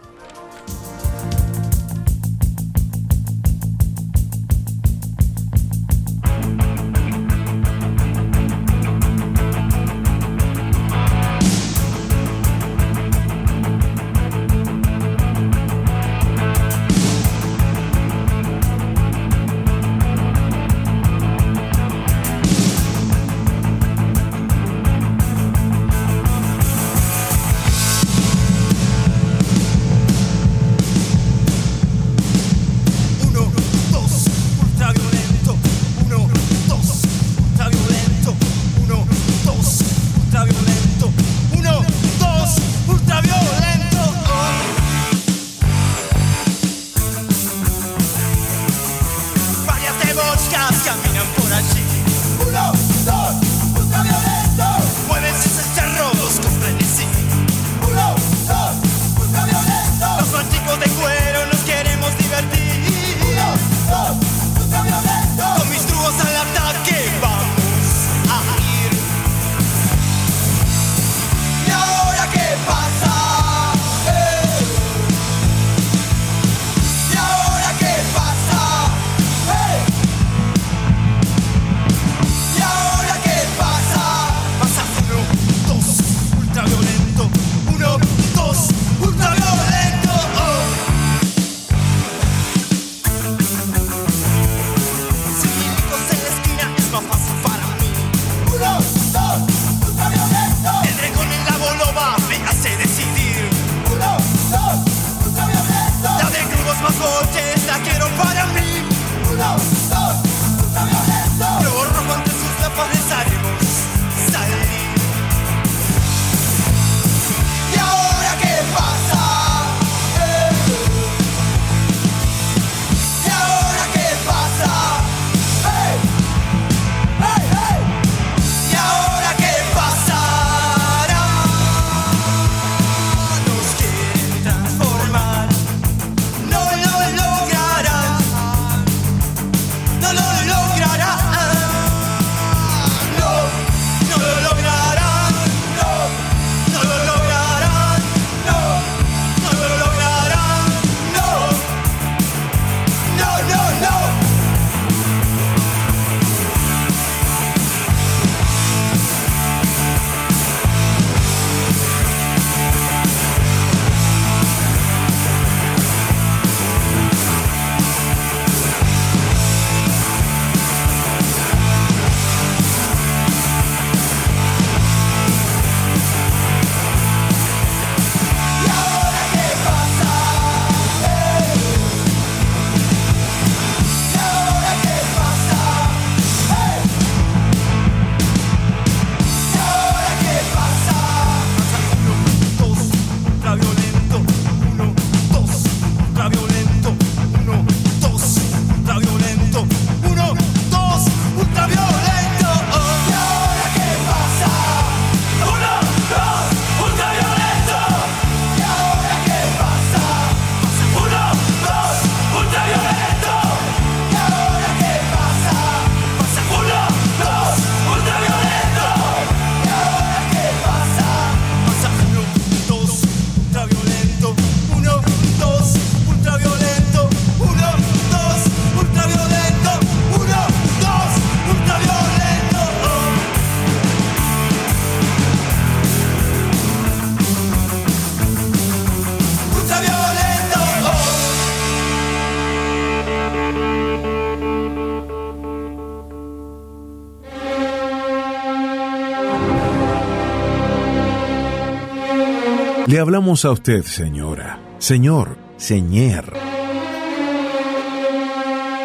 Hablamos a usted, señora, señor, señor.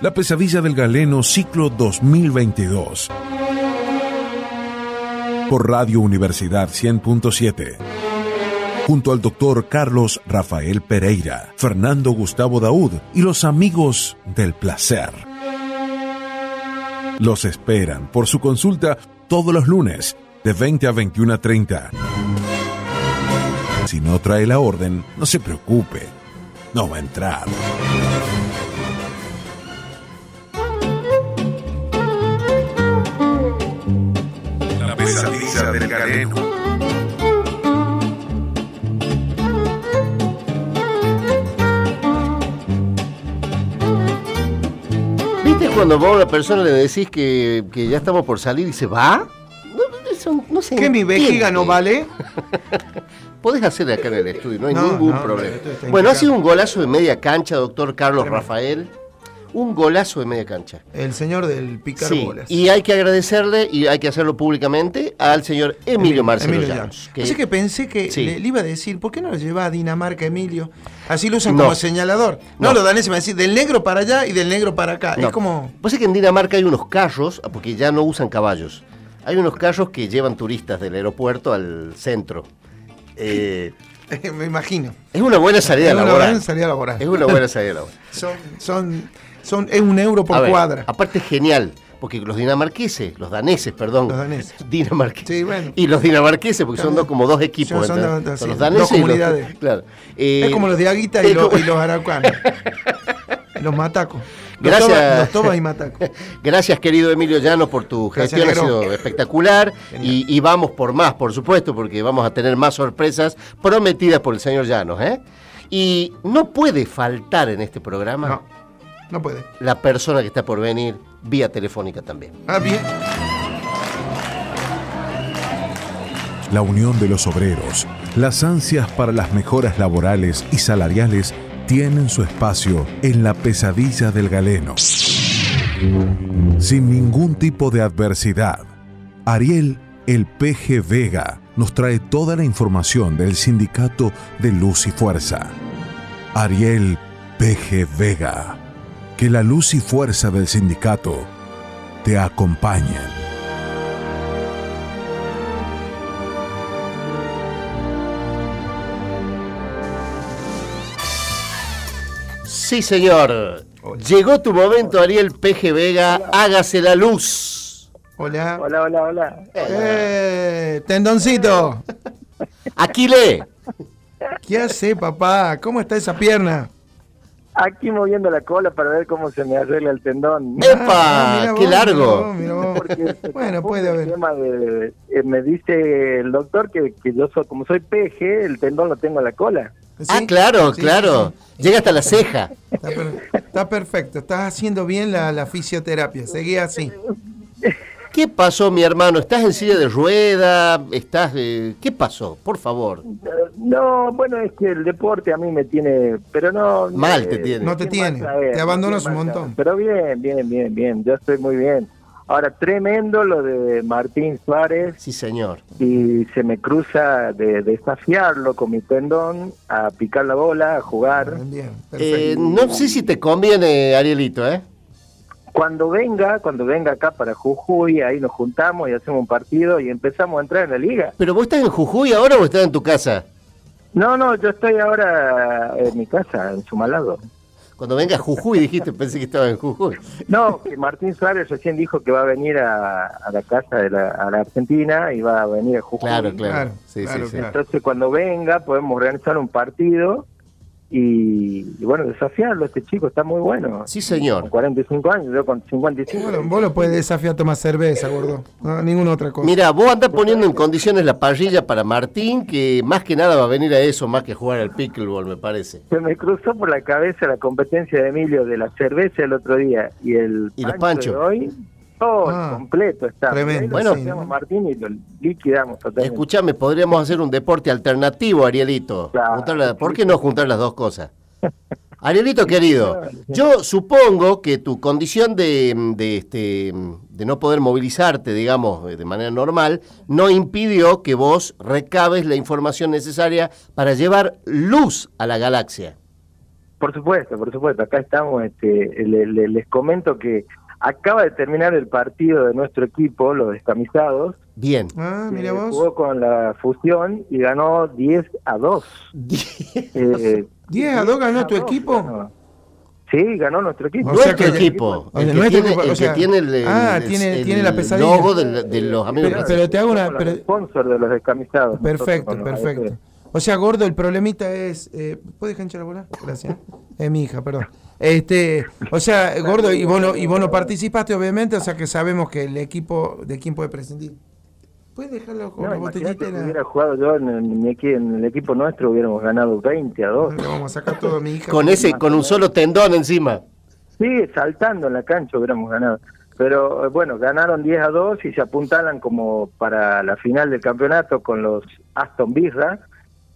La pesadilla del galeno ciclo 2022. Por Radio Universidad 100.7. Junto al doctor Carlos Rafael Pereira, Fernando Gustavo Daud y los amigos del placer. Los esperan por su consulta todos los lunes de 20 a 21 a 30. Si no trae la orden, no se preocupe, no va a entrar. La pesadilla del galeno. ¿Viste cuando vos a una persona le decís que, que ya estamos por salir y se va? No, eso no se ¿Que mi vejiga no vale? *laughs* Podés hacer acá en el estudio, no hay No, ningún no, problema. Bueno, ha sido un golazo de media cancha, doctor Carlos Tremendo. Rafael. Un golazo de media cancha. El señor del picar Sí, bolas. y hay que agradecerle, y hay que hacerlo públicamente, al señor Emilio Marcelo Emilio Llanos. Que- Así que pensé que Sí. le, le iba a decir, ¿por qué no lo lleva a Dinamarca, Emilio? Así lo usan No. como señalador. No, No. lo daneses me decir del negro para allá y del negro para acá. Es como. Vos sabés que en Dinamarca hay unos carros, porque ya no usan caballos. Hay unos carros que llevan turistas del aeropuerto al centro. Eh, *laughs* me imagino. es una buena salida Es una laboral. buena salida laboral. Es una buena salida laboral. *laughs* Son, son, son, es un euro por ver, cuadra. Aparte es genial, porque los dinamarqueses, los daneses, perdón. Los daneses. *laughs* Dinamarqueses. Sí, bueno. Y los dinamarqueses, porque son dos, como dos equipos. Son- los daneses dos y los- comunidades. claro. Eh, es como los de Aguita y, y los araucanos. Los matacos. Los Gracias. Los y matacos. *laughs* Gracias, querido Emilio Llano, por tu Gracias, gestión. Ha sido espectacular. Y, y vamos por más, por supuesto, porque vamos a tener más sorpresas prometidas por el señor Llanos. ¿eh? Y no puede faltar en este programa No, no puede. la persona que está por venir vía telefónica también. Ah, bien. La unión de los obreros, las ansias para las mejoras laborales y salariales tienen su espacio en la pesadilla del galeno. Sin ningún tipo de adversidad, Ariel, el PG Vega, nos trae toda la información del sindicato de Luz y Fuerza. Ariel PG Vega, que la luz y fuerza del sindicato te acompañen. Sí, señor. Llegó tu momento, Ariel PG Vega. Hágase la luz. Hola. Hola, hola, hola. Eh, tendoncito. Aquile. ¿Qué hace, papá? ¿Cómo está esa pierna? Aquí moviendo la cola para ver cómo se me arregla el tendón. ¡Epa! Ah, mira ¡Qué vos, largo! mira vos, mira vos. *laughs* Bueno, puede haber. tema de- eh, me dice el doctor que, que yo soy, como soy peje, el tendón lo tengo en la cola. Ah, ¿Sí? claro, Sí, claro. sí, sí. Llega hasta la ceja. Está, per- está perfecto. Estás haciendo bien la, la fisioterapia. Seguí así. ¿Qué pasó, mi hermano? ¿Estás en silla de rueda? ¿Estás, eh, ¿Qué pasó? Por favor. Eh, No, bueno, es que el deporte a mí me tiene, pero no... Mal eh, te tiene. No te ¿qué tiene, saber? te abandonas ¿Qué un montón. Pero bien, bien, bien, bien, yo estoy muy bien. Ahora, tremendo lo de Martín Suárez Sí, señor. y se me cruza de desafiarlo con mi tendón a picar la bola, a jugar. Bien, Eh, no sé si te conviene, Arielito, ¿eh? Cuando venga, cuando venga acá para Jujuy, ahí nos juntamos y hacemos un partido y empezamos a entrar en la liga. ¿Pero vos estás en Jujuy ahora o estás en tu casa? No, no, yo estoy ahora en mi casa, en Sumalado. Cuando venga a Jujuy, dijiste, pensé que estaba en Jujuy. No, que Martín Suárez recién dijo que va a venir a, a la casa de la, a la Argentina y va a venir a Jujuy. Claro, claro. Claro, Sí, claro, sí, sí. claro. Entonces cuando venga podemos organizar un partido y, y bueno, desafiarlo. Este chico está muy bueno. Sí, señor. Con 45 años, yo con 55. Bueno, vos lo puedes desafiar a tomar cerveza, gordo. No, ninguna otra cosa. Mira, vos andás poniendo en condiciones la parrilla para Martín, que más que nada va a venir a eso, más que jugar al pickleball, me parece. Se me cruzó por la cabeza la competencia de Emilio de la cerveza el otro día y el Y los pancho de hoy. Todo Ah, completo está. tremendo, Ahí lo Bueno. a Martín y lo liquidamos totalmente. Escuchame, podríamos hacer un deporte alternativo, Arielito. Claro, la- ¿Por qué no juntar las dos cosas? *laughs* Arielito querido, yo supongo que tu condición de, de, este, de no poder movilizarte, digamos, de manera normal, no impidió que vos recabes la información necesaria para llevar luz a la galaxia. Por supuesto, por supuesto. Acá estamos. Este, le- le- les comento que acaba de terminar el partido de nuestro equipo, los descamisados. Bien. Ah, que mira vos. Jugó con la fusión y ganó 10 a 2. Eh, 10 a 2 ganó tu 10 a 2 equipo. ganó. Sí, ganó nuestro equipo. O sea Nuestro que- equipo, el que tiene, equipo, el o que sea- tiene el, el- ah, el- tiene- el tiene la pesadilla. logo de, de los amigos Pero, pero te hago una. Pero- sponsor de los descamisados. perfecto, nosotros perfecto. O sea, gordo, el problemita es. Eh, ¿Puedes dejar hinchar la bola? Gracias. Es mi hija, perdón. Este, o sea, *laughs* gordo, y vos, no, y vos no participaste, obviamente, o sea que sabemos que el equipo de quién puede prescindir. ¿Puedes dejarlo con No, la botellita? la- hubiera jugado yo en el, en el equipo nuestro, hubiéramos ganado 20 a 2. Le vamos a sacar todo a mi hija. Con ese, con un solo tendón encima. Sí, saltando en la cancha hubiéramos ganado. Pero eh, bueno, ganaron 10 a 2 y se apuntalan como para la final del campeonato con los Aston Villa.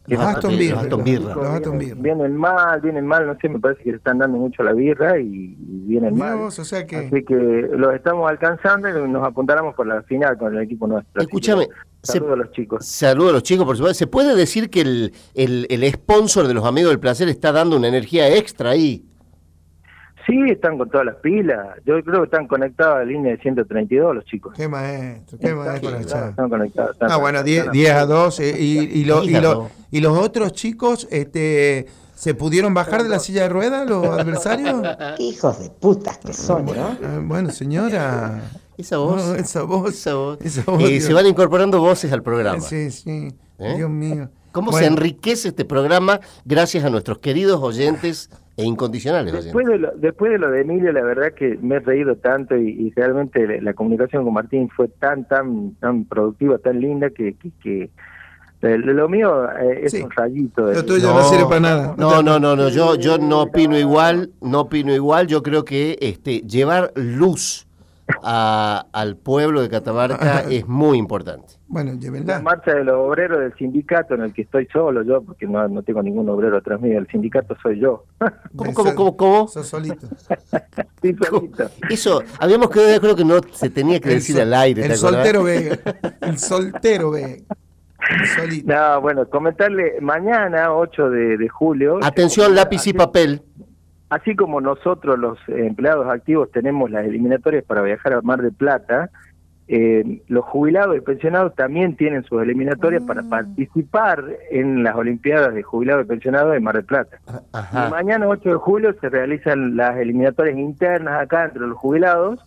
Los Aston Los. Aston. Los. Vienen mal, vienen mal, no sé, me parece que le están dando mucho la birra y, y vienen Mira mal. vos, o sea que. Así que los estamos alcanzando y nos apuntaremos por la final con el equipo nuestro. Escúchame, Saludos a los chicos. Saludos a los chicos, por supuesto. ¿Se puede decir que el, el, el sponsor de los amigos del placer está dando una energía extra ahí? Sí, están con todas las pilas. Yo creo que están conectados a la línea de 132 los chicos. Qué maestro, qué maestro. Están, están conectados. están- Ah, bueno, 10 están- 10 a 2. eh, y, y, lo- y, 10 a lo- 2. y los otros chicos, este. ¿Se pudieron bajar de la silla de ruedas los adversarios? *laughs* Qué hijos de putas que son, ¿no? Ah, bueno, señora. Esa voz. No, esa voz. Esa voz. Esa voz, Eh, Dios. se van incorporando voces al programa. Sí, sí. ¿Eh? Dios mío. ¿Cómo se enriquece este programa gracias a nuestros queridos oyentes e incondicionales Después de, lo, después de lo de Emilio, la verdad que me he reído tanto y, y realmente la, la comunicación con Martín fue tan, tan, tan productiva, tan linda que, que, que eh, lo mío eh, es Sí. un rayito. de- Lo tuyo no sirve para nada. No, no, no, no, yo, yo no opino igual, no opino igual, yo creo que este llevar luz a- al pueblo de Catamarca *laughs* es muy importante. Bueno, La llévenla. marcha de los obreros del sindicato en el que estoy solo yo, porque no, no tengo ningún obrero atrás mío, el sindicato soy yo. *laughs* ¿Cómo, cómo, cómo, cómo? Sos solito. *laughs* Sí, solito. Eso, habíamos quedado de acuerdo que no se tenía que El decir sol- al aire. ¿te El soltero Vega. El soltero Vega. Solito. No, bueno, comentarle, mañana, 8 de, de julio... Atención, lápiz y papel. Así como nosotros los empleados activos tenemos las eliminatorias para viajar a Mar del Plata, eh, los jubilados y pensionados también tienen sus eliminatorias para participar en las Olimpiadas de jubilados y pensionados de Mar del Plata. Y Ajá. mañana 8 de julio se realizan las eliminatorias internas acá entre los jubilados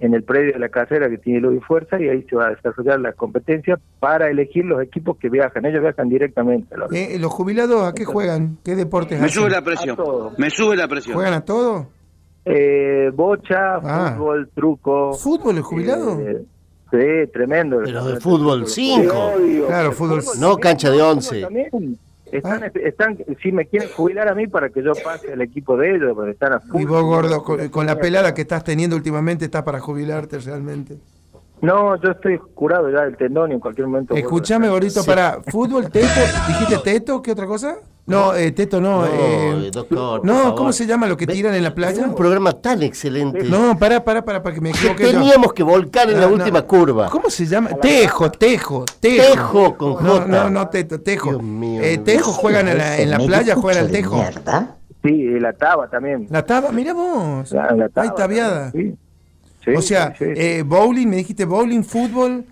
en el predio de la carrera que tiene Luz y Fuerza y ahí se va a desarrollar la competencia para elegir los equipos que viajan. Ellos viajan directamente. a los- Eh, ¿Los jubilados a qué juegan? ¿Qué deportes Me hacen? sube la presión. A todo. Me sube la presión. ¿Juegan a todo? Eh, bocha, Ah. fútbol, truco. ¿Fútbol el jubilado? Eh, sí, tremendo. Pero de fútbol 5. Claro, fútbol. No cancha de 11. Están, Ah. están, si me quieren jubilar a mí para que yo pase al equipo de ellos, porque están a. Y vos, gordo, con, con la pelada que estás teniendo últimamente, estás para jubilarte realmente. No, yo estoy curado ya del tendón y en cualquier momento. estar. gordito, Sí. para fútbol, teto, dijiste teto, ¿qué otra cosa? No, eh, teto no. No, eh, doctor, por no, favor. ¿cómo se llama lo que tiran en la Es playa? un programa tan excelente No, pará, pará, pará, para que me que equivoque yo. teníamos que volcar en la No, no. última curva. ¿Cómo se llama? Tejo, tejo, tejo. Tejo con No, J. no, no, teto, tejo. Dios mío. Eh, tejo juegan en la, en la playa, juegan al tejo. Sí, y la taba también. La taba, mira vos. La, la taba tabiada. sí. Sí, o sea, sí, sí. eh, bowling, me dijiste bowling, fútbol.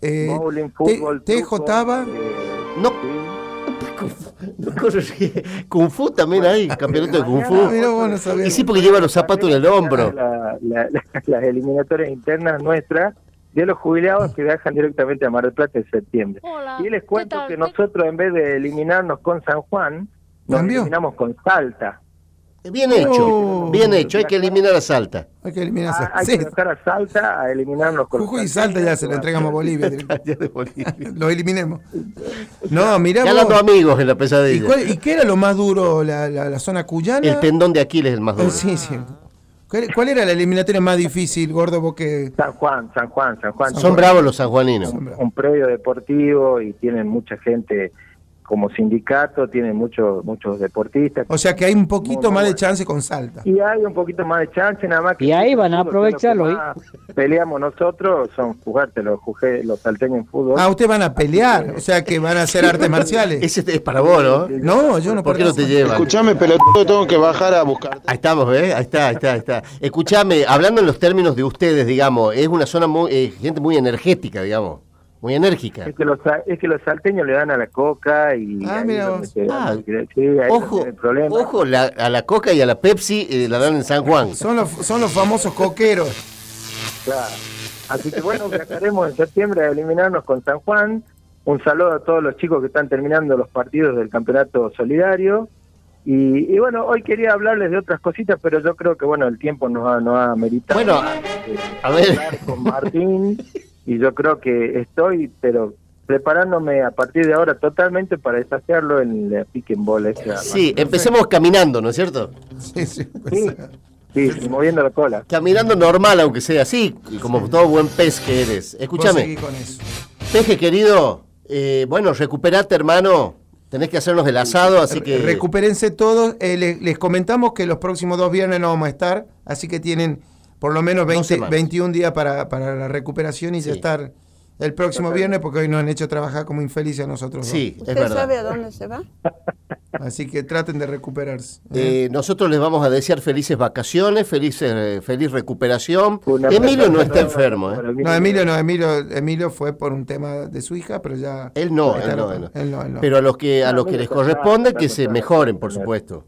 eh, Bowling, te- fútbol, tejo, taba. eh, No. *laughs* sí. Kung Fu también hay, campeonato de Kung Fu. Ah, mira vos, no sabía. Y sí, porque lleva los zapatos en el hombro. La- la- la- *laughs* las eliminatorias internas nuestras de los jubilados que viajan directamente a Mar del Plata en septiembre. Hola. Y les cuento que nosotros en vez de eliminarnos con San Juan, nos eliminamos con Salta. Bien hecho, Oh. bien hecho. Hay que eliminar a Salta. Hay que eliminar Ah, esa- hay sí. que dejar a Salta a eliminarnos con Jujuy y Salta ya se lo entregamos *laughs* a Bolivia. *laughs* Lo eliminemos. No, mirá Ya vos. amigos en la ¿Y, pesadilla. cuál- y qué era lo más duro? ¿La, la, la zona cuyana? El tendón de Aquiles es el más duro. sí, sí. ¿Cuál, cuál era la eliminatoria más difícil, gordo? Vos que... San Juan, San Juan, San Juan. Son bravos los sanjuaninos. un predio deportivo y tienen mucha gente como sindicato tiene muchos muchos deportistas. O sea que hay un poquito más de chance con Salta. Y hay un poquito más de chance, nada más que... Y ahí van a aprovecharlo, más Peleamos nosotros, son jugarte los, jugué- los salteños en fútbol. Ah, ustedes van a pelear, o sea que van a hacer *laughs* artes marciales. Ese es para vos, ¿no? No, yo no ¿Por qué no te llevan? Escuchame, pelotudo, tengo que bajar a buscar. Ahí estamos, ¿ves? Ahí está, ahí está, ahí está. Escuchame, hablando en los términos de ustedes, digamos, es una zona muy, eh, gente muy energética, digamos, muy enérgica. Es que, los, es que los salteños le dan a la coca y... Ah, mira vos. Ah, sí, Ojo, problema. ojo, la- a la coca y a la Pepsi eh, la dan en San Juan. Son los, son los famosos coqueros. Claro. Así que bueno, viajaremos en septiembre a eliminarnos con San Juan. Un saludo a todos los chicos que están terminando los partidos del campeonato solidario. Y, y bueno, hoy quería hablarles de otras cositas, pero yo creo que bueno, el tiempo nos ha, nos ha meritado. Bueno, eh, a ver. hablar con Martín *laughs* y yo creo que estoy, pero preparándome a partir de ahora totalmente para desafiarlo en la pick and ball. esa. Sí, empecemos caminando, ¿no es cierto? Sí, sí. Sí, sí, sí, moviendo la cola. Caminando normal, aunque sea así, como todo buen pez que eres. Escúchame, peje querido, eh, bueno, recuperate, hermano. Tenés que hacernos el asado, así que... Recupérense todos. Eh, le- les, comentamos que los próximos dos viernes no vamos a estar, así que tienen por lo menos 20 semanas. 21 días para, para la recuperación y ya estar el próximo viernes porque hoy nos han hecho trabajar como infelices a nosotros. Sí, es ¿Usted verdad. sabe a dónde se va? dos. *laughs* Así que traten de recuperarse. Eh, nosotros les vamos a desear felices vacaciones, feliz, eh, feliz recuperación. Una- Emilio no está enfermo, ¿eh? No, Emilio no, Emilio, Emilio fue por un tema de su hija, pero ya... Él no, él no, él no. él no, él no. Pero a los que a los que les corresponde que se mejoren, por supuesto.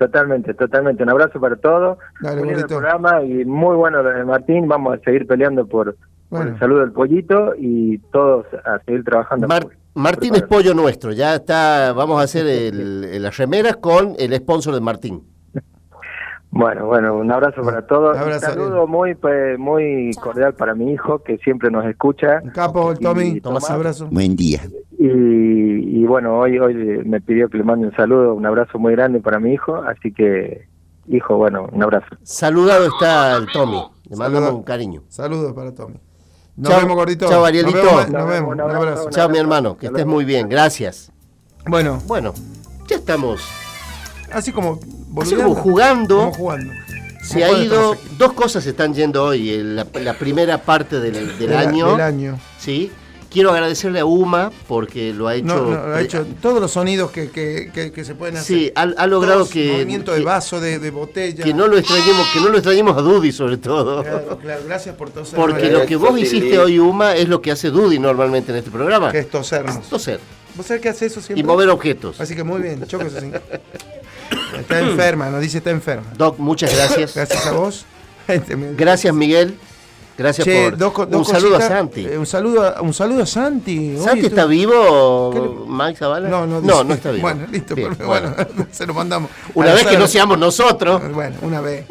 Totalmente, totalmente. Un abrazo para todos. Dale, el programa y muy bueno lo de Martín. Vamos a seguir peleando por, el saludo del pollito y todos a seguir trabajando. Mar- Martín es pollo nuestro, ya está, vamos a hacer el- el- las remeras con el sponsor de Martín. Bueno, bueno, un abrazo para todos. Un Abrazo, saludo muy pues, muy cordial para mi hijo que siempre nos escucha. Capo, el Tommy, Tomás. abrazo. Buen día. Y, y bueno, hoy hoy me pidió que le mande un saludo, un abrazo muy grande para mi hijo, así que hijo, bueno, un abrazo. Saludado está el Tommy, le mandamos un cariño. Saludos para Tommy. Nos Chao, vemos, gordito. chao, Arielito. Nos vemos, nos Un un abrazo, un Chao mi hermano, que estés muy bien, gracias. Bueno, Bueno, ya estamos, así como así como jugando, como jugando. se ha ido, dos cosas están yendo hoy, en la, la primera parte del, del De la- año, Del año. ¿sí? Quiero agradecerle a Uma porque lo ha hecho... No, no, ha hecho todos los sonidos que, que, que, que se pueden hacer. Sí, ha, ha logrado Todos, que, Movimiento de que, vaso, de, de botella. que no lo extrañemos, que no lo extrañemos a Dudy sobre todo. Claro, claro, gracias por toser. Porque lo que vos hiciste hoy, Uma, es lo que hace Dudy normalmente en este programa. Que es tosernos. Toser. ¿Vos sabés que hace eso siempre? Y mover objetos. Así que muy bien, chocos así. *laughs* Está enferma, nos dice está enferma. Doc, muchas gracias. Gracias a vos. Este, Gracias, Miguel. Gracias Che, por dos un saludo a. Santi. Eh, un saludo a, un saludo a Santi. ¿Santi Oye, está tú- vivo, ¿Qué le- Mike Zavala? No, no, no, está vivo. Bueno, listo, Bien, *laughs* bueno, se lo mandamos. Una vez que no seamos nosotros. Bueno, una vez.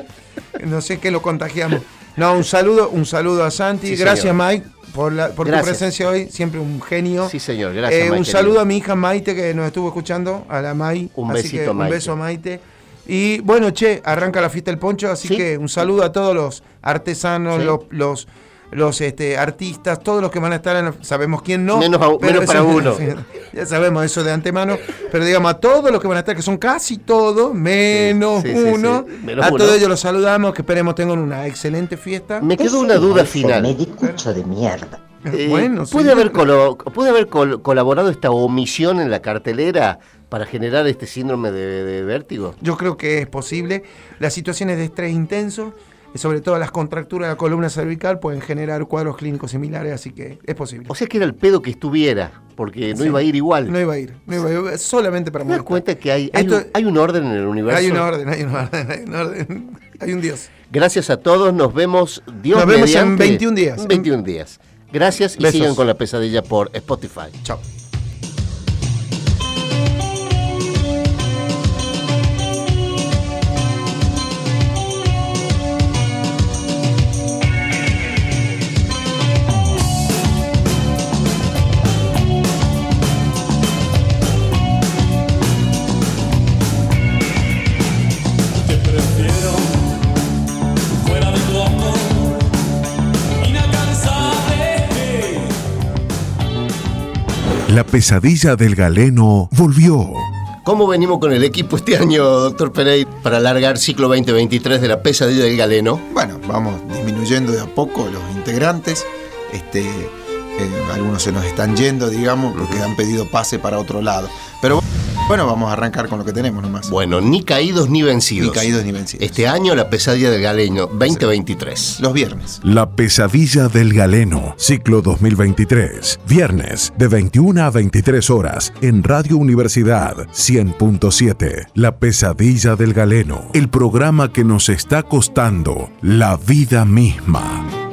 No sé qué lo contagiamos. No, un saludo, un saludo a Santi. Sí, Gracias, señor. Mike, por, la, por tu presencia hoy. Siempre un genio. Sí, señor, gracias, Eh, un saludo a mi hija Maite que nos estuvo escuchando, a la Mai. Un Así besito, que Maite. Un beso a Maite. Y bueno, che, arranca la fiesta del poncho, así Sí. que un saludo a todos los artesanos, Sí. los, los, los este, artistas, todos los que van a estar en la- sabemos quién no. Menos a- menos para eso- uno. *laughs* ya sabemos eso de antemano, pero digamos a todos los que van a estar, que son casi todos, menos Sí, sí, sí, uno, sí. Menos a uno. todos ellos los saludamos, que esperemos tengan una excelente fiesta. Me quedó una duda final. Medicucho de mierda. *laughs* Eh, bueno, sí. ¿Puede haber, colo- ¿puede haber col- colaborado esta omisión en la cartelera para generar este síndrome de, de vértigo? Yo creo que es posible. Las situaciones de estrés intenso, sobre todo las contracturas de la columna cervical, pueden generar cuadros clínicos similares, así que es posible. O sea que era el pedo que estuviera, porque no Sí. iba a ir igual. No iba a ir, no iba a ir, solamente para ¿Te das cuenta que hay, hay, Esto- un, hay un orden en el universo? Hay una orden, hay una orden, hay un orden, hay un Dios. Gracias a todos, nos vemos Dios Nos vemos en mediante, 21 días. en 21 días. Gracias y Besos. sigan con la pesadilla por Spotify. Chao. La pesadilla del galeno volvió. ¿Cómo venimos con el equipo este año, doctor Pereira, para alargar ciclo 2023 de la pesadilla del galeno? Bueno, vamos disminuyendo de a poco los integrantes. Este, eh, algunos se nos están yendo, digamos, porque han pedido pase para otro lado. Pero bueno, vamos a arrancar con lo que tenemos nomás. Bueno, ni caídos ni vencidos. Ni caídos ni vencidos. Este año la pesadilla del galeno 2023. Los viernes. La pesadilla del galeno, ciclo 2023. Viernes de 21 a 23 horas en Radio Universidad 100.7. La pesadilla del galeno, el programa que nos está costando la vida misma.